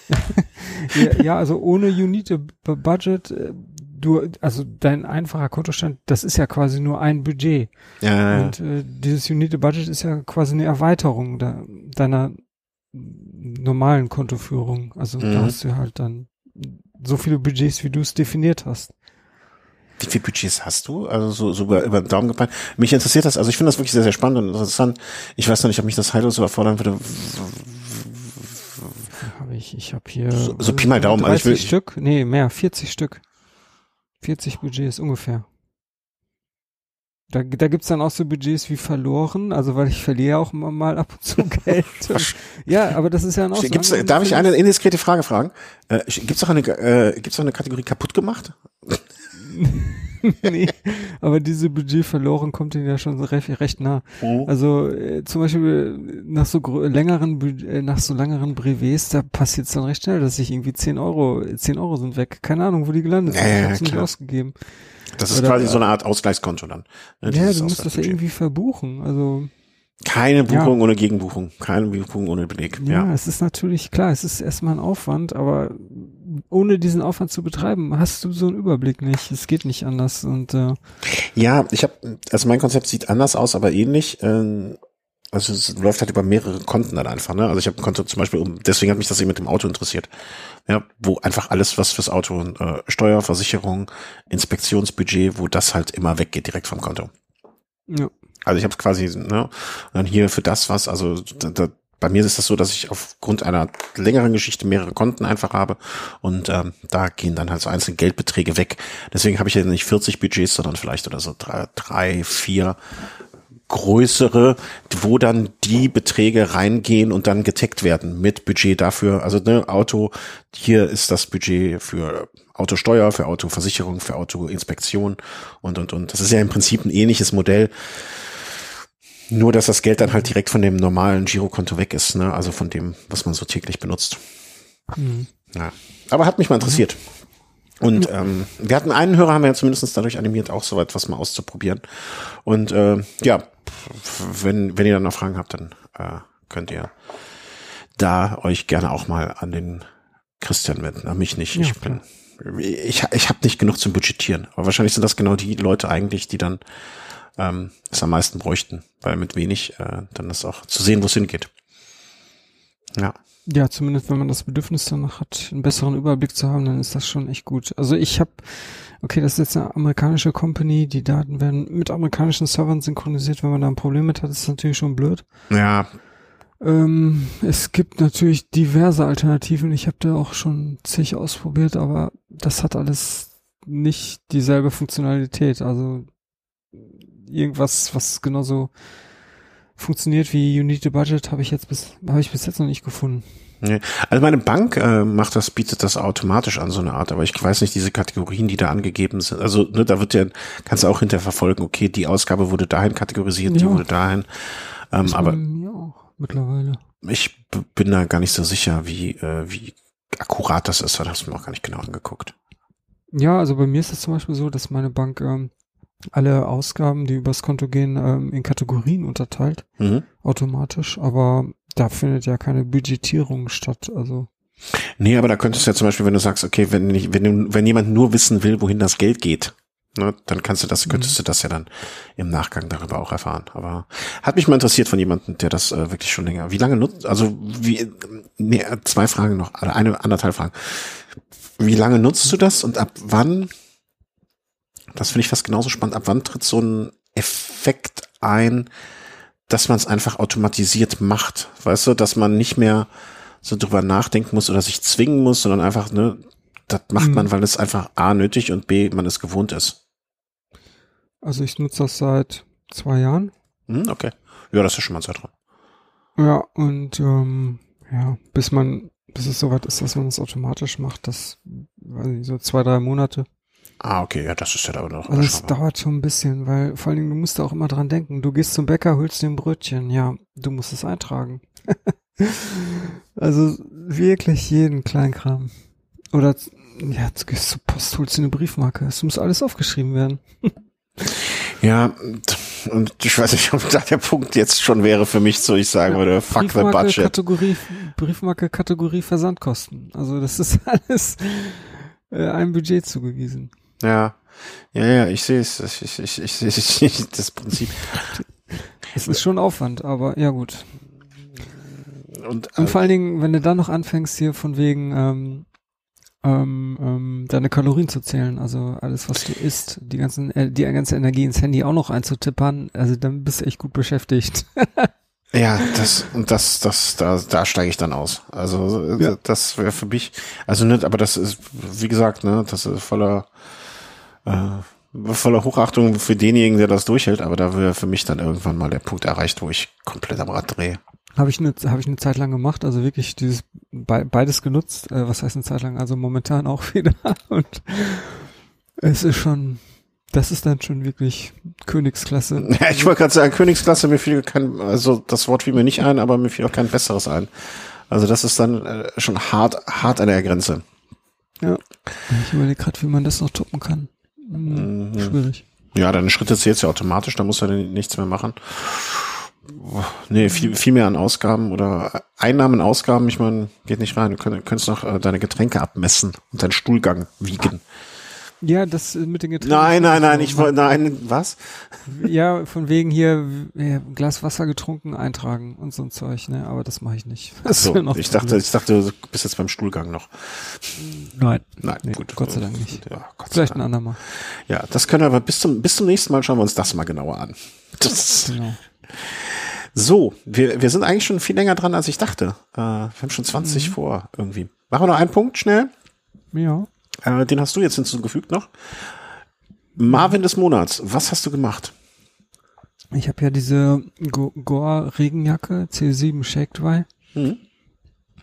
*laughs* ja, ja, also ohne Unite Budget, äh, du, also dein einfacher Kontostand, das ist ja quasi nur ein Budget. Ja. Und äh, dieses Unite Budget ist ja quasi eine Erweiterung de, deiner normalen Kontoführung. Also mhm. da hast du halt dann so viele Budgets, wie du es definiert hast. Wie viele Budgets hast du? Also so, so über, über den Daumen gepeilt. Mich interessiert das, also ich finde das wirklich sehr, sehr spannend und interessant. Ich weiß noch nicht, ob mich das heillos überfordern würde. Hab ich ich habe hier so, so Pi mal Daumen. 30 also ich will, Stück, nee, mehr, 40 Stück. 40 Budgets ungefähr. Da, da gibt's dann auch so Budgets wie verloren, also weil ich verliere auch mal ab und zu *laughs* Geld. Und, ja, aber das ist ja auch Gibt's, Darf ich eine indiskrete Frage fragen? Äh, gibt's auch eine, äh, gibt's auch eine Kategorie kaputt gemacht? *laughs* nee, aber diese Budget verloren kommt ihnen ja schon recht, recht nah. Mhm. Also äh, zum Beispiel nach so längeren äh, nach so längeren Brevets, da passiert es dann recht schnell, dass ich irgendwie 10 Euro, 10 Euro sind weg. Keine Ahnung, wo die gelandet sind. Ja, ich hab's ja, nicht ausgegeben. Das ist Oder, quasi so eine Art Ausgleichskonto dann. Ne, ja, du musst das ja irgendwie verbuchen. Also keine Buchung ja. ohne Gegenbuchung, keine Buchung ohne Beleg. Ja, ja, es ist natürlich klar, es ist erstmal ein Aufwand, aber ohne diesen Aufwand zu betreiben, hast du so einen Überblick nicht. Es geht nicht anders. Und äh ja, ich habe, also mein Konzept sieht anders aus, aber ähnlich. Äh, also es läuft halt über mehrere Konten dann einfach. Ne? Also ich habe ein Konto zum Beispiel, um, deswegen hat mich das eben mit dem Auto interessiert. Ja, wo einfach alles, was fürs Auto, äh, Steuer, Versicherung, Inspektionsbudget, wo das halt immer weggeht direkt vom Konto. Ja. Also ich habe es quasi, ne, und dann hier für das was, also da, da, bei mir ist das so, dass ich aufgrund einer längeren Geschichte mehrere Konten einfach habe und ähm, da gehen dann halt so einzelne Geldbeträge weg. Deswegen habe ich ja nicht 40 Budgets, sondern vielleicht oder so drei, drei vier größere, wo dann die Beträge reingehen und dann getaggt werden mit Budget dafür. Also ne, Auto, hier ist das Budget für Autosteuer, für Autoversicherung, für Autoinspektion und und und. Das ist ja im Prinzip ein ähnliches Modell. Nur, dass das Geld dann halt direkt von dem normalen Girokonto weg ist, ne? Also von dem, was man so täglich benutzt. Mhm. Ja. Aber hat mich mal interessiert. Und ähm, wir hatten einen Hörer, haben wir ja zumindest dadurch animiert, auch so etwas mal auszuprobieren. Und äh, ja, wenn, wenn ihr dann noch Fragen habt, dann äh, könnt ihr da euch gerne auch mal an den Christian wenden, an mich nicht. Ja, ich bin, ich, ich habe nicht genug zum Budgetieren. Aber wahrscheinlich sind das genau die Leute eigentlich, die dann ähm, es am meisten bräuchten, weil mit wenig äh, dann ist auch zu sehen, wo es hingeht. Ja. Ja, zumindest wenn man das Bedürfnis danach hat, einen besseren Überblick zu haben, dann ist das schon echt gut. Also ich habe, okay, das ist jetzt eine amerikanische Company, die Daten werden mit amerikanischen Servern synchronisiert. Wenn man da ein Problem mit hat, ist das natürlich schon blöd. Ja. Ähm, es gibt natürlich diverse Alternativen. Ich habe da auch schon zig ausprobiert, aber das hat alles nicht dieselbe Funktionalität. Also irgendwas, was genauso funktioniert wie Unity Budget, habe ich jetzt bis habe ich bis jetzt noch nicht gefunden. Nee. Also meine Bank äh, macht das, bietet das automatisch an so eine Art, aber ich weiß nicht diese Kategorien, die da angegeben sind. Also ne, da wird ja, kannst du auch hinterher verfolgen, okay, die Ausgabe wurde dahin kategorisiert, ja. die wurde dahin. Ähm, aber ja auch mittlerweile. Ich bin da gar nicht so sicher, wie äh, wie akkurat das ist, weil das hast du mir auch gar nicht genau angeguckt. Ja, also bei mir ist es zum Beispiel so, dass meine Bank ähm, alle Ausgaben, die übers Konto gehen, ähm, in Kategorien unterteilt, mhm. automatisch, aber da findet ja keine Budgetierung statt, also. Nee, aber da könntest du ja zum Beispiel, wenn du sagst, okay, wenn, nicht, wenn, wenn jemand nur wissen will, wohin das Geld geht, ne, dann kannst du das, könntest mhm. du das ja dann im Nachgang darüber auch erfahren. Aber hat mich mal interessiert von jemandem, der das äh, wirklich schon länger. Wie lange nutzt, also wie, nee, zwei Fragen noch, oder eine, anderthalb Fragen. Wie lange nutzt du das und ab wann das finde ich fast genauso spannend. Ab wann tritt so ein Effekt ein, dass man es einfach automatisiert macht? Weißt du, dass man nicht mehr so drüber nachdenken muss oder sich zwingen muss, sondern einfach, ne, das macht mhm. man, weil es einfach A nötig und B, man es gewohnt ist. Also ich nutze das seit zwei Jahren. Mhm, okay. Ja, das ist schon mal ein Zeitraum. Ja, und ähm, ja, bis man, bis es soweit ist, dass man es automatisch macht, das weiß ich, so zwei, drei Monate. Ah, okay, ja, das ist ja aber noch. Also es dauert schon ein bisschen, weil vor allen Dingen, du musst auch immer dran denken. Du gehst zum Bäcker, holst dir ein Brötchen, ja, du musst es eintragen. *laughs* also wirklich jeden Kleinkram. Oder ja, du gehst zur Post, holst dir eine Briefmarke. Es muss alles aufgeschrieben werden. ja, und ich weiß nicht, ob da der Punkt jetzt schon wäre für mich, so ich sagen würde, fuck the budget. Kategorie, Briefmarke, Kategorie Versandkosten. Also das ist *laughs* alles äh, ein Budget zugewiesen. Ja, ja, ja, ich sehe es. Ich, ich, ich, ich, *laughs* ich, das Prinzip. Es ist schon Aufwand, aber ja gut. Und, äh, Und vor allen Dingen, wenn du dann noch anfängst hier von wegen ähm, ähm, ähm, deine Kalorien zu zählen, also alles, was du isst, die ganzen, äh, die ganze Energie ins Handy auch noch einzutippern, also dann bist du echt gut beschäftigt. *laughs* Ja, das und das, das, da, da steige ich dann aus. Also ja. das wäre für mich, also nicht, aber das ist, wie gesagt, ne, das ist voller äh, voller Hochachtung für denjenigen, der das durchhält, aber da wäre für mich dann irgendwann mal der Punkt erreicht, wo ich komplett am Rad drehe. Habe ich eine habe ich eine Zeit lang gemacht, also wirklich dieses be beides genutzt. Äh, was heißt eine Zeit lang? Also momentan auch *laughs* wieder und es ist schon das ist dann schon wirklich Königsklasse. *laughs* Ja, ich wollte gerade sagen, Königsklasse, mir fiel kein, also das Wort fiel mir nicht ein, aber mir fiel auch kein besseres ein. Also das ist dann äh, schon hart, hart an der Grenze. Ja. Ich überlege gerade, wie man das noch toppen kann. Hm, mhm. Schwierig. Ja, deine Schritte zählt ja automatisch, da musst du ja nichts mehr machen. Nee, viel, viel mehr an Ausgaben oder Einnahmen, Ausgaben, ich meine, geht nicht rein. Du könntest noch äh, deine Getränke abmessen und deinen Stuhlgang wiegen. Ja, das mit den Getränken. Nein, nein, nein, ich wollte, nein, was? Ja, von wegen hier ja, Glas Wasser getrunken eintragen und so ein Zeug, ne, aber das mache ich nicht. *laughs* Ach so, ich dachte, ich dachte, du bist jetzt beim Stuhlgang noch. Nein. Nein, nee, gut. Gott sei Dank nicht. Ja, Gott Vielleicht Dank. ein andermal. Ja, das können wir aber bis zum, bis zum nächsten Mal schauen wir uns das mal genauer an. Das, *laughs* genau. So, wir, wir sind eigentlich schon viel länger dran, als ich dachte. Äh, wir haben schon 20 mhm. vor irgendwie. Machen wir noch einen Punkt schnell? Ja. Äh, den hast du jetzt hinzugefügt noch. Marvin des Monats, was hast du gemacht? Ich habe ja diese Gore Regenjacke C7 Shake Dry. Mhm.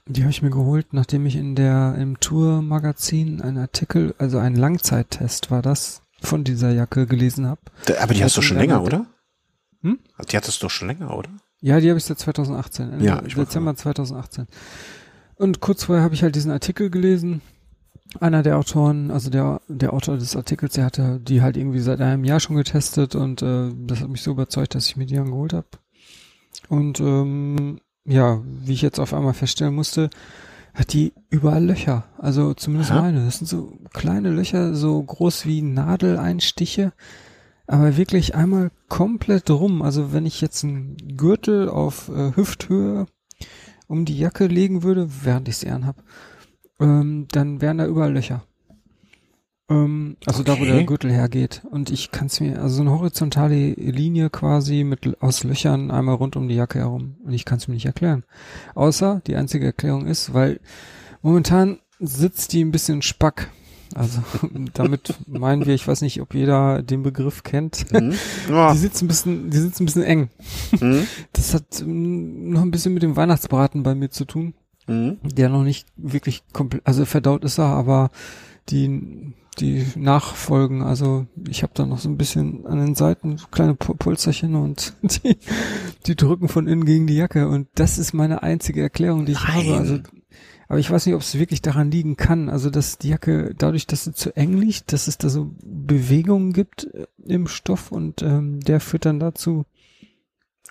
Die habe ich mir geholt, nachdem ich in der im Tour Magazin einen Artikel, also ein Langzeittest war das, von dieser Jacke gelesen habe. Aber die hast du schon länger, oder? Hm? Die hattest du doch schon länger, oder? Ja, die habe ich seit 2018, Ende ja, ich Dezember 2018. Und kurz vorher habe ich halt diesen Artikel gelesen einer der Autoren, also der, der Autor des Artikels, der hatte die halt irgendwie seit einem Jahr schon getestet und äh, das hat mich so überzeugt, dass ich mir die angeholt habe. Und ähm, ja, wie ich jetzt auf einmal feststellen musste, hat die überall Löcher. Also zumindest Aha. meine. Das sind so kleine Löcher, so groß wie Nadeleinstiche, aber wirklich einmal komplett rum. Also wenn ich jetzt einen Gürtel auf äh, Hüfthöhe um die Jacke legen würde, während ich sie anhab, ähm, dann wären da überall Löcher. Ähm, also okay. da, wo der Gürtel hergeht. Und ich kann es mir, also so eine horizontale Linie quasi mit aus Löchern einmal rund um die Jacke herum. Und ich kann es mir nicht erklären. Außer die einzige Erklärung ist, weil momentan sitzt die ein bisschen spack. Also *laughs* damit meinen wir, ich weiß nicht, ob jeder den Begriff kennt. Mhm. *laughs* Ja. Die sitzt ein bisschen, die sitzt ein bisschen eng. Mhm. Das hat mm, noch ein bisschen mit dem Weihnachtsbraten bei mir zu tun mhm. der noch nicht wirklich komplett, also verdaut ist er, aber die die Nachfolgen, also ich habe da noch so ein bisschen an den Seiten kleine Pulserchen und *laughs* die, die drücken von innen gegen die Jacke und das ist meine einzige Erklärung, die ich Nein. habe. Also, aber ich weiß nicht, ob es wirklich daran liegen kann, also dass die Jacke dadurch, dass sie zu eng liegt, dass es da so Bewegungen gibt äh, im Stoff und ähm, der führt dann dazu,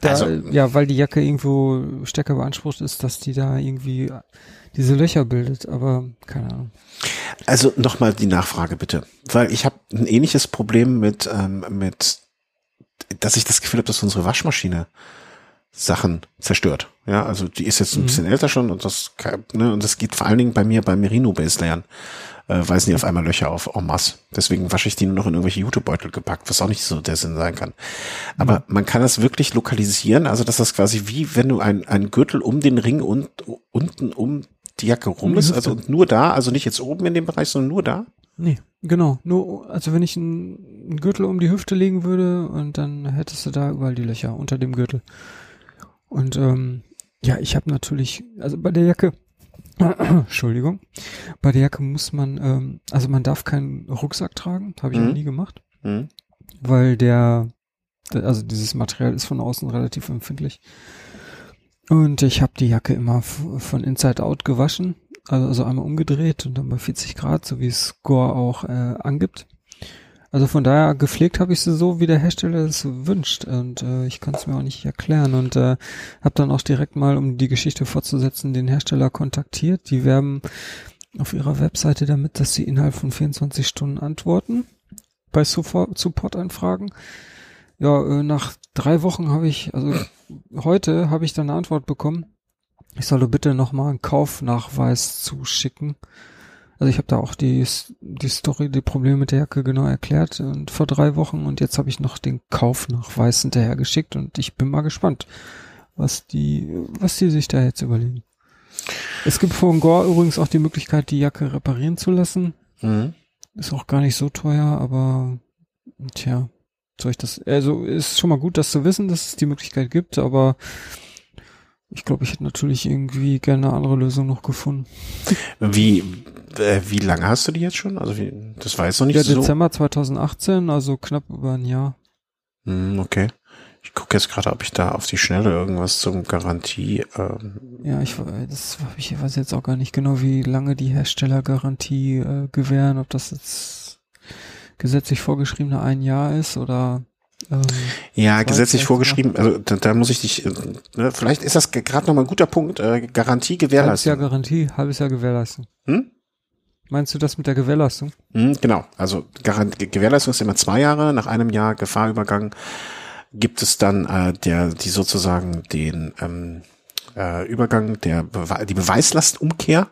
da, also, ja, weil die Jacke irgendwo stärker beansprucht ist, dass die da irgendwie diese Löcher bildet, aber keine Ahnung. Also nochmal die Nachfrage bitte, weil ich habe ein ähnliches Problem mit, ähm, mit, dass ich das Gefühl habe, dass unsere Waschmaschine Sachen zerstört. Ja, also die ist jetzt ein mhm. bisschen älter schon und das, ne, und das geht vor allen Dingen bei mir bei Merino Base Layern äh, weisen die auf einmal Löcher auf en masse. Deswegen wasche ich die nur noch in irgendwelche Jutebeutel gepackt, was auch nicht so der Sinn sein kann. Aber mhm. man kann das wirklich lokalisieren, also dass das quasi wie wenn du ein, ein Gürtel um den Ring und unten um die Jacke rum ist, also nur da, also nicht jetzt oben in dem Bereich, sondern nur da. Nee, genau. Nur, also wenn ich einen Gürtel um die Hüfte legen würde und dann hättest du da überall die Löcher unter dem Gürtel. Und ähm, ja, ich habe natürlich, also bei der Jacke, *clears throat* Entschuldigung. Bei der Jacke muss man, ähm, also man darf keinen Rucksack tragen, habe ich mhm. noch nie gemacht, mhm. weil der, also dieses Material ist von außen relativ empfindlich. Und ich habe die Jacke immer von Inside Out gewaschen, also, also einmal umgedreht und dann bei 40 Grad, so wie es Gore auch äh, angibt. Also von daher gepflegt habe ich sie so, wie der Hersteller es wünscht und äh, ich kann es mir auch nicht erklären und äh, habe dann auch direkt mal, um die Geschichte fortzusetzen, den Hersteller kontaktiert. Die werben auf ihrer Webseite damit, dass sie innerhalb von 24 Stunden antworten bei Support-Anfragen. Ja, äh, nach drei Wochen habe ich, also *clears throat* heute habe ich dann eine Antwort bekommen. Ich solle bitte nochmal einen Kaufnachweis zuschicken. Also ich habe da auch die, die Story, die Probleme mit der Jacke genau erklärt und vor drei Wochen und jetzt habe ich noch den Kaufnachweis hinterher geschickt und ich bin mal gespannt, was die, was die sich da jetzt überlegen. Es gibt von Gore übrigens auch die Möglichkeit, die Jacke reparieren zu lassen. Mhm. Ist auch gar nicht so teuer, aber Tja, soll ich das, also ist schon mal gut, das zu wissen, dass es die Möglichkeit gibt, aber ich glaube, ich hätte natürlich irgendwie gerne eine andere Lösung noch gefunden. Wie, äh, wie lange hast du die jetzt schon? Also wie, das war jetzt noch nicht ja, so. Dezember 2018, also knapp über ein Jahr. Hm, okay. Ich gucke jetzt gerade, ob ich da auf die Schnelle irgendwas zum Garantie. Ähm ja, ich, das, ich weiß jetzt auch gar nicht genau, wie lange die Hersteller Garantie äh, gewähren, ob das jetzt gesetzlich vorgeschriebene ein Jahr ist oder ähm, ja, gesetzlich vorgeschrieben, also da, da, muss ich dich, äh, ne, vielleicht ist das gerade nochmal ein guter Punkt, äh, Garantie gewährleisten. Halbes Jahr Garantie, halbes Jahr Gewährleistung. Hm? Meinst du das mit der Gewährleistung? Hm, genau, also Gewährleistung ist immer zwei Jahre, nach einem Jahr Gefahrübergang gibt es dann äh, der, die sozusagen den ähm, äh, Übergang der Bewe die Beweislastumkehr.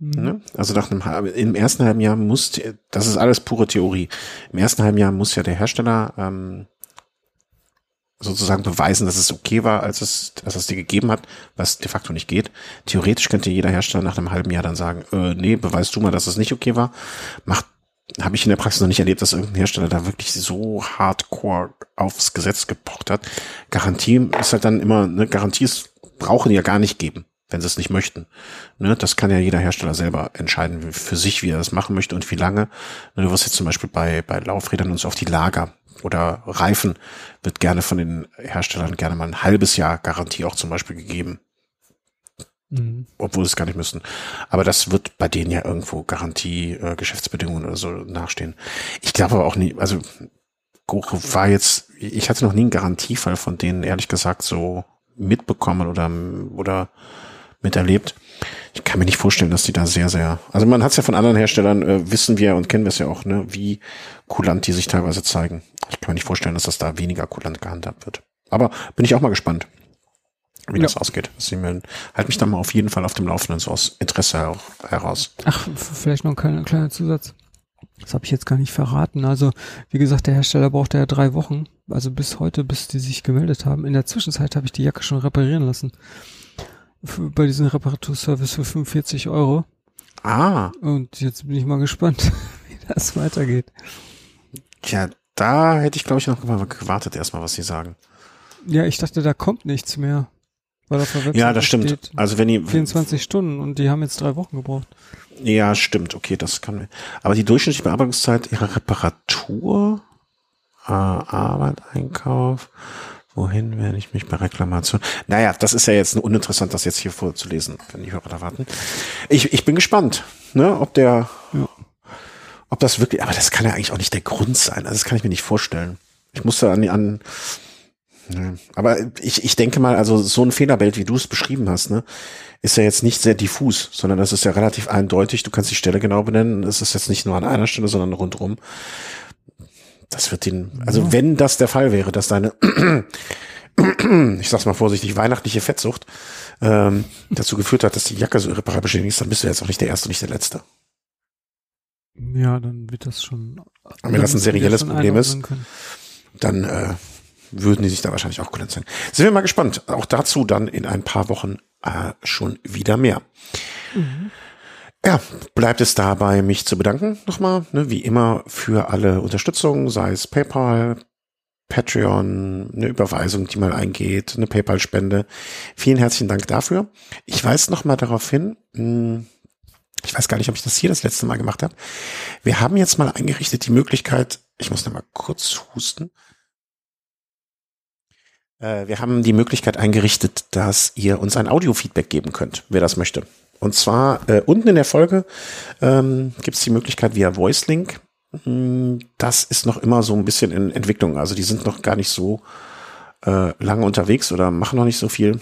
Mhm. Ne? Also nach einem im ersten halben Jahr muss, das ist alles pure Theorie. Im ersten halben Jahr muss ja der Hersteller ähm, sozusagen beweisen, dass es okay war, als es, als es dir gegeben hat, was de facto nicht geht. Theoretisch könnte jeder Hersteller nach einem halben Jahr dann sagen, äh, nee, beweist du mal, dass es nicht okay war. Macht, habe ich in der Praxis noch nicht erlebt, dass irgendein Hersteller da wirklich so hardcore aufs Gesetz gepocht hat. Garantie ist halt dann immer, ne, Garanties brauchen die ja gar nicht geben wenn sie es nicht möchten. Ne, das kann ja jeder Hersteller selber entscheiden für sich, wie er das machen möchte und wie lange. Ne, du wirst jetzt zum Beispiel bei, bei Laufrädern und so auf die Lager oder Reifen wird gerne von den Herstellern gerne mal ein halbes Jahr Garantie auch zum Beispiel gegeben. Mhm. Obwohl sie es gar nicht müssen. Aber das wird bei denen ja irgendwo Garantie, äh, Geschäftsbedingungen oder so nachstehen. Ich glaube aber auch nie, also Goche war jetzt, ich hatte noch nie einen Garantiefall von denen, ehrlich gesagt, so mitbekommen oder, oder miterlebt. Ich kann mir nicht vorstellen, dass die da sehr, sehr, also man hat es ja von anderen Herstellern, äh, wissen wir und kennen wir es ja auch, ne, wie kulant die sich teilweise zeigen. Ich kann mir nicht vorstellen, dass das da weniger kulant gehandhabt wird. Aber bin ich auch mal gespannt, wie ja. das ausgeht. Halt mich da mal auf jeden Fall auf dem Laufenden, so aus Interesse heraus. Ach, vielleicht noch ein kleiner, kleiner Zusatz. Das habe ich jetzt gar nicht verraten. Also, wie gesagt, der Hersteller brauchte ja drei Wochen, also bis heute, bis die sich gemeldet haben. In der Zwischenzeit habe ich die Jacke schon reparieren lassen für, bei diesem Reparaturservice für 45 Euro. Ah. Und jetzt bin ich mal gespannt, *laughs* wie das weitergeht. Tja, da hätte ich, glaube ich, noch gewartet erstmal, was sie sagen. Ja, ich dachte, da kommt nichts mehr. Weil auf der ja, das stimmt. Also wenn die 24 Stunden und die haben jetzt drei Wochen gebraucht. Ja, stimmt. Okay, das kann. Aber die durchschnittliche Bearbeitungszeit ihrer Reparatur, äh, Arbeit, Einkauf, Wohin werde ich mich bei Reklamation? Naja, das ist ja jetzt uninteressant, das jetzt hier vorzulesen, wenn die Hörer da warten. Ich, ich bin gespannt, ne, ob der, ja. ob das wirklich, aber das kann ja eigentlich auch nicht der Grund sein. Also das kann ich mir nicht vorstellen. Ich musste an, an ne, aber ich, ich denke mal, also so ein Fehlerbild, wie du es beschrieben hast, ne, ist ja jetzt nicht sehr diffus, sondern das ist ja relativ eindeutig. Du kannst die Stelle genau benennen. Es ist jetzt nicht nur an einer Stelle, sondern rundrum. Das wird den, also ja. wenn das der Fall wäre, dass deine, *clears throat* ich sag's mal vorsichtig, weihnachtliche Fettsucht ähm, dazu geführt hat, dass die Jacke so irreparabel beschädigt ist, dann bist du jetzt auch nicht der Erste, nicht der Letzte. Ja, dann wird das schon. Und wenn das ein serielles Problem ist, dann äh, würden die sich da wahrscheinlich auch sein. Sind wir mal gespannt. Auch dazu dann in ein paar Wochen äh, schon wieder mehr. Mhm. Ja, bleibt es dabei, mich zu bedanken nochmal, ne, wie immer für alle Unterstützung, sei es PayPal, Patreon, eine Überweisung, die mal eingeht, eine PayPal-Spende. Vielen herzlichen Dank dafür. Ich weise nochmal darauf hin, hm, ich weiß gar nicht, ob ich das hier das letzte Mal gemacht habe. Wir haben jetzt mal eingerichtet die Möglichkeit, ich muss nochmal kurz husten. Äh, wir haben die Möglichkeit eingerichtet, dass ihr uns ein Audio-Feedback geben könnt, wer das möchte. Und zwar äh, unten in der Folge ähm, gibt es die Möglichkeit via VoiceLink. Hm, das ist noch immer so ein bisschen in Entwicklung. Also die sind noch gar nicht so äh, lange unterwegs oder machen noch nicht so viel.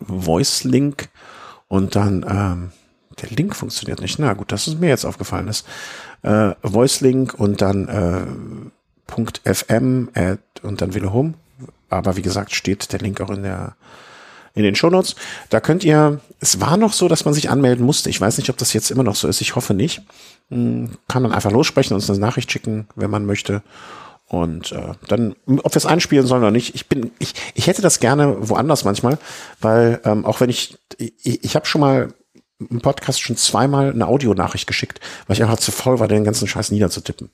VoiceLink und dann ähm, der Link funktioniert nicht. Na gut, dass es mir jetzt aufgefallen ist. Äh, VoiceLink und dann äh, .fm und dann wieder Home. Aber wie gesagt, steht der Link auch in der in den Shownotes. Da könnt ihr, es war noch so, dass man sich anmelden musste. Ich weiß nicht, ob das jetzt immer noch so ist. Ich hoffe nicht. Hm, kann man einfach lossprechen, uns eine Nachricht schicken, wenn man möchte. Und äh, dann, ob wir es einspielen sollen oder nicht, ich bin, ich, ich hätte das gerne woanders manchmal, weil ähm, auch wenn ich, ich, ich habe schon mal im Podcast schon zweimal eine Audionachricht geschickt, weil ich einfach zu voll war, den ganzen Scheiß niederzutippen.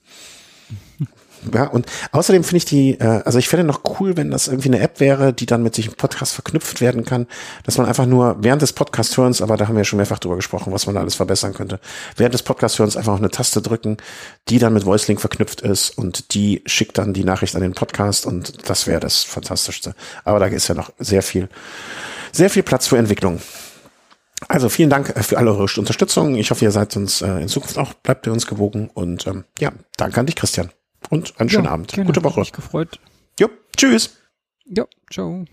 Ja, und außerdem finde ich die, äh, also ich fände noch cool, wenn das irgendwie eine App wäre, die dann mit sich im Podcast verknüpft werden kann, dass man einfach nur während des Podcast-Hörens, aber da haben wir ja schon mehrfach drüber gesprochen, was man da alles verbessern könnte, während des Podcast-Hörens einfach auf eine Taste drücken, die dann mit VoiceLink verknüpft ist und die schickt dann die Nachricht an den Podcast und das wäre das Fantastischste. Aber da ist ja noch sehr viel, sehr viel Platz für Entwicklung. Also vielen Dank für alle eure Unterstützung. Ich hoffe, ihr seid uns äh, in Zukunft auch, bleibt ihr uns gewogen. Und ähm, ja, danke an dich, Christian. Und einen schönen ja, Abend. Gerne, Gute Woche. Mich gefreut. Jo, tschüss. Ja, ciao.